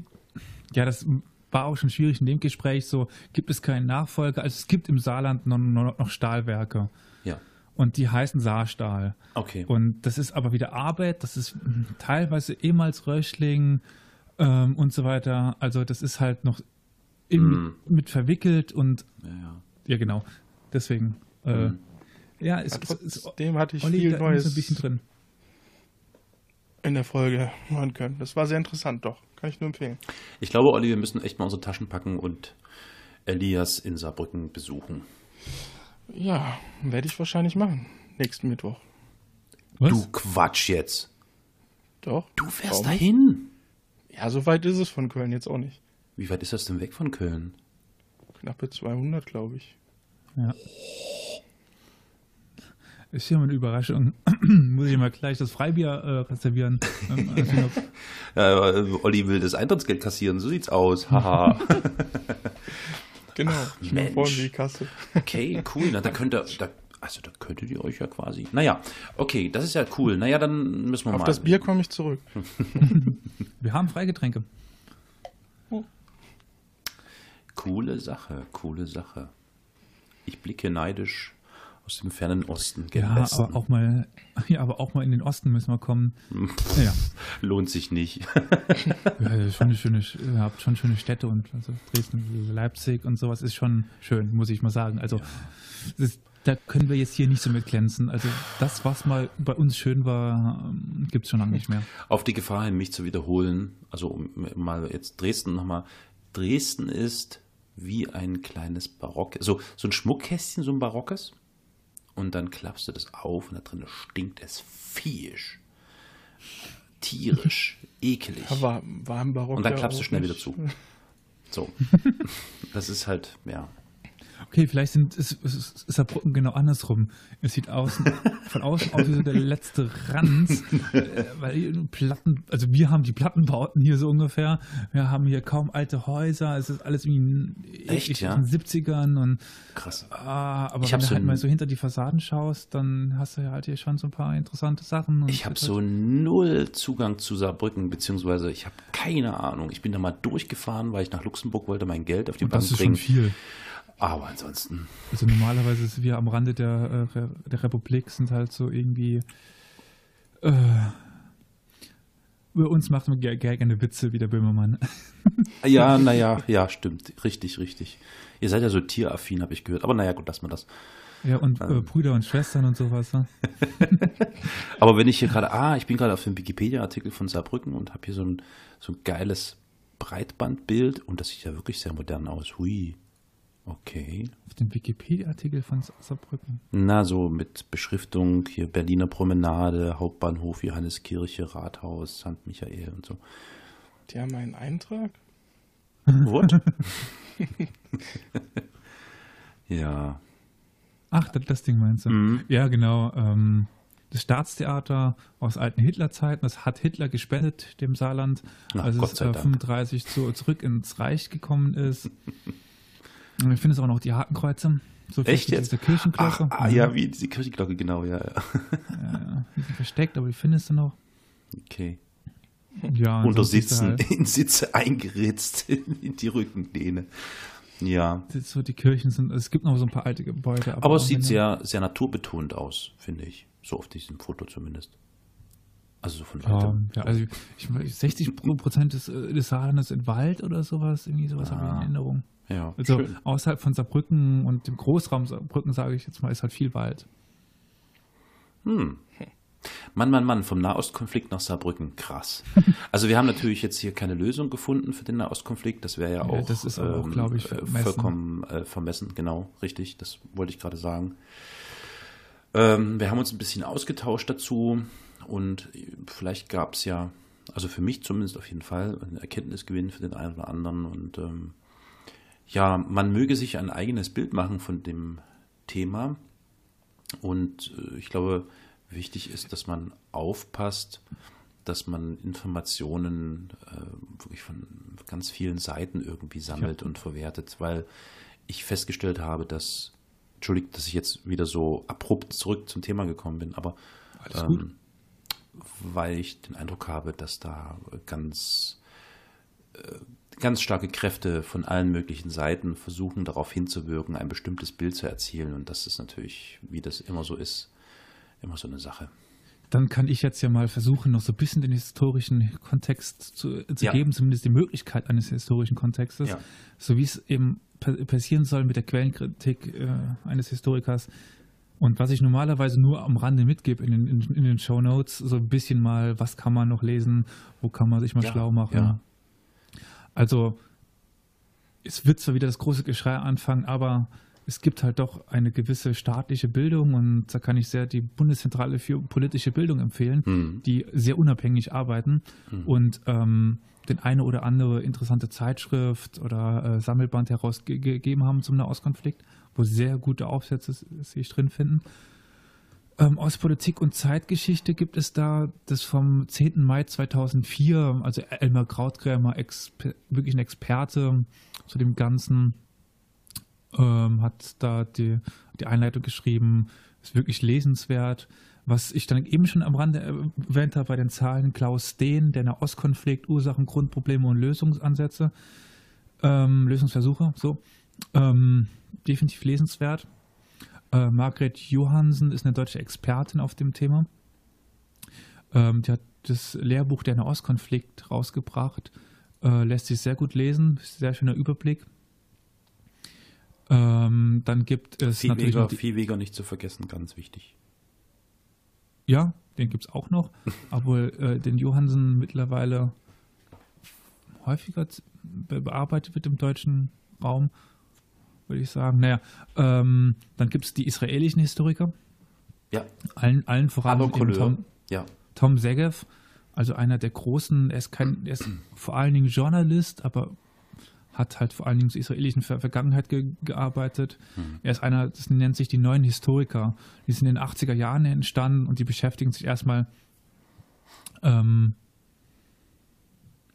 ja, das war auch schon schwierig in dem Gespräch, so gibt es keinen Nachfolger, also es gibt im Saarland noch, noch, noch Stahlwerke Ja. und die heißen Saarstahl. Okay. Und das ist aber wieder Arbeit, das ist mm, teilweise ehemals Röchling ähm, und so weiter. Also das ist halt noch in, Mm. mit verwickelt und ja, ja. Ja genau. Deswegen. Äh, Mm. Ja, es, Ja, trotzdem hatte ich Olli, viel ist Neues ein bisschen drin. in der Folge hören können. Das war sehr interessant, doch. Kann ich nur empfehlen. Ich glaube, Olli, wir müssen echt mal unsere Taschen packen und Elias in Saarbrücken besuchen. Ja, werde ich wahrscheinlich machen. Nächsten Mittwoch. Was? Du Quatsch jetzt. Doch. Du fährst dahin. Ja, so weit ist es von Köln jetzt auch nicht. Wie weit ist das denn weg von Köln? Knappe 200, glaube ich. Ja. Ist hier mal eine Überraschung. Muss ich mal gleich das Freibier äh, reservieren. Ähm, also Ja, äh, Olli will das Eintrittsgeld kassieren, so sieht's aus. Haha. Genau. ich bin Mensch. vorne die Kasse. Okay, cool. Na, da könnt ihr, da, also da könntet ihr euch ja quasi. Naja, okay, das ist ja cool. Naja, dann müssen wir Auf mal. das Bier komme ich zurück. wir haben Freigetränke. Coole Sache, coole Sache. Ich blicke neidisch aus dem fernen Osten. Ja, Westen. aber auch mal, ja, aber auch mal in den Osten müssen wir kommen. Ja, Lohnt sich nicht. ja schon eine schöne, ihr habt schon schöne Städte und also Dresden, Leipzig und sowas ist schon schön, muss ich mal sagen. Also das ist, da können wir jetzt hier nicht so mit glänzen. Also das, was mal bei uns schön war, gibt es schon lange nicht mehr. Auf die Gefahr hin, mich zu wiederholen, also um mal jetzt Dresden nochmal. Dresden ist wie ein kleines Barock, so, so ein Schmuckkästchen, so ein barockes. Und dann klappst du das auf und da drin stinkt es viehisch. Tierisch, ekelig. Ja, war, war im Barock. Und dann klappst du schnell nicht. wieder zu. So. Das ist halt, ja. Okay, vielleicht sind, ist, ist, ist Saarbrücken genau andersrum. Es sieht außen, von außen aus wie so der letzte Ranz, äh, weil Platten, also wir haben die Plattenbauten hier so ungefähr. Wir haben hier kaum alte Häuser. Es ist alles wie in, Echt, ja? in den 70ern und Krass. ah, aber Ich wenn du so halt mal so hinter die Fassaden schaust, dann hast du ja halt hier schon so ein paar interessante Sachen. Ich habe das so null Zugang zu Saarbrücken, beziehungsweise ich habe keine Ahnung. Ich bin da mal durchgefahren, weil ich nach Luxemburg wollte, mein Geld auf die und Bank das ist schon bringen. viel. Aber ansonsten, Also normalerweise sind wir am Rande der, äh, der Republik, sind halt so irgendwie. Äh, über uns macht man ger- ger- gerne Witze wie der Böhmermann. ja, naja, ja, stimmt. Richtig, richtig. Ihr seid ja so tieraffin, habe ich gehört. Aber naja, gut, lass mal das. Ja, und äh, Brüder und Schwestern und sowas. Ne? Aber wenn ich hier gerade, ah, ich bin gerade auf dem Wikipedia-Artikel von Saarbrücken und habe hier so ein, so ein geiles Breitbandbild und das sieht ja wirklich sehr modern aus. Hui. Okay. Auf dem Wikipedia-Artikel von Sa- Saarbrücken. Na, so mit Beschriftung hier Berliner Promenade, Hauptbahnhof, Johanneskirche, Rathaus, St. Michael und so. Die haben einen Eintrag? What? ja. Ach, das, das Ding meinst du? Mhm. Ja, genau. Ähm, das Staatstheater aus alten Hitlerzeiten, das hat Hitler gespendet, dem Saarland, Na, als Gott es sei äh, Dank. 35 zu, zurück ins Reich gekommen ist. Ich finde es auch noch die Hakenkreuze. So Echt jetzt? Dieser Kirchenglocke. Ah, ah, ja, wie diese Kirchenglocke, genau, ja, ja. Ja, die sind versteckt, aber die findest du noch. Okay. Ja, Unter Sitzen, Halt, in Sitze eingeritzt in die Rückenlehne. Ja. so die Kirchen sind, es gibt noch so ein paar alte Gebäude. Aber es auch sieht sehr, sehr naturbetont aus, finde ich. So auf diesem Foto zumindest. Also so von weitem. ja, also ich, 60 Prozent des, äh, des Saarlandes in Wald oder sowas, irgendwie sowas habe ich in Ah. Erinnerung. Ja, Also schön. außerhalb von Saarbrücken und dem Großraum Saarbrücken, sage ich jetzt mal, ist halt viel Wald. Hm. Mann, Mann, Mann, vom Nahostkonflikt nach Saarbrücken, krass. Also wir haben natürlich jetzt hier keine Lösung gefunden für den Nahostkonflikt. Das wäre ja Ja, auch, das ist auch, ähm, glaube ich, äh, vermessen. vollkommen äh, vermessen. Genau, richtig. Das wollte ich gerade sagen. Ähm, wir haben uns ein bisschen ausgetauscht dazu und vielleicht gab es ja, also für mich zumindest auf jeden Fall, einen Erkenntnisgewinn für den einen oder anderen und ähm, ja, man möge sich ein eigenes Bild machen von dem Thema. Und äh, ich glaube, wichtig ist, dass man aufpasst, dass man Informationen äh, wirklich von ganz vielen Seiten irgendwie sammelt ja. und verwertet, weil ich festgestellt habe, dass, entschuldigt, dass ich jetzt wieder so abrupt zurück zum Thema gekommen bin, aber ähm, weil ich den Eindruck habe, dass da ganz, äh, ganz starke Kräfte von allen möglichen Seiten versuchen, darauf hinzuwirken, ein bestimmtes Bild zu erzielen. Und das ist natürlich, wie das immer so ist, immer so eine Sache. Dann kann ich jetzt ja mal versuchen, noch so ein bisschen den historischen Kontext zu, zu ja. geben, zumindest die Möglichkeit eines historischen Kontextes, ja. so wie es eben passieren soll mit der Quellenkritik äh, eines Historikers. Und was ich normalerweise nur am Rande mitgebe in den, in, in den Show Notes, so ein bisschen mal, was kann man noch lesen, wo kann man sich mal ja, schlau machen. Ja. Also es wird zwar wieder das große Geschrei anfangen, aber es gibt halt doch eine gewisse staatliche Bildung und da kann ich sehr die Bundeszentrale für politische Bildung empfehlen, mhm. die sehr unabhängig arbeiten mhm. und ähm, den eine oder andere interessante Zeitschrift oder äh, Sammelband herausgegeben haben zum Nahostkonflikt, wo sehr gute Aufsätze sich drin finden. Ähm, aus Politik und Zeitgeschichte gibt es da das vom 10. Mai 2004, also Elmar Krautgrämer, wirklich ein Experte zu dem Ganzen, ähm, hat da die, die Einleitung geschrieben, ist wirklich lesenswert. Was ich dann eben schon am Rande erwähnt habe bei den Zahlen, Klaus Steen, der Nahostkonflikt, Ursachen, Grundprobleme und Lösungsansätze, ähm, Lösungsversuche, so, ähm, definitiv lesenswert. Äh, Margret Johansen ist eine deutsche Expertin auf dem Thema. Ähm, die hat das Lehrbuch der Nahostkonflikt rausgebracht, äh, lässt sich sehr gut lesen, sehr schöner Überblick. Ähm, dann gibt es Viehweger, natürlich. Viehweger nicht zu vergessen, ganz wichtig. Ja, den gibt es auch noch, obwohl äh, den Johansen mittlerweile häufiger bearbeitet wird im deutschen Raum, würde ich sagen. Naja, ähm, dann gibt es die israelischen Historiker. Ja. Allen, allen voran Tom, ja. Tom Segev, also einer der großen, er ist, kein, er ist vor allen Dingen Journalist, aber hat halt vor allen Dingen zur israelischen Ver Vergangenheit ge gearbeitet. Mhm. Er ist einer, das nennt sich die neuen Historiker. Die sind in den 80er Jahren entstanden und die beschäftigen sich erstmal ähm,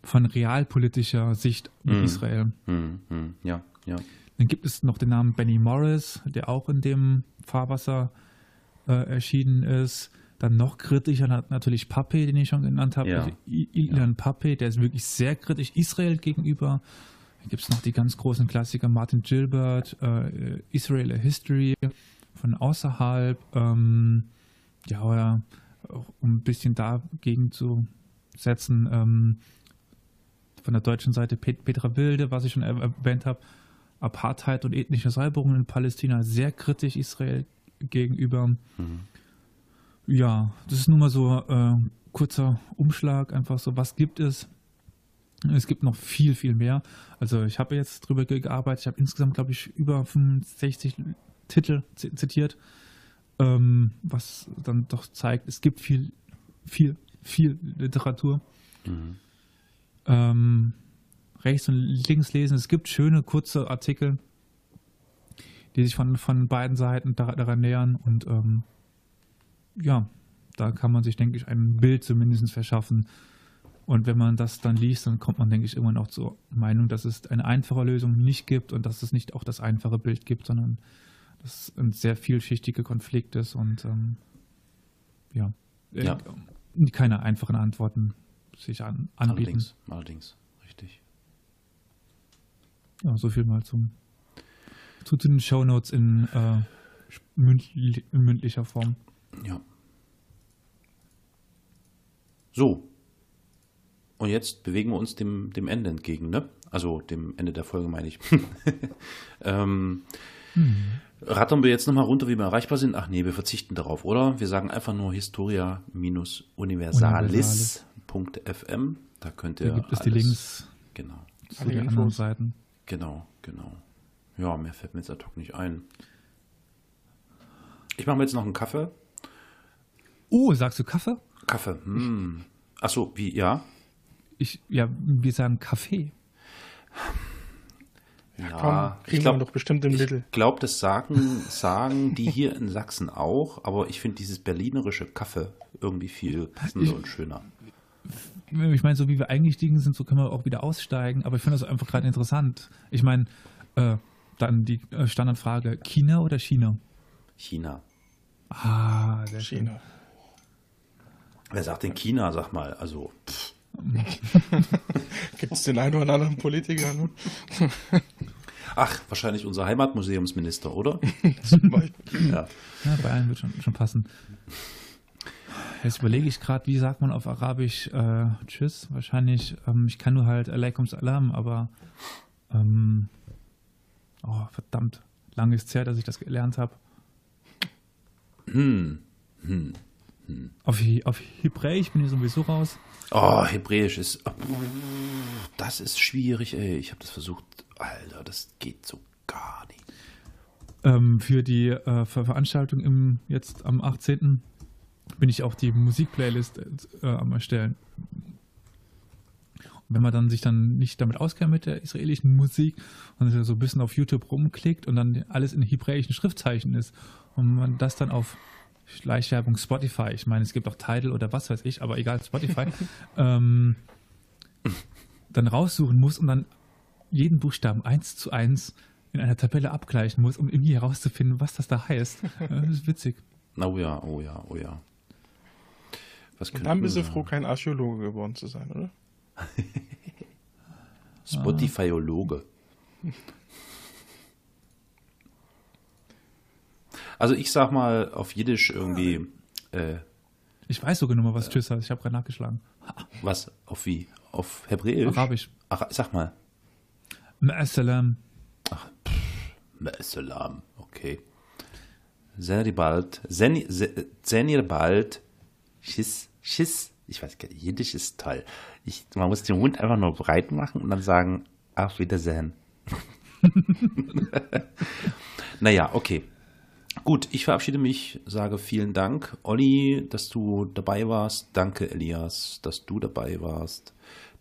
von realpolitischer Sicht mit mhm. Israel. Mhm. Ja, ja. Dann gibt es noch den Namen Benny Morris, der auch in dem Fahrwasser äh, erschienen ist. Dann noch kritischer natürlich Pape, den ich schon genannt habe. Ja. Also Ilan ja. Pape, der ist wirklich sehr kritisch Israel gegenüber. Dann gibt es noch die ganz großen Klassiker Martin Gilbert, äh, Israel a History von außerhalb. Ähm, ja, oder um ein bisschen dagegen zu setzen, ähm, von der deutschen Seite Pet Petra Wilde, was ich schon erwähnt habe, Apartheid und ethnische Säuberungen in Palästina, sehr kritisch Israel gegenüber. Mhm. Ja, das ist nun mal so äh, kurzer Umschlag, einfach so, was gibt es? Es gibt noch viel, viel mehr. Also ich habe jetzt drüber gearbeitet. Ich habe insgesamt, glaube ich, über 65 Titel zitiert, ähm, was dann doch zeigt, es gibt viel, viel, viel Literatur. Mhm. Ähm, rechts und links lesen. Es gibt schöne, kurze Artikel, die sich von, von beiden Seiten daran nähern. Und ähm, ja, da kann man sich, denke ich, ein Bild zumindest verschaffen, und wenn man das dann liest, dann kommt man, denke ich, immer noch zur Meinung, dass es eine einfache Lösung nicht gibt und dass es nicht auch das einfache Bild gibt, sondern dass es ein sehr vielschichtiger Konflikt ist und ähm, ja, äh, ja. Keine einfachen Antworten sich an, anbieten. Allerdings, allerdings, richtig. Ja, so viel mal zum zu, zu den Shownotes in, äh, mündlich, in mündlicher Form. Ja. So, und jetzt bewegen wir uns dem, dem Ende entgegen, ne? Also dem Ende der Folge meine ich. ähm, hm. Rattern wir jetzt nochmal runter, wie wir erreichbar sind? Ach nee, wir verzichten darauf, oder? Wir sagen einfach nur historia-universalis.fm. Da könnt ihr. Da gibt es die Links. Genau. Zu den anderen Seiten. Genau, genau. Ja, mehr fällt mir jetzt ad hoc nicht ein. Ich mache mir jetzt noch einen Kaffee. Oh, sagst du Kaffee? Kaffee. Hm. Achso, wie, ja? ich, ja, wir sagen Kaffee. Ja, Ja, komm, kriegen ich glaub- wir doch bestimmt im Little. Ich glaube, das sagen, sagen die hier in Sachsen auch, aber ich finde dieses berlinerische Kaffee irgendwie viel passender und schöner. Ich meine, so wie wir eingestiegen sind, so können wir auch wieder aussteigen. Aber ich finde das einfach gerade interessant. Ich meine, äh, dann die äh, Standardfrage: China oder China? China. Ah, sehr schön. China. Wer sagt denn China, sag mal? Also, pff, Gibt es den einen oder anderen Politiker? Ne? ach, wahrscheinlich unser Heimatmuseumsminister, oder? Zum Beispiel. ja. Ja, Bayern wird schon, schon passen. Jetzt überlege ich gerade, wie sagt man auf Arabisch äh, Tschüss? Wahrscheinlich, ähm, ich kann nur halt Alaikum Salam, aber ähm, oh, verdammt, lange ist es her, dass ich das gelernt habe. Hm. Auf, He- auf Hebräisch bin ich sowieso raus. Oh, Hebräisch ist. oh, Das ist schwierig, ey. Ich habe das versucht. Alter, das geht so gar nicht. Ähm, für die äh, Ver Veranstaltung im, jetzt am 18. bin ich auch die Musikplaylist äh, am erstellen. Und wenn man dann sich dann nicht damit auskennt mit der israelischen Musik und so ein bisschen auf YouTube rumklickt und dann alles in hebräischen Schriftzeichen ist und man das dann auf Schleichwerbung Spotify, ich meine, es gibt auch Tidal oder was weiß ich, aber egal, Spotify, ähm, dann raussuchen muss und dann jeden Buchstaben eins zu eins in einer Tabelle abgleichen muss, um irgendwie herauszufinden, was das da heißt. Äh, Das ist witzig. Oh ja, oh ja, oh ja. Was Und dann bist du froh, kein Archäologe geworden zu sein, oder? Spotifyologe. Also ich sag mal auf Jiddisch irgendwie, äh, Ich weiß sogar noch mal, was Tschüss heißt. Ich habe gerade nachgeschlagen. was, auf wie? Auf Hebräisch? Arabisch. Ach, sag mal. Ma'assalam. Salam, okay. Senir bald, Senir bald, Schiss, Schiss, ich weiß gar nicht, Jiddisch ist toll. Ich, man muss den Mund einfach nur breit machen und dann sagen, auf Wiedersehen. naja, okay. Gut, ich verabschiede mich, sage vielen Dank, Olli, dass du dabei warst. Danke, Elias, dass du dabei warst.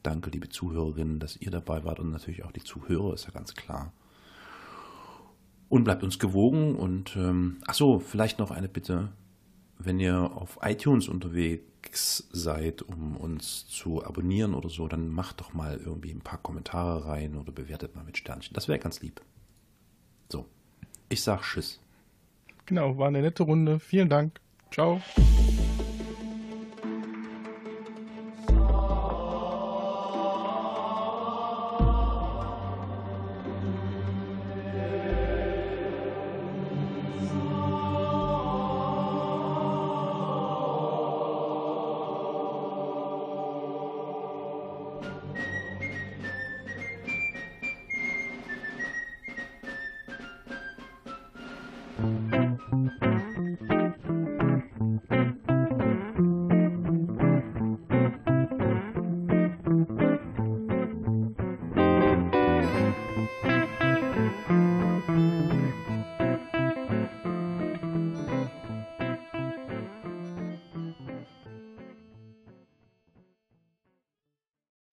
Danke, liebe Zuhörerinnen, dass ihr dabei wart und natürlich auch die Zuhörer, ist ja ganz klar. Und bleibt uns gewogen und ähm, ach vielleicht noch eine Bitte, wenn ihr auf iTunes unterwegs seid, um uns zu abonnieren oder so, dann macht doch mal irgendwie ein paar Kommentare rein oder bewertet mal mit Sternchen. Das wäre ganz lieb. So, ich sag Tschüss. Genau, war eine nette Runde. Vielen Dank. Ciao.